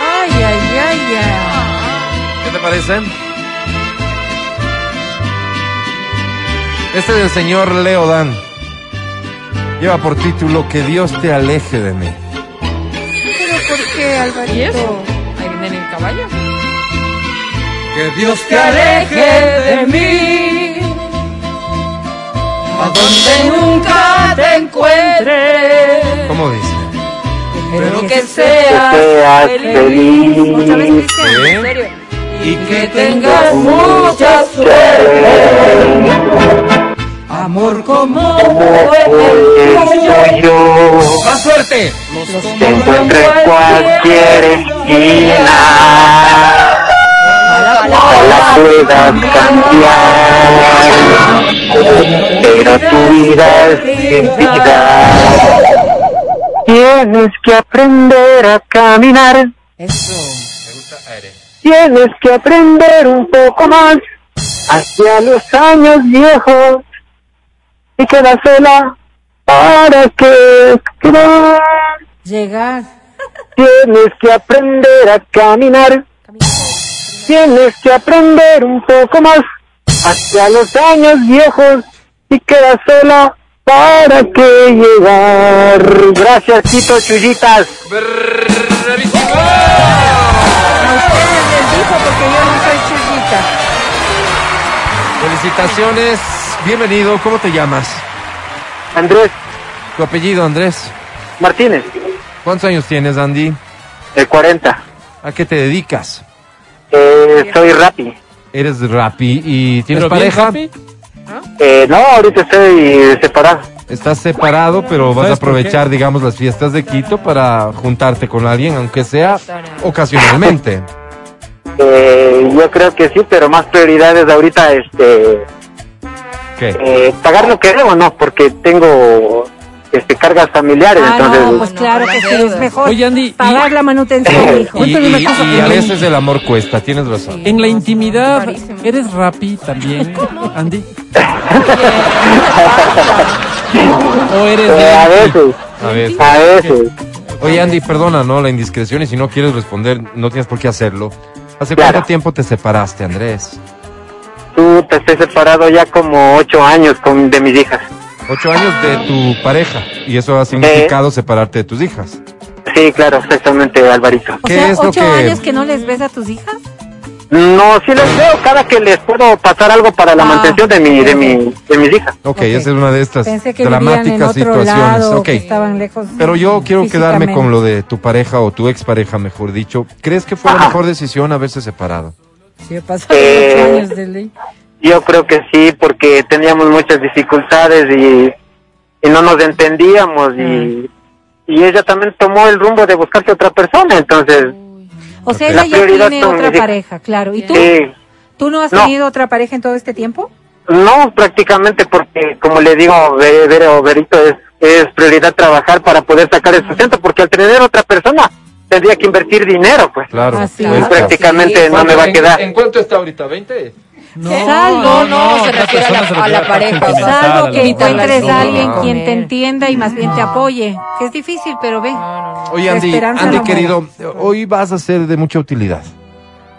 Ay, ay, ay, ay. ¿Qué te parece? Este es del señor Leo Dan. Lleva por título Que Dios te aleje de mí. ¿Pero por qué, Alvarito? ¿Y eso? Ahí viene el caballo. Que Dios te aleje de mí, a donde nunca te encuentre, ¿Cómo dice? pero que Que seas feliz. ¿Otra vez, feliz. Cristian? En serio. Y Que tengas mucha suerte, [laughs] amor como el tuyo. Yo ¡Más suerte! te encuentro en cualquier esquina. Ojalá puedas cambiar, pero tu vida es sin vida. Tienes que aprender a caminar. Tienes que aprender un poco más hacia los años viejos y queda sola para que creas. Llegar. Tienes que aprender a caminar. Tienes que aprender un poco más hacia los años viejos y queda sola para que llegar. Gracias, Tito chullita. Felicitaciones, bienvenido. ¿Cómo te llamas? Andrés Tu apellido, Andrés. Martínez, ¿Cuántos años tienes, Andy? de 40. ¿A qué te dedicas? Eh, soy Rappi. ¿Eres rapi y tienes ¿Pero bien, pareja? papi? Eh, no, ahorita estoy separado. Estás separado, pero vas a aprovechar, digamos, las fiestas de Quito para juntarte con alguien, aunque sea ocasionalmente. Eh, yo creo que sí, pero más prioridades ahorita, este, ¿Qué? eh, pagar lo que debo, no, porque tengo este cargas familiares, Ah, entonces no, pues claro que sí, es mejor Oye, Andy, y- pagar la manutención, [laughs] hijo. Y, a la- veces el amor cuesta, tienes razón. En la intimidad. ¿eres rapi también, [laughs] Andy? [laughs] ¿O eres eh, a veces, A veces. Oye, Andy, perdona, ¿no? La indiscreción y si no quieres responder, no tienes por qué hacerlo. ¿Hace Claro. cuánto tiempo te separaste, Andrés? Tú te estoy separado ya como ocho años con de mis hijas. Ocho años de tu pareja y eso ha significado separarte de tus hijas. Sí, claro, exactamente, Alvarito. O ¿Qué sea, es lo ocho que- años que no les ves a tus hijas. No, sí les veo cada que les puedo pasar algo para la Ah, mantención de mi, de mi, de mis hijas. Ok, Ok. esa es una de estas Pensé que vivían en dramáticas otro situaciones. lado, ok. que estaban lejos. Pero yo quiero quedarme con lo de tu pareja o tu expareja, mejor dicho. ¿Crees que fue la mejor decisión haberse separado? Sí, he pasado Eh, ocho años de ley. Yo creo que sí, porque teníamos muchas dificultades y, y no nos entendíamos y, y ella también tomó el rumbo de buscarse otra persona, entonces O sea, ella La ya tiene son otra pareja, claro. ¿Y tú? sí, ¿Tú no has No. tenido otra pareja en todo este tiempo? no prácticamente porque como le digo, Ve- Vero, Verito, es, es prioridad trabajar para poder sacar el sustento, porque al tener otra persona tendría que invertir dinero, pues. Claro. Así prácticamente no me va a quedar. cuánto está ahorita? ¿20? No, Salvo, no, se refiere a la- a pareja, Salvo a que encuentres a alguien No. quien te entienda y más bien te apoye. Que es difícil, pero ve. Oye, Andy, Andy querido, hoy vas a ser de mucha utilidad.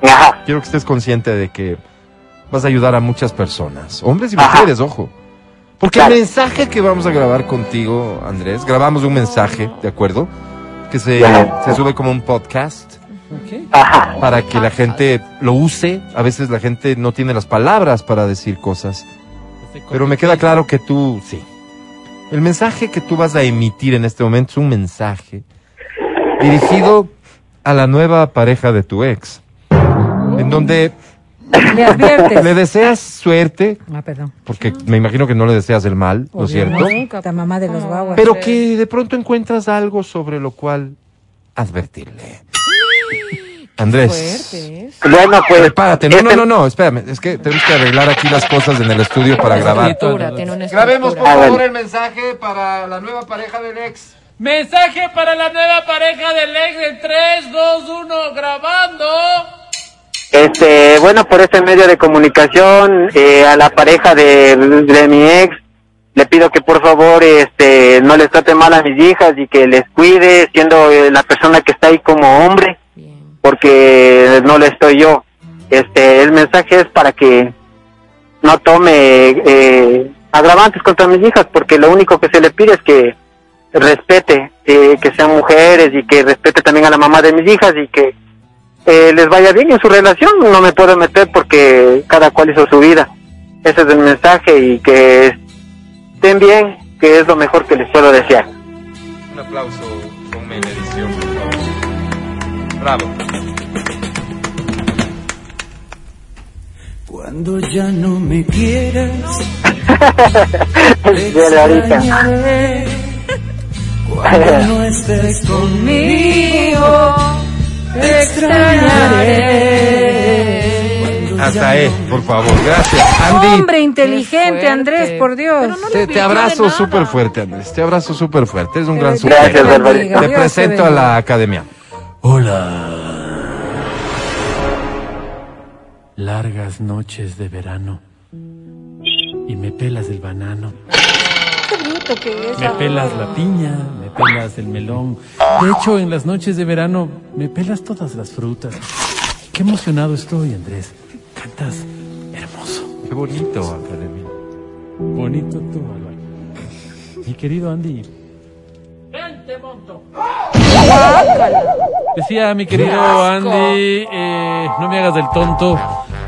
Ajá. Quiero que estés consciente de que vas a ayudar a muchas personas, hombres y Ajá. mujeres, ojo. Porque Claro. el mensaje que vamos a grabar contigo, Andrés, grabamos un mensaje, ¿de acuerdo? Que se, se sube como un podcast para que la gente lo use. A veces la gente no tiene las palabras para decir cosas. Pero me queda claro que tú, sí. El mensaje que tú vas a emitir en este momento es un mensaje dirigido a la nueva pareja de tu ex. En donde Le adviertes. le deseas suerte, Ah, perdón. porque me imagino que no le deseas el mal, ¿no es cierto? Obviamente, La mamá de los guaguas. Pero que de pronto encuentras algo sobre lo cual advertirle. Andrés. Bueno, pues. Prepárate. No, no, este- no, no, espérame. Es que tenemos que arreglar aquí las cosas en el estudio para grabar. Grabemos, por. Ah, favor, el mensaje para la nueva pareja del ex. Mensaje para la nueva pareja del ex en 3, 2, 1, grabando. Este, bueno, por este medio de comunicación, eh, a la pareja de, de mi ex, le pido que por favor, este, no les trate mal a mis hijas y que les cuide, siendo eh, la persona que está ahí como hombre, porque no lo estoy yo. Este, el mensaje es para que no tome eh, agravantes contra mis hijas, porque lo único que se le pide es que respete, eh, que sean mujeres y que respete también a la mamá de mis hijas y que eh, les vaya bien en su relación. No me puedo meter porque cada cual hizo su vida. Ese es el mensaje y que estén bien, que es lo mejor que les puedo desear. Un aplauso con edición, por favor. Bravo. Cuando ya no me quieras, [laughs] extrañaré. Cuando [laughs] no estés conmigo, te extrañaré. Hasta ahí, por favor. Gracias. Andy, Hombre inteligente, fuerte. Andrés, por Dios. te, te abrazo súper fuerte, Andrés. Te abrazo súper fuerte. Eres un gran Dios Gracias, te sujeto. Presento a la academia. Hola. Largas noches de verano. Y me pelas el banano. Que es. Me pelas la piña, me pelas el melón. De hecho, en las noches de verano me pelas todas las frutas. Qué emocionado estoy, Andrés. Cantas hermoso. Qué bonito, academia. Bonito tú, Álvaro. Mi querido Andy. Vente, monto. Decía mi querido Andy, eh, no me hagas del tonto.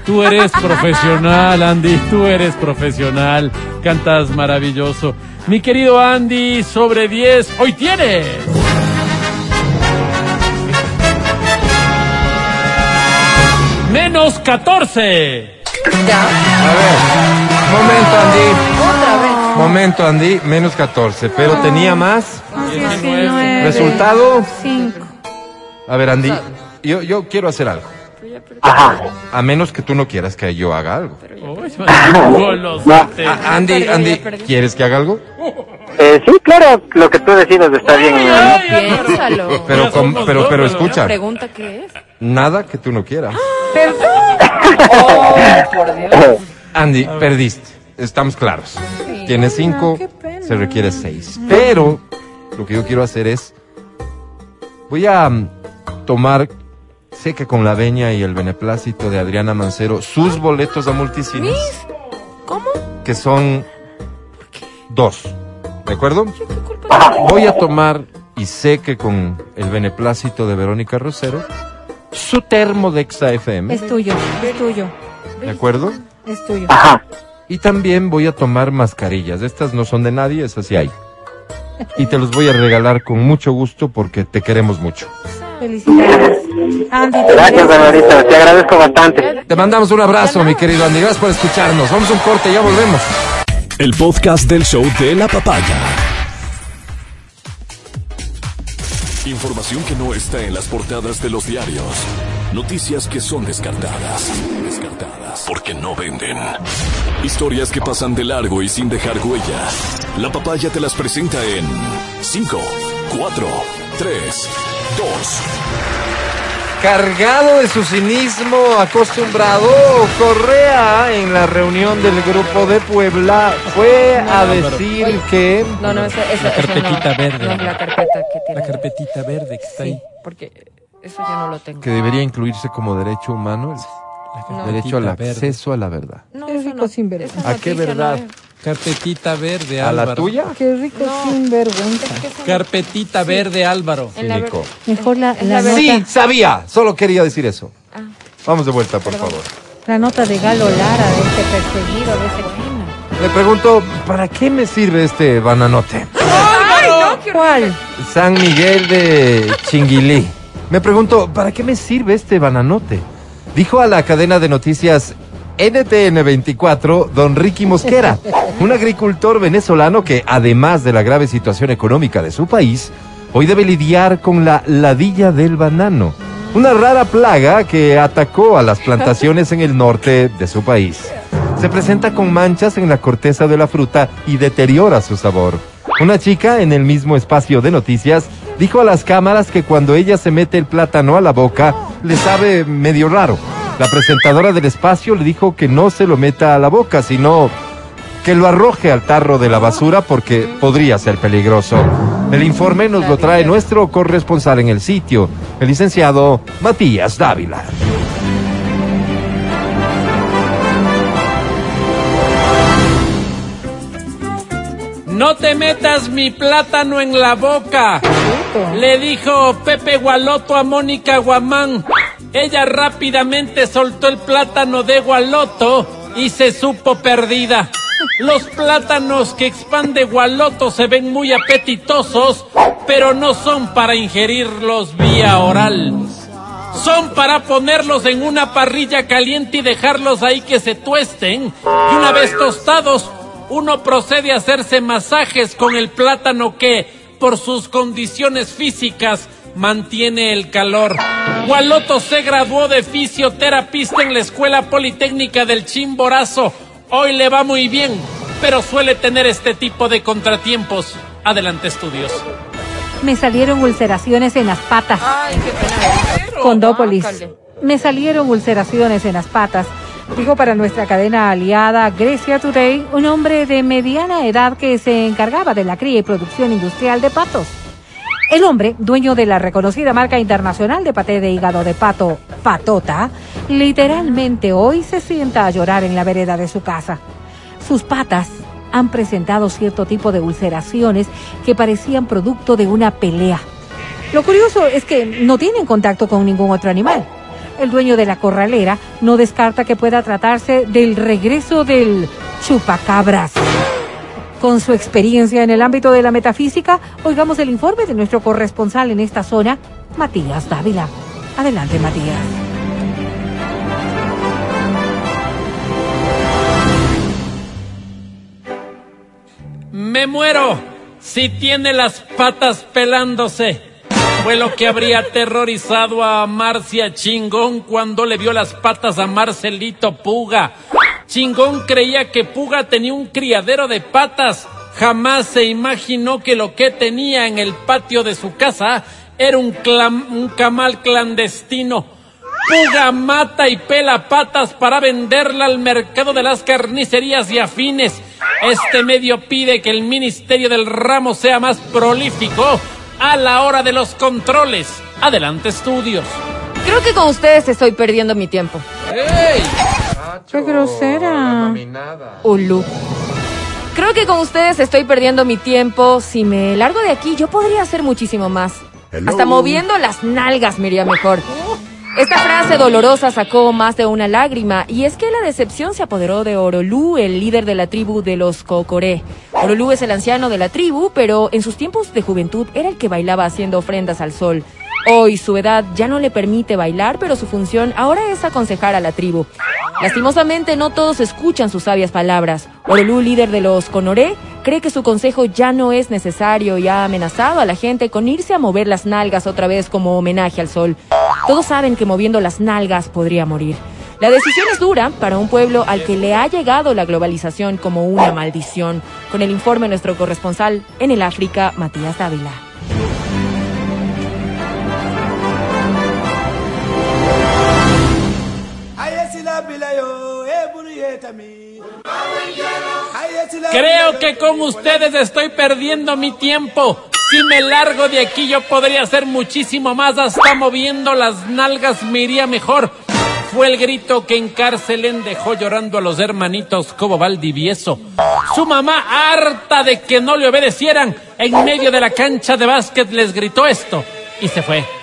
Tú eres profesional, Andy. Tú eres profesional. Cantas maravilloso. Mi querido Andy, sobre 10, hoy tienes. Menos 14. A ver, momento, Andy. Momento, Andy. Menos 14. Pero tenía más. 19. ¿Resultado? 5. A ver, Andy. Yo, yo quiero hacer algo. Ajá. A menos que tú no quieras que yo haga algo. Uy, golosote. Ah, Andy, Perdí, Andy. ¿quieres que haga algo? Eh, sí, claro, lo que tú decidas está bien. No, piénsalo. Pero, con- pero, pero escucha, Pregunta qué es. nada que tú no quieras. Oh, por Dios. Andy, perdiste. Estamos claros. Tienes cinco, qué pena. se requiere seis. Pero lo que yo quiero hacer es, voy a mm, tomar, sé que con la veña y el beneplácito de Adriana Mancero, sus boletos a multicines, ¿Cómo? que son dos. ¿De acuerdo? Voy a tomar, y sé que con el beneplácito de Verónica Rosero, su termo de Exa FM. Es tuyo, es tuyo, ¿De acuerdo? es tuyo. Ajá. Y también voy a tomar mascarillas. Estas no son de nadie, esas sí hay. Y te los voy a regalar con mucho gusto porque te queremos mucho. Felicidades. Andy, te Gracias. Barbarita, te agradezco bastante. Te mandamos un abrazo, mi querido Andy. Gracias por escucharnos. Vamos a un corte, ya volvemos. El podcast del show de la papaya. Información que no está en las portadas de los diarios. Noticias que son descartadas. Descartadas. Porque no venden. Historias que pasan de largo y sin dejar huella. La papaya te las presenta en 5, 4, 3, 2. Cargado de su cinismo acostumbrado, Correa en la reunión del grupo de Puebla fue a decir que... No, no, esa, esa, La esa carpetita no. verde. No, la carpeta que tiene. La carpetita verde que está Sí, ahí. porque eso yo no lo tengo. que debería incluirse como derecho humano el La derecho al verde. acceso a la verdad. No, eso no. Esa ¿A qué verdad? no. Carpetita verde, ¿A Álvaro. la tuya? Qué rico No. sinvergüenza. Es que eso no- Carpetita verde, Álvaro. Cínico. Mejor la, la Sí, sabía. Solo quería decir eso. Ah. Vamos de vuelta, por favor. la nota de Galo Lara, de este perseguido, de ese crimen. Le pregunto, ¿para qué me sirve este bananote? ¿Cuál? San Miguel de Chinguilí. Me pregunto, ¿para qué me sirve este bananote? Dijo a la cadena de noticias NTN24 don Ricky Mosquera, un agricultor venezolano que, además de la grave situación económica de su país, hoy debe lidiar con la ladilla del banano, una rara plaga que atacó a las plantaciones en el norte de su país. Se presenta con manchas en la corteza de la fruta y deteriora su sabor. Una chica en el mismo espacio de noticias dijo a las cámaras que cuando ella se mete el plátano a la boca le sabe medio raro. La presentadora del espacio le dijo que no se lo meta a la boca, sino que lo arroje al tarro de la basura porque podría ser peligroso. El informe nos lo trae nuestro corresponsal en el sitio, el licenciado Matías Dávila. No te metas mi plátano en la boca. Le dijo Pepe Gualoto a Mónica Guamán. Ella rápidamente soltó el plátano de Gualoto y se supo perdida. Los plátanos que expande Gualoto se ven muy apetitosos, pero no son para ingerirlos vía oral. Son para ponerlos en una parrilla caliente y dejarlos ahí que se tuesten. Y una vez tostados, uno procede a hacerse masajes con el plátano que, por sus condiciones físicas, mantiene el calor. Gualoto se graduó de fisioterapista en la Escuela Politécnica del Chimborazo. Hoy le va muy bien, pero suele tener este tipo de contratiempos. Adelante, estudios. Me salieron ulceraciones en las patas. Ay, qué pena. Condópolis. Me salieron ulceraciones en las patas. Dijo para nuestra cadena aliada Grecia Today, un hombre de mediana edad que se encargaba de la cría y producción industrial de patos. El hombre, dueño de la reconocida marca internacional de paté de hígado de pato, Patota, literalmente hoy se sienta a llorar en la vereda de su casa. Sus patas han presentado cierto tipo de ulceraciones que parecían producto de una pelea. Lo curioso es que no tienen contacto con ningún otro animal. El dueño de la corralera no descarta que pueda tratarse del regreso del chupacabras. Con su experiencia en el ámbito de la metafísica, oigamos el informe de nuestro corresponsal en esta zona, Matías Dávila. Adelante, Matías. Me muero si tiene las patas pelándose. fue lo que habría aterrorizado a Marcia Chingón cuando le vio las patas a Marcelito Puga. Chingón creía que Puga tenía un criadero de patas. Jamás se imaginó que lo que tenía en el patio de su casa era un, clam- un camal clandestino. Puga mata y pela patas para venderla al mercado de las carnicerías y afines. Este medio pide que el Ministerio del Ramo sea más prolífico a la hora de los controles. Adelante, estudios. Creo que con ustedes estoy perdiendo mi tiempo. Qué grosera. Ulu. Creo que con ustedes estoy perdiendo mi tiempo. Si me largo de aquí, yo podría hacer muchísimo más. Hasta moviendo las nalgas me iría mejor. Esta frase dolorosa sacó más de una lágrima y es que la decepción se apoderó de Orolú, el líder de la tribu de los Cocoré. Orolú es el anciano de la tribu, pero en sus tiempos de juventud era el que bailaba haciendo ofrendas al sol. Hoy su edad ya no le permite bailar, pero su función ahora es aconsejar a la tribu. Lastimosamente no todos escuchan sus sabias palabras. Orolú, líder de los Conoré, cree que su consejo ya no es necesario y ha amenazado a la gente con irse a mover las nalgas otra vez como homenaje al sol. Todos saben que moviendo las nalgas podría morir. La decisión es dura para un pueblo al que le ha llegado la globalización como una maldición. Con el informe nuestro corresponsal en el África, Matías Dávila. Creo que con ustedes estoy perdiendo mi tiempo. Si me largo de aquí yo podría hacer muchísimo más, hasta moviendo las nalgas me iría mejor. Fue el grito que en Cárcelen dejó llorando a los hermanitos Cobo Valdivieso. Su mamá, harta de que no le obedecieran, en medio de la cancha de básquet les gritó esto y se fue.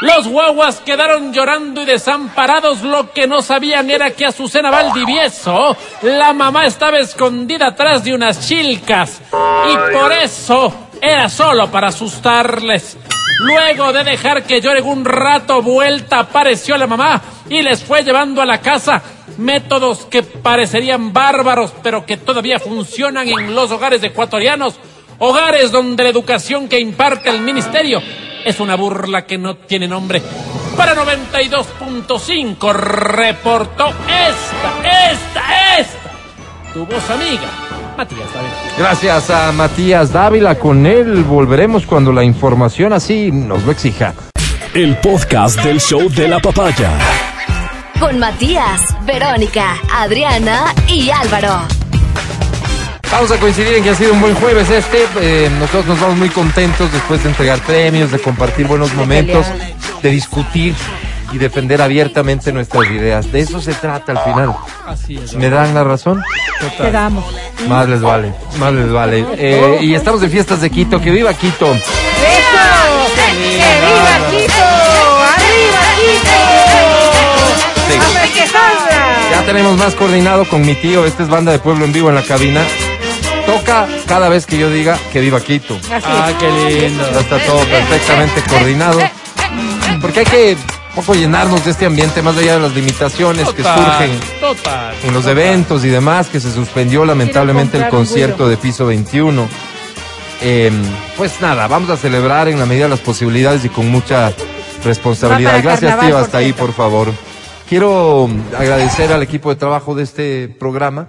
Los guaguas quedaron llorando y desamparados. Lo que no sabían era que Azucena Valdivieso, la mamá estaba escondida atrás de unas chilcas. Y por eso era solo para asustarles. Luego de dejar que lloren un rato, vuelta apareció la mamá y les fue llevando a la casa métodos que parecerían bárbaros, pero que todavía funcionan en los hogares ecuatorianos. Hogares donde la educación que imparte el ministerio es una burla que no tiene nombre. Para 92.5 reportó esta, esta, esta. Tu voz amiga, Matías David. Gracias a Matías Dávila. Con él volveremos cuando la información así nos lo exija. El podcast del show de la papaya. Con Matías, Verónica, Adriana y Álvaro. Vamos a coincidir en que ha sido un buen jueves este. Eh, nosotros nos vamos muy contentos después de entregar premios, de compartir buenos momentos, de discutir y defender abiertamente nuestras ideas. De eso se trata al final. Así es. ¿Me dan la razón? Te damos. Más les vale, más les vale. Eh, y estamos de fiestas de Quito. ¡Que viva Quito! ¡Que viva Quito! ¡Arriba Quito! Sí. Ya tenemos más coordinado con mi tío. Esta es banda de pueblo en vivo en la cabina. Cada vez que yo diga que viva Quito. Así. Ah, qué lindo. Ya está todo perfectamente coordinado. Porque hay que un poco llenarnos de este ambiente más allá de las limitaciones que surgen total. en los eventos y demás, que se suspendió lamentablemente el concierto de piso 21. Eh, pues nada, vamos a celebrar en la medida de las posibilidades y con mucha responsabilidad. Gracias, carnaval, tío, por hasta ahí, cierto. por favor. Quiero agradecer al equipo de trabajo de este programa,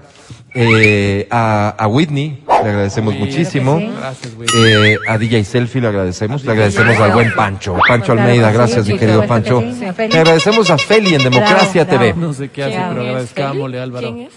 eh, a, a Whitney, le agradecemos muchísimo. sí. Gracias. Eh, a DJ Selfie le agradecemos, le agradecemos al buen Pancho, Pancho Claro, Almeida, sí, gracias mi querido Pancho. Le agradecemos a Feli en Democracia TV. No sé qué hace, ¿Quién pero agradezcámosle? Álvaro. ¿Quién es?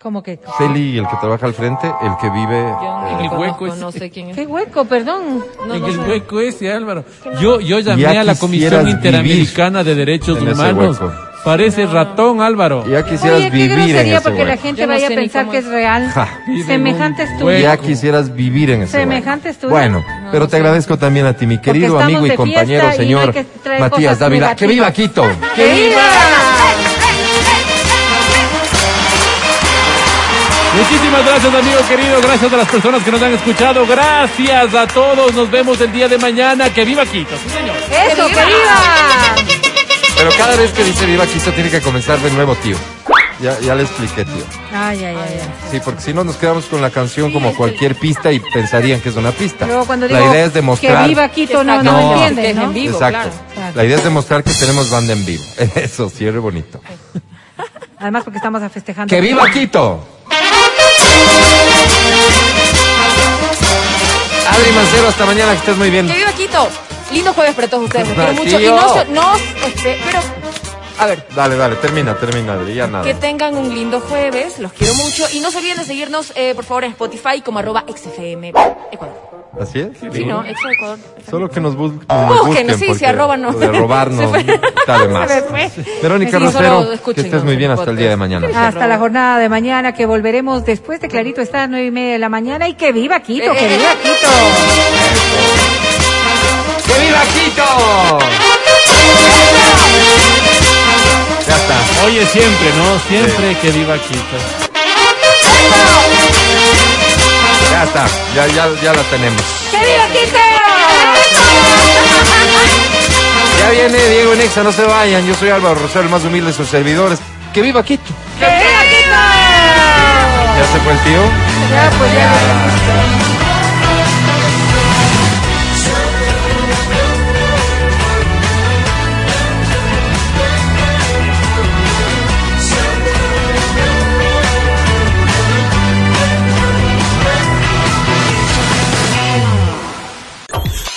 ¿Cómo que? Feli, el que trabaja al frente, el que vive... Yo eh, el hueco ese. no sé quién es. ¿Qué hueco, perdón? No, en no el sé. hueco ese, Álvaro. Yo, yo llamé Ya a la Comisión Interamericana de Derechos en Humanos. hueco. Parece ratón, Álvaro. ya quisieras Oye, vivir en grosería ese porque la gente no vaya a pensar que es. real. Ja. [laughs] Semejante estudio. Ya quisieras vivir en ese Semejante hueco. estudio. Bueno, pero te agradezco también a ti, mi querido amigo y compañero, y señor que Matías Dávila. ¡Que viva Quito! ¡Que viva! Muchísimas gracias, amigo querido. Gracias a las personas que nos han escuchado. Gracias a todos. Nos vemos el día de mañana. Que viva Quito. Sí, señor. ¡Eso, que viva! Pero cada vez que dice viva Quito tiene que comenzar de nuevo, tío. Ya, ya le expliqué, tío. Ay, ay, ay, ay. Sí, porque si no nos quedamos con la canción como cualquier pista y pensarían que es una pista. Luego cuando la digo idea es demostrar. que viva Quito, no, no, No. entienden, Que es ¿no? en vivo, Exacto. claro. La idea es demostrar que tenemos banda en vivo. [laughs] Eso, cierre bonito. Además porque estamos festejando. ¡Que viva Quito! Adri Mancero, hasta mañana, que estés muy bien. Que viva Quito. Lindo jueves para todos ustedes. Los quiero mucho. Y no, se- no, este, pero, a ver, Dale, dale, termina, termina, Adri, ya nada. que tengan un lindo jueves. Los quiero mucho. Y no se olviden de seguirnos, eh, por favor, en Spotify como arroba XFM Ecuador. ¿Así es? Sí, ¿no? Ecuador. Solo que nos, bus nos Búsquenos, busquen. sí, porque si arroba no. De robarnos, [laughs] Se dale más. Se fue. Verónica Sí, solo Rosero, que estés muy bien en hasta el día de mañana. Hasta la jornada de mañana que volveremos después de Clarito está a nueve y media de la mañana y que viva Quito, que Eh. viva Quito. ¡Que viva Quito! Ya está. Oye, siempre, ¿no? Siempre que viva Quito. Ya está, ya, ya, ya la tenemos. ¡Que viva Quito! Ya viene Diego Nexa, no se vayan. Yo soy Álvaro Rosero, el más humilde de sus servidores. ¡Que viva Quito! ¡Que viva Quito! ¿Ya se fue el tío? Ya, pues ya.